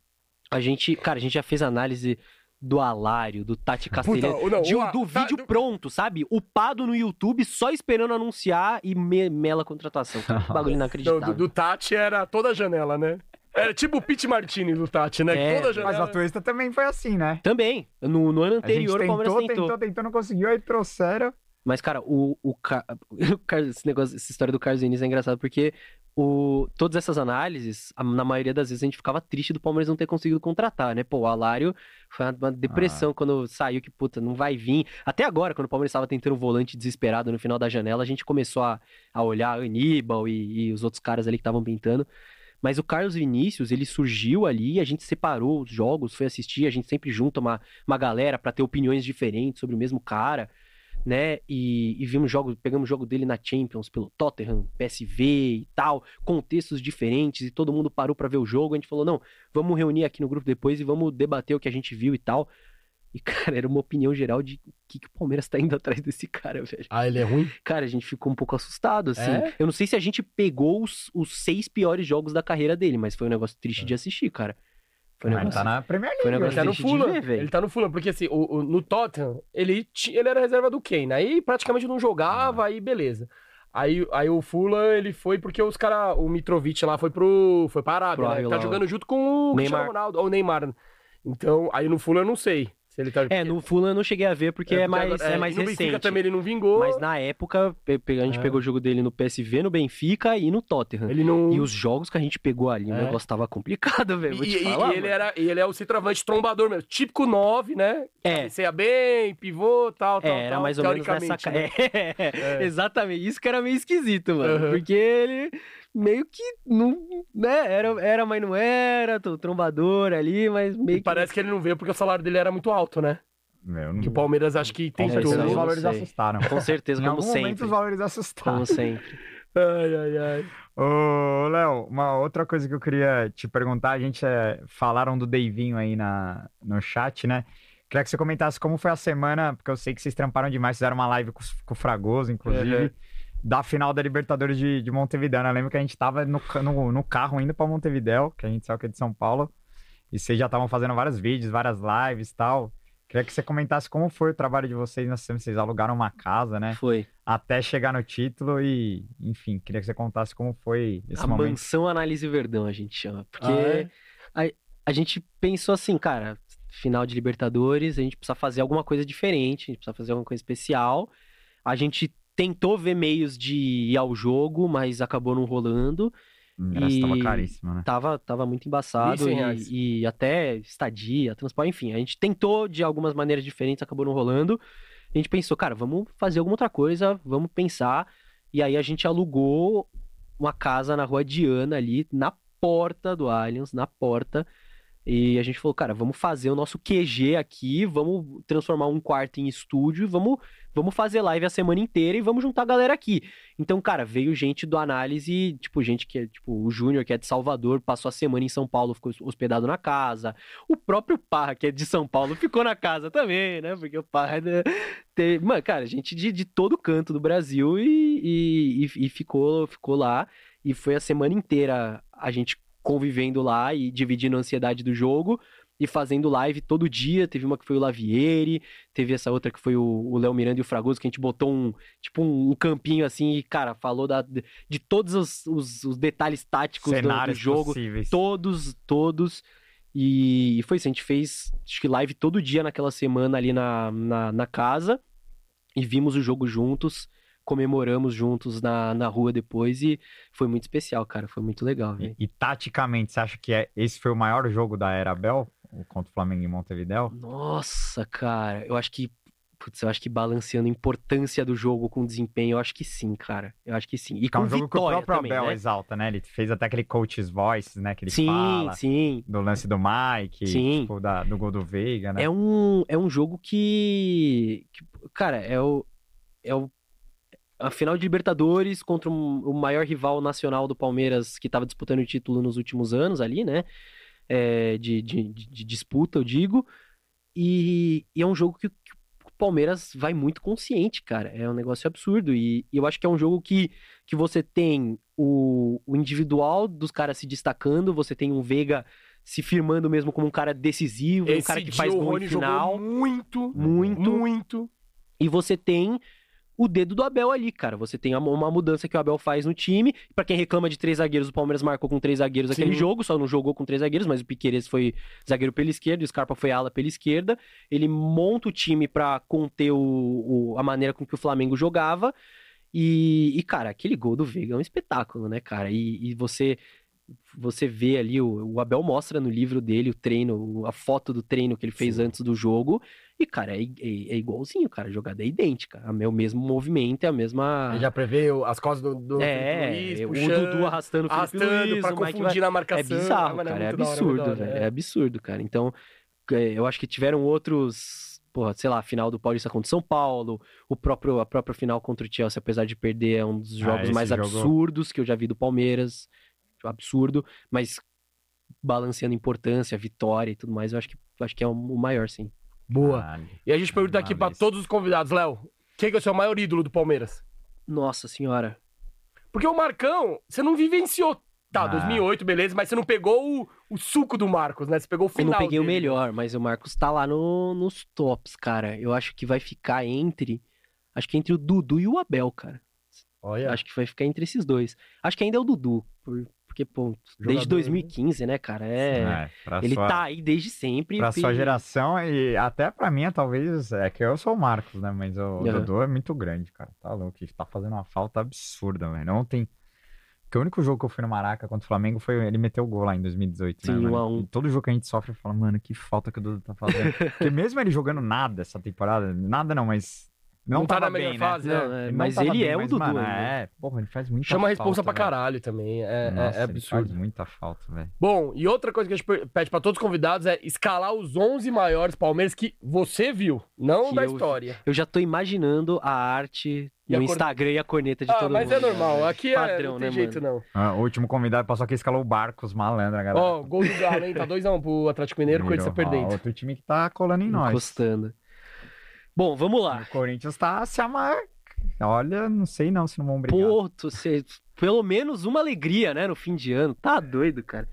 A gente, cara, a gente já fez análise do Alário, do Tati Puta, Castelhano, não, de- do tá- vídeo do- pronto, sabe? Upado no YouTube, só esperando anunciar e me- mela a contratação. Que bagulho [LAUGHS] Não, inacreditável. do, do Tati era toda a janela, né? Era tipo o Pete Martini do Tati, né? É, toda a Mas janela. a Twista também foi assim, né? Também, no, no ano A gente anterior o Palmeiras tentou, tentou. tentou, tentou, não conseguiu, aí trouxeram. Mas, cara, o, o, Ca- [LAUGHS] o Car- esse negócio, essa história do Carlos Vinícius é engraçado porque o, todas essas análises, a- na maioria das vezes a gente ficava triste do Palmeiras não ter conseguido contratar, né? Pô, o Alário foi uma, depressão quando saiu que, puta, não vai vir. Até agora, quando o Palmeiras estava tentando um volante desesperado no final da janela, a gente começou a, a olhar Aníbal e, e os outros caras ali que estavam pintando. Mas o Carlos Vinícius, ele surgiu ali, a gente separou os jogos, foi assistir, a gente sempre junta uma, uma galera pra ter opiniões diferentes sobre o mesmo cara, né? E, e vimos jogos, pegamos o jogo dele na Champions pelo Tottenham, PSV e tal, contextos diferentes, e todo mundo parou pra ver o jogo. A gente falou: não, vamos reunir aqui no grupo depois e vamos debater o que a gente viu e tal. E, [LAUGHS] cara, era uma opinião geral de o que, que o Palmeiras tá indo atrás desse cara, velho. Ah, ele é ruim? Cara, a gente ficou um pouco assustado, assim. É? Eu não sei se a gente pegou os, os seis piores jogos da carreira dele, mas foi um negócio triste de assistir, cara. Foi um Mas negócio... tá na Premier Foi um League. negócio Ele tá no Fulham. ver, ele tá no Fulham, porque assim, o, o- no Tottenham, ele, ele era reserva do Kane. Aí praticamente não jogava, Ah. aí beleza. Aí, aí o Fulham, ele foi porque os caras, o Mitrovic lá foi pro, foi pra Arábia, Pro né? Ele tá jogando junto com o Cristiano Neymar. Ronaldo, ou o Neymar. Então, aí no Fulham eu não sei se ele tá... É, no Fulham eu não cheguei a ver porque é, mais, agora- é, mais e no Benfica recente. também ele não vingou. Mas na época, a gente É. pegou o jogo dele no PSV, no Benfica e no Tottenham. Ele não... E os jogos que a gente pegou ali, o É. negócio tava complicado, [LAUGHS] velho. E, falar. e ele, era, ele é o centroavante trombador mesmo. Típico 9, né? É. Cabeceia bem, pivô, tal, tal, É, era mais ou menos nessa. [LAUGHS] né? É, exatamente. Isso que era meio esquisito, mano. Uhum. Porque ele meio que não. Né? Era, era, mas não era. tô Trombador ali, mas meio E que. parece que ele não veio porque o salário dele era muito alto, né? Meu, não... Que o Palmeiras acho que certeza eu os valores assustaram. Com certeza, Em como algum momento sempre. os valores assustaram. Como sempre. [LAUGHS] Ai, ai, ai. Ô, Léo, uma outra coisa que eu queria te perguntar, a gente é, falaram do Deivinho aí na, no chat, né? Queria que você comentasse como foi a semana, porque eu sei que vocês tramparam demais, fizeram uma live com, com o Fragoso, inclusive, Uhum. Da final da Libertadores de, de Montevidéu. né? Eu lembro que a gente tava no, no, no carro indo pra Montevidéu, que a gente saiu aqui de São Paulo, e vocês já estavam fazendo vários vídeos, várias lives e tal. Queria que você comentasse como foi o trabalho de vocês nessa semana. Vocês alugaram uma casa, né? Foi. Até chegar no título e, enfim, queria que você contasse como foi esse a momento. mansão análise verdão, a gente chama. Porque Ah, é? a, a gente pensou assim, cara, final de Libertadores, a gente precisa fazer alguma coisa diferente, a gente precisa fazer alguma coisa especial. A gente tentou ver meios de ir ao jogo, mas acabou não rolando. O ingresso tava E- caríssimo, né? Tava, tava muito embaçado 1.100 reais. e, e até estadia, transporte, enfim. A gente tentou de algumas maneiras diferentes, acabou não rolando. A gente pensou, cara, vamos fazer alguma outra coisa, vamos pensar. E aí a gente alugou uma casa na rua Diana ali, na porta do Allianz, na porta. E a gente falou, cara, vamos fazer o nosso QG aqui, vamos transformar um quarto em estúdio, vamos, vamos fazer live a semana inteira e vamos juntar a galera aqui. Então, cara, veio gente do análise, tipo, gente que é, tipo, o Júnior, que é de Salvador, passou a semana em São Paulo, ficou hospedado na casa. O próprio Parra, que é de São Paulo, ficou na casa também, né? Porque o Parra. né, teve- Mano, cara, gente de, de todo canto do Brasil e, e, e- ficou, ficou lá. E foi a semana inteira a gente convivendo lá e dividindo a ansiedade do jogo e fazendo live todo dia. Teve uma que foi o Lavieri, teve essa outra que foi o Léo Miranda e o Fragoso, que a gente botou um, tipo, um, um campinho assim e, cara, falou da, de todos os, os- os detalhes táticos do- do, jogo. possíveis. Todos, todos. E, e foi isso, a gente fez acho que live todo dia naquela semana ali na, na, na casa e vimos o jogo juntos, comemoramos juntos na, na rua depois e foi muito especial, cara. Foi muito legal, E, e taticamente, você acha que é- esse foi o maior jogo da era Bel? O Contra o Flamengo em Montevidéu? Nossa, cara, eu acho que. Putz, eu acho que balanceando a importância do jogo com desempenho, eu acho que sim, cara. Eu acho que sim. E Que é com um jogo que o próprio também, Abel né? exalta, né? Ele fez até aquele coach's voice, né? Que ele Sim, fala sim. do lance do Mike, Sim. tipo, da- do gol do Veiga, né? É um, é um jogo que, que, cara, é o, é o a final de Libertadores contra um- o maior rival nacional do Palmeiras que estava disputando o título nos últimos anos ali, né? É, de, de, de- disputa, eu digo. E, e é um jogo que, que o Palmeiras vai muito consciente, cara. É um negócio absurdo. E, e eu acho que é um jogo que, que você tem o, o individual dos caras se destacando, você tem um Veiga se firmando mesmo como um cara decisivo, um Esse cara que faz gol final. muito, Muito. muito. E você tem o dedo do Abel ali, cara. Você tem uma- mudança que o Abel faz no time. Pra quem reclama de três zagueiros, o Palmeiras marcou com três zagueiros aquele Sim. jogo, só não jogou com três zagueiros, mas o Piqueires foi zagueiro pela esquerda, o Scarpa foi ala pela esquerda. Ele monta o time pra conter o, o- a maneira com que o Flamengo jogava. E, e, cara, aquele gol do Veiga é um espetáculo, né, cara? E, e você você vê ali, o, o Abel mostra no livro dele o treino, o- a foto do treino que ele fez Sim. antes do jogo. E, cara, é, é- é igualzinho, cara. A jogada é idêntica. É o mesmo movimento, é a mesma. Ele já prevê o- as costas do, do É, o Luiz, puxando, Dudu arrastando o Felipe arrastando Luiz, pra o confundir na marcação. é bizarro, mano, cara. É hora, absurdo, hora, velho. É absurdo, cara. Então, é, eu acho que tiveram outros. Porra, sei lá, a final do Paulista contra o São Paulo, o próprio, a própria final contra o Chelsea, apesar de perder, é um dos Ah, jogos esse mais jogo- absurdos que eu já vi do Palmeiras. Absurdo, mas balanceando importância, vitória e tudo mais, eu acho que, acho que é o o maior, sim. Boa. Caralho. E a gente pergunta aqui pra Males. todos os convidados, Léo, quem que é o seu maior ídolo do Palmeiras? Nossa senhora. Porque o Marcão, você não vivenciou. Tá, Ah. 2008, beleza, mas você não pegou o, o suco do Marcos, né? Você pegou o Eu final não peguei o dele. melhor, mas o Marcos tá lá no- nos tops, cara. Eu acho que vai ficar entre. Acho que entre o Dudu e o Abel, cara. Olha, Acho que vai ficar entre esses dois. Acho que ainda é o Dudu. por- porque, pô, desde Jogador, 2015, né, cara? É. É, Ele sua, tá aí desde sempre. Pra sua geração e até pra mim, talvez, é que eu sou o Marcos, né? Mas o Aham. Dodô é muito grande, cara. Tá louco. Ele tá fazendo uma falta absurda, velho. Ontem. Porque o único jogo que eu fui no Maraca contra o Flamengo foi ele meteu o gol lá em 2018, né, Sim, mano? um. E todo jogo que a gente sofre, eu falo, mano, que falta que o Dudu tá fazendo. [LAUGHS] Porque mesmo ele jogando nada essa temporada, nada não, mas. Não, Não tá na melhor bem, fase, né? né? Não, é, não mas ele bem, é o mas, Dudu mano. É, porra, ele faz muita chama a responsa falta, pra velho. caralho também. É, é- Nossa, é ele absurdo. faz muita falta, velho. Bom, e outra coisa que a gente pede pra todos os convidados é escalar os 11 maiores Palmeiras que você viu, não Que da eu- história. Eu já tô imaginando a arte E cor- Instagram e a corneta de Ah, todo mas mundo. é normal. né? Aqui é, Padrão, não tem né, jeito, mano? não. Ah, o último convidado passou aqui escalou o Barcos Malandra, galera. Ó, gol do Galo, hein? Tá 2x1 pro Atlético Mineiro, o Corinthians tá perdendo. Outro time que tá colando em nós. Encostando. Bom, vamos lá. O Corinthians tá se amar. Olha, não sei não se não vão brigar. Porto, você... pelo menos uma alegria, né, no fim de ano. Tá doido, cara.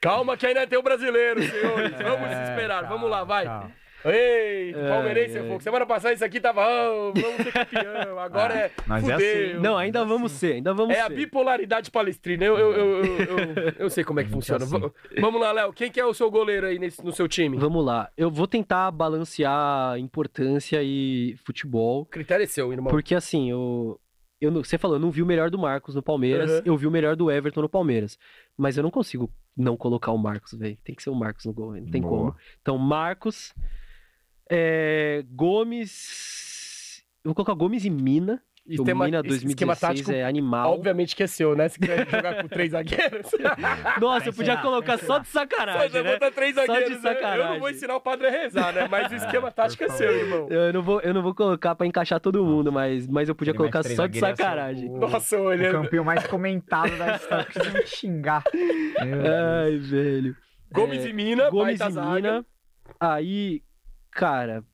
Calma que ainda tem o brasileiro, senhores. [LAUGHS] Vamos É, esperar. calma, Vamos lá, vai. calma. Ei, palmeirense, ai. fogo. Semana passada isso aqui tava, "Ah, vamos ser campeão. [LAUGHS] Agora Ah, é mas é assim. Não, ainda vamos ser, ainda vamos É a ser. bipolaridade palestrina. Eu, eu, eu, eu, eu- eu sei como é que Gente, funciona. assim. Vamos lá, Léo. Quem que é o seu goleiro aí nesse, no seu time? Vamos lá. Eu vou tentar balancear importância e futebol. O critério é seu, irmão. Porque assim, eu, eu você falou, eu não vi o melhor do Marcos no Palmeiras, Uhum. eu vi o melhor do Everton no Palmeiras. Mas eu não consigo não colocar o Marcos, velho. Tem que ser o Marcos no gol, não tem Boa. como. Então, Marcos, é, Gomes. Eu vou colocar Gomes e Mina. O Esquema, Mina esse 2016 esquema tático, é animal. obviamente que é seu, né? Se quiser jogar com três [LAUGHS] zagueiros. [LAUGHS] Nossa, eu podia colocar só de Só sacanagem, já né? três Só de zagueiros. né? Eu não sacanagem. vou ensinar o padre a rezar, né? Mas o [LAUGHS] esquema tático é seu, irmão. Eu não vou, eu não vou colocar pra encaixar todo mundo, mas, mas eu podia Ele colocar só de zagueiros, sacanagem. o- Nossa, O olhando. campinho mais comentado da história. Preciso me xingar. Ai, velho. Gomes É, e Mina, Gomes e zaga. Mina. Aí, cara,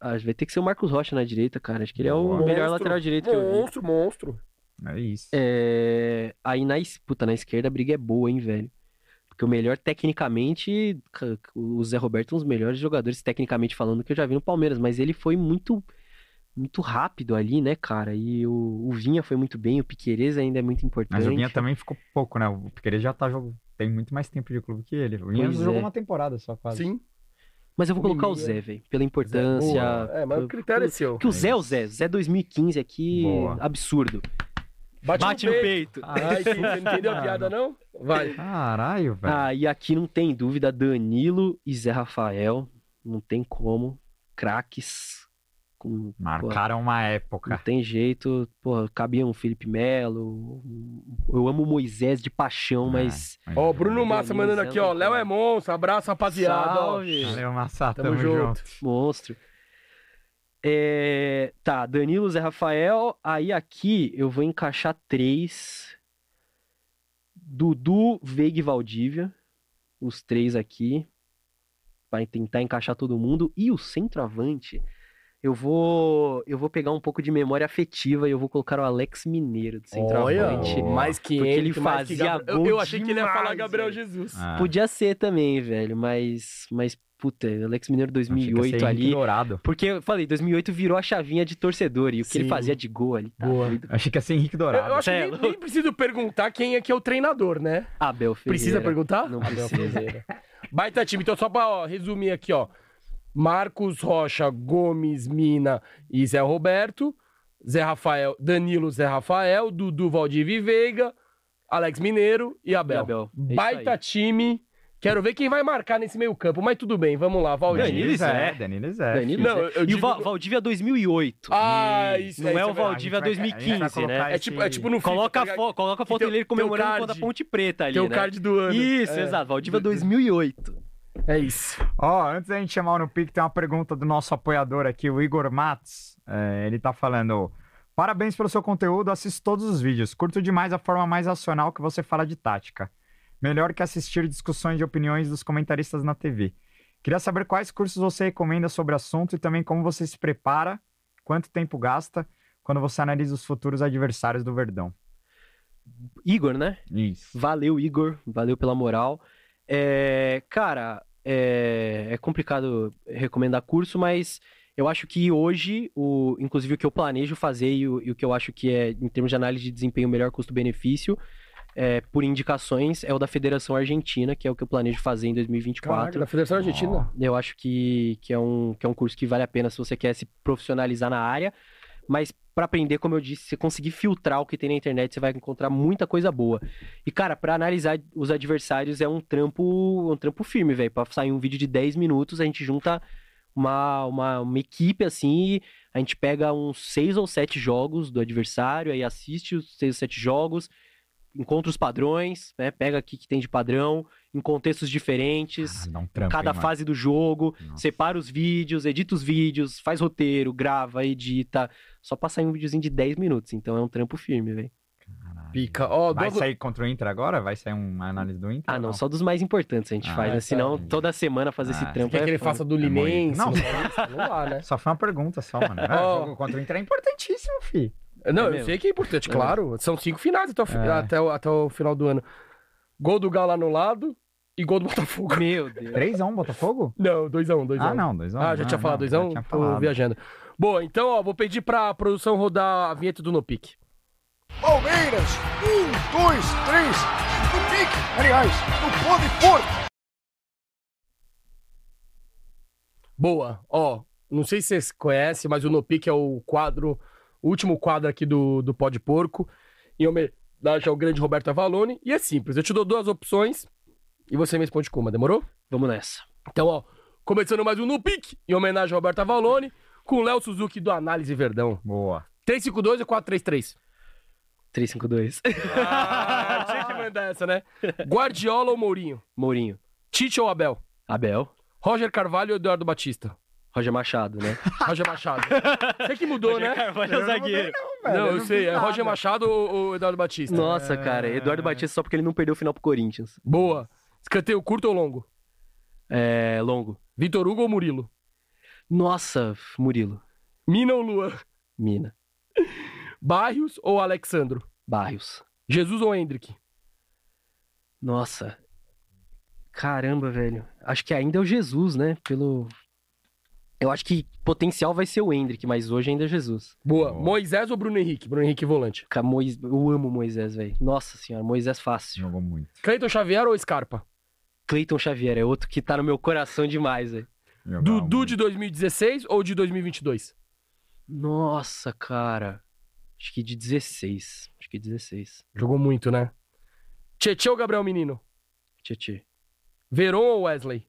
vai ter que ser o Marcos Rocha na direita, cara. Acho que ele é o Monstro, melhor lateral direito que eu vi. Monstro, monstro. É isso. É, Aí na, puta, na esquerda a briga é boa, hein, velho. Porque o melhor tecnicamente, ca- o Zé Roberto é um dos melhores jogadores tecnicamente falando que eu já vi no Palmeiras, mas ele foi muito muito rápido ali, né, cara? E o, o Vinha foi muito bem, o Piquerez ainda é muito importante. Mas o Vinha também ficou pouco, né? O Piqueires já tá jogando. Tem muito mais tempo de clube que ele. O Vinha Pois jogou é. uma temporada só quase. Sim. Mas eu vou colocar o. Zé, velho, pela importância. É, mas o critério é seu. Porque o Zé é o Zé. Zé 2015 aqui, Boa. absurdo. Bate, no peito. Ai, que- você não entendeu a piada, não? Vai. Caralho, velho. Ah, e aqui não tem dúvida, Danilo e Zé Rafael, não tem como, craques, com, Marcaram uma pô, não época. tem jeito, pô, cabia um Felipe Melo, eu amo o Moisés de paixão, mas... Ó, o Bruno Massa mandando Zé aqui, ó. Léo é monstro. Abraço, rapaziada. Salve, Valeu, Massa, Tamo tamo, junto. junto. monstro. É, tá, Danilo, Zé Rafael, aí aqui eu vou encaixar três, Dudu, Veiga e Valdívia, os três aqui, vai tentar encaixar todo mundo, e o centroavante, eu vou, eu vou pegar um pouco de memória afetiva e eu vou colocar o Alex Mineiro de centroavante. Olha, mais que Porque ele que fazia Gabriel- eu, gol eu achei que ele ia falar demais, Gabriel. Jesus. Ah, Podia ser também, velho, mas, mas puta, Alex Mineiro achei que ia 2008 ser Henrique ali, Dourado. porque eu falei, 2008 virou a chavinha de torcedor e o que ele Sim. fazia de gol ali, tá Boa. Achei que ia ser Henrique Eu, Dourado. eu acho que Cê é nem, louco. nem preciso perguntar quem é que é o treinador, né? Abel Ferreira. Precisa perguntar? Não Abel precisa. Ferreira. Baita time. Então, só pra ó, resumir aqui, ó. Marcos Rocha, Gomes, Mina e Zé Roberto. Zé Rafael, Danilo, Zé Rafael, Dudu, Valdivia e Veiga, Alex Mineiro e Abel. E Abel. É Baita aí. time. Quero ver quem vai marcar nesse meio campo, mas tudo bem, vamos lá, Valdir. Danilo Danilo Zé. Danilo Zé. Danilo Não, Zé. eu E digo- o Va- Valdívia 2008. Ah, isso Não é o isso verdade. Valdívia A gente vai- a gente vai 2015, né? É tipo, é tipo no Coloca, tá a ligado? fo coloca a foto dele o comemorando card. contra a Ponte Preta ali, Tem o né? card do ano. Isso, É. exato. Valdívia 2008. É isso. Ó, antes da gente chamar o no pique, tem uma pergunta do nosso apoiador aqui, o Igor Matos. É, ele tá falando: Parabéns pelo seu conteúdo, assisto todos os vídeos. Curto demais a forma mais racional que você fala de tática. Melhor que assistir discussões de opiniões dos comentaristas na TV. Queria saber quais cursos você recomenda sobre o assunto e também como você se prepara, quanto tempo gasta quando você analisa os futuros adversários do Verdão. Igor, né? Isso. Valeu, Igor. Valeu pela moral. É, cara, é, é complicado recomendar curso, mas eu acho que hoje, o, inclusive o que eu planejo fazer e o, e o que eu acho que é, em termos de análise de desempenho, o melhor custo-benefício, é, por indicações, é o da Federação Argentina, que é o que eu planejo fazer em 2024. Caraca, da Federação Argentina. Eu acho que, que, é um, que é um curso que vale a pena se você quer se profissionalizar na área. Mas para aprender, como eu disse, você conseguir filtrar o que tem na internet, você vai encontrar muita coisa boa. E cara, para analisar os adversários é um trampo, um trampo firme, velho. Para sair um vídeo de 10 minutos, a gente junta uma, uma, uma equipe assim, a gente pega uns seis ou sete jogos do adversário, aí assiste os seis ou sete jogos, encontra os padrões, né? Pega aqui que tem de padrão, em contextos diferentes Ah, trampo, cada hein, mano? fase do jogo, Nossa. separa os vídeos, edita os vídeos, faz roteiro, grava, edita. Só pra sair um videozinho de 10 minutos. Então é um trampo firme, velho. Pica. Ó, Vai sair contra o Inter agora? Vai sair uma análise do Inter? Ah, ou não, só dos mais importantes a gente Ah, faz, né? tá. Senão toda semana fazer Ah, esse trampo Quer é que ele foda. faça do É muito. Linense? Não. Não dá, né? Só foi uma pergunta só, mano. É, jogo contra o Inter é importantíssimo, fi. Não, É eu mesmo? sei que é importante, É claro. São cinco finais até o, É. até, o, até o final do ano. Gol do Galo anulado e gol do Botafogo. Meu Deus. 3x1 Botafogo? Não, 2x1, 2x1. Ah, não, 2x1. Ah, já tinha falado não, 2x1? já tinha Tô falado. viajando. Boa, então, ó, vou pedir pra produção rodar a vinheta do No Pique. Palmeiras, um, dois, três, no pique, aliás, no pode pôr. Boa, ó, não sei se vocês conhecem, mas o No Pique é o quadro, o último quadro aqui do, do Pó de Porco, em homenagem ao grande Roberto Avalone, e é simples, eu te dou duas opções e você me responde com uma, demorou? Vamos nessa. Então, ó, começando mais um No Pique, em homenagem ao Roberto Avalone, com o Léo Suzuki do Análise Verdão. Boa. 352 ou 433? 352. [LAUGHS] Ah, tinha que mandar essa, né? Guardiola ou Mourinho? Mourinho. Tite ou Abel? Abel. Roger Carvalho ou Eduardo Batista? Roger Machado, né? [LAUGHS] Roger Machado. Você que mudou, né? Carvalho é zagueiro. Não, eu sei. É Roger Machado ou, ou Eduardo Batista? Nossa, cara. Eduardo Batista só porque ele não perdeu o final pro Corinthians. Boa. Escanteio curto ou longo? É, longo. Vitor Hugo ou Murilo? Nossa, Murilo. Mina ou Luan? Mina. Barrios ou Alexandro? Barrios. Jesus ou Hendrick? Nossa. Caramba, velho. Acho que ainda é o Jesus, né? Pelo. Eu acho que potencial vai ser o Hendrick, mas hoje ainda é Jesus. Boa. Moisés ou Bruno Henrique? Bruno Henrique volante. Mois- Eu amo Moisés, velho. Nossa senhora, Moisés fácil. Jogou muito. Cleiton Xavier ou Scarpa? Cleiton Xavier é outro que tá no meu coração demais, velho. Dudu de 2016 ou de 2022? Nossa, cara. Acho que de 16. Acho que 16. Jogou muito, né? Tietchan ou Gabriel Menino? Tietê. Veron ou Wesley?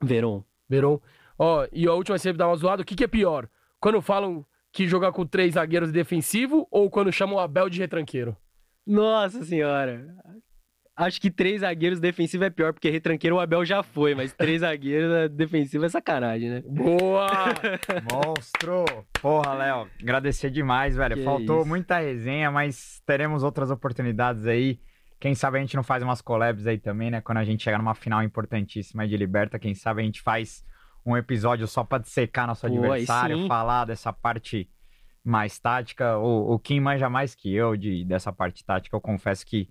Veron. Veron. Ó, e a última sempre dá uma zoada. O que, que é pior? Quando falam que jogar com três zagueiros defensivo ou quando chamam o Abel de retranqueiro? Nossa senhora. Acho que três zagueiros defensivos é pior, porque retranqueiro o Abel já foi, mas três [LAUGHS] zagueiros é defensivo é sacanagem, né? Boa! [LAUGHS] Monstro! Porra, Léo, agradecer demais, velho. Que Faltou isso. muita resenha, mas teremos outras oportunidades aí. Quem sabe a gente não faz umas collabs aí também, né? Quando a gente chegar numa final importantíssima de Liberta, quem sabe a gente faz um episódio só pra dissecar nosso Pô, adversário, falar dessa parte mais tática. O, o Kim manja mais que eu de, dessa parte tática. Eu confesso que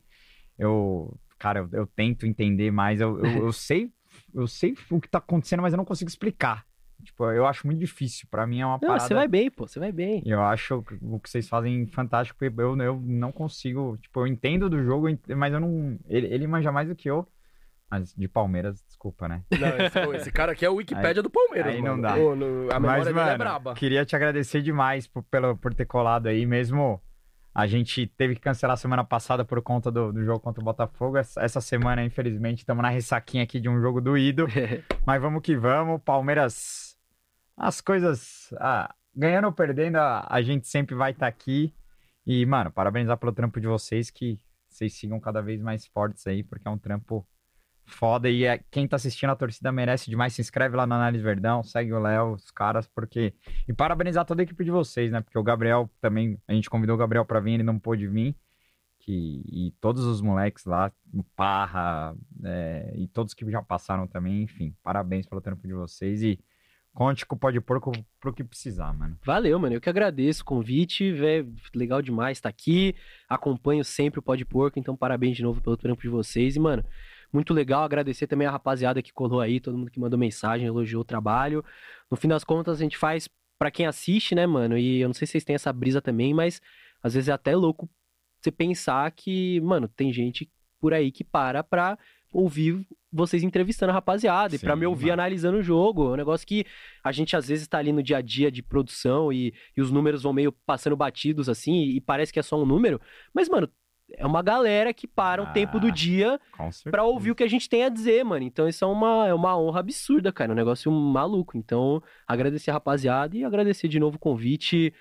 eu, cara, eu, eu tento entender mais. Eu, eu, eu [LAUGHS] sei, eu sei o que tá acontecendo, mas eu não consigo explicar. Tipo, eu acho muito difícil. Pra mim é uma Não, parada. você vai bem, pô, você vai bem. Eu acho o que vocês fazem fantástico. Eu, eu não consigo. Tipo, eu entendo do jogo, mas eu não. Ele, ele manja mais do que eu. Mas de Palmeiras, desculpa, né? Não, esse, esse cara aqui é o [LAUGHS] Wikipédia do Palmeiras, aí não mano. dá. Ô, no- a memória mas, dele mano, é braba. queria te agradecer demais por, pelo, por ter colado aí mesmo. A gente teve que cancelar semana passada por conta do, do jogo contra o Botafogo. Essa, essa semana, infelizmente, estamos na ressaquinha aqui de um jogo doído. [LAUGHS] Mas vamos que vamos. Palmeiras, as coisas. ah, ganhando ou perdendo, a, a gente sempre vai estar aqui. E, mano, parabenizar pelo trampo de vocês, que vocês sigam cada vez mais fortes aí, porque é um trampo foda. E é, quem tá assistindo a torcida merece demais. Se inscreve lá no Análise Verdão, segue o Léo, os caras, porque. E parabenizar toda a equipe de vocês, né? Porque o Gabriel também. A gente convidou o Gabriel pra vir, ele não pôde vir. Que, e todos os moleques lá, o Parra, é, e todos que já passaram também, enfim, parabéns pelo trampo de vocês e conte com o Pode Porco pro que precisar, mano. Valeu, mano. Eu que agradeço o convite, velho. Legal demais estar aqui. Acompanho sempre o Pode Porco, então parabéns de novo pelo trampo de vocês. E, mano, muito legal. Agradecer também a rapaziada que colou aí, todo mundo que mandou mensagem, elogiou o trabalho. No fim das contas, a gente faz pra quem assiste, né, mano? E eu não sei se vocês têm essa brisa também, mas às vezes é até louco você pensar que, mano, tem gente por aí que para pra ouvir vocês entrevistando a rapaziada e pra Sim, me ouvir mano. analisando o jogo. É um negócio que a gente às vezes tá ali no dia a dia de produção e, e os números vão meio passando batidos assim e, parece que é só um número. Mas, mano, é uma galera que para o tempo do Ah, dia pra ouvir o que a gente tem a dizer, mano. Então isso é uma, é uma honra absurda, cara. É um negócio maluco. Então, agradecer a rapaziada e agradecer de novo o convite.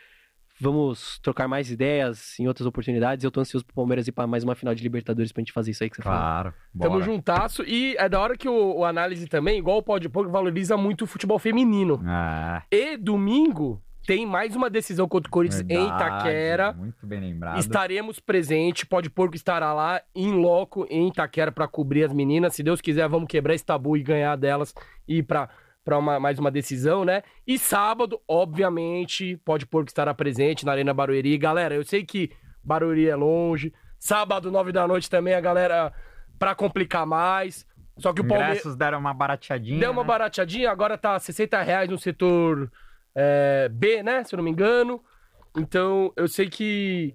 Vamos trocar mais ideias em outras oportunidades. Eu tô ansioso pro Palmeiras ir pra mais uma final de Libertadores pra gente fazer isso aí que você falou. Claro. Tamo juntasso. E é da hora que o, o análise também, igual o Pode Pouco, valoriza muito o futebol feminino. Ah, E domingo tem mais uma decisão contra o Corinthians em verdade, Itaquera. Muito bem lembrado. Estaremos presentes, Pode Porco estará lá em loco em Itaquera pra cobrir as meninas. Se Deus quiser, vamos quebrar esse tabu e ganhar delas e ir pra, pra uma- mais uma decisão, né? E sábado, obviamente, Pode Porco estará presente na Arena Barueri. Galera, eu sei que Barueri é longe. Sábado, nove da noite também, a galera pra complicar mais. Só que o Palmeiras Ingressos deram uma barateadinha. deu uma né? barateadinha, agora tá 60 reais no setor é, B, né? Se eu não me engano. Então, eu sei que.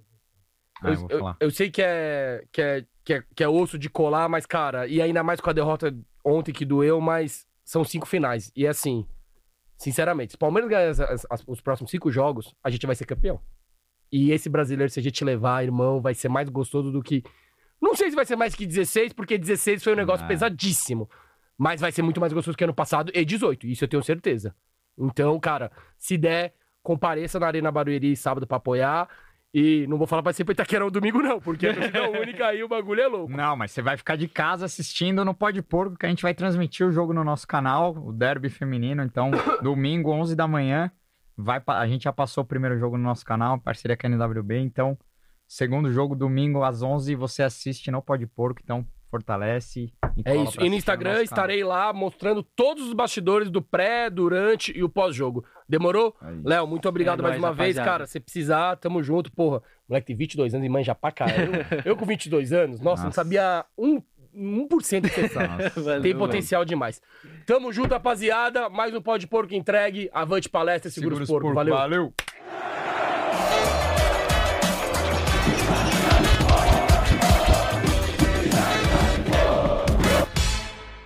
Ah, eu eu, eu- eu sei que é, que, é, que, é, que é osso de colar, mas, cara, e ainda mais com a derrota ontem que doeu, mas são cinco finais. E assim, sinceramente, se o Palmeiras ganhar as- as- as- os próximos cinco jogos, a gente vai ser campeão. E esse brasileiro, se a gente levar, irmão, vai ser mais gostoso do que. Não sei se vai ser mais que 16, porque 16 foi um negócio Ah. pesadíssimo. Mas vai ser muito mais gostoso que ano passado e 18, isso eu tenho certeza. Então, cara, se der, compareça na Arena Barueri sábado pra apoiar. E não vou falar pra ser pra Itaquera no domingo, não, porque a torcida [LAUGHS] única aí o bagulho é louco. Não, mas você vai ficar de casa assistindo no Pode Porco, que a gente vai transmitir o jogo no nosso canal, o Derby Feminino. Então, [COUGHS] domingo, 11 da manhã, vai a gente já passou o primeiro jogo no nosso canal, parceria com a NWB. Então, segundo jogo, domingo, às 11 você assiste no Pode Porco. Então, fortalece. E É isso. E no Instagram estarei lá mostrando todos os bastidores do pré, durante e o pós-jogo. Demorou? Aí. Léo, muito obrigado É mais nóis, uma vez, rapaziada. cara. Se precisar, tamo junto. Porra, o moleque tem 22 anos e manja pra caralho. Eu, eu com 22 anos, nossa, não Nossa. sabia um, 1% do que você sabe. Valeu, Tem mano. potencial demais. Tamo junto, rapaziada. Mais um pó de porco entregue. Avante palestra, segura, os porcos. Valeu. Valeu.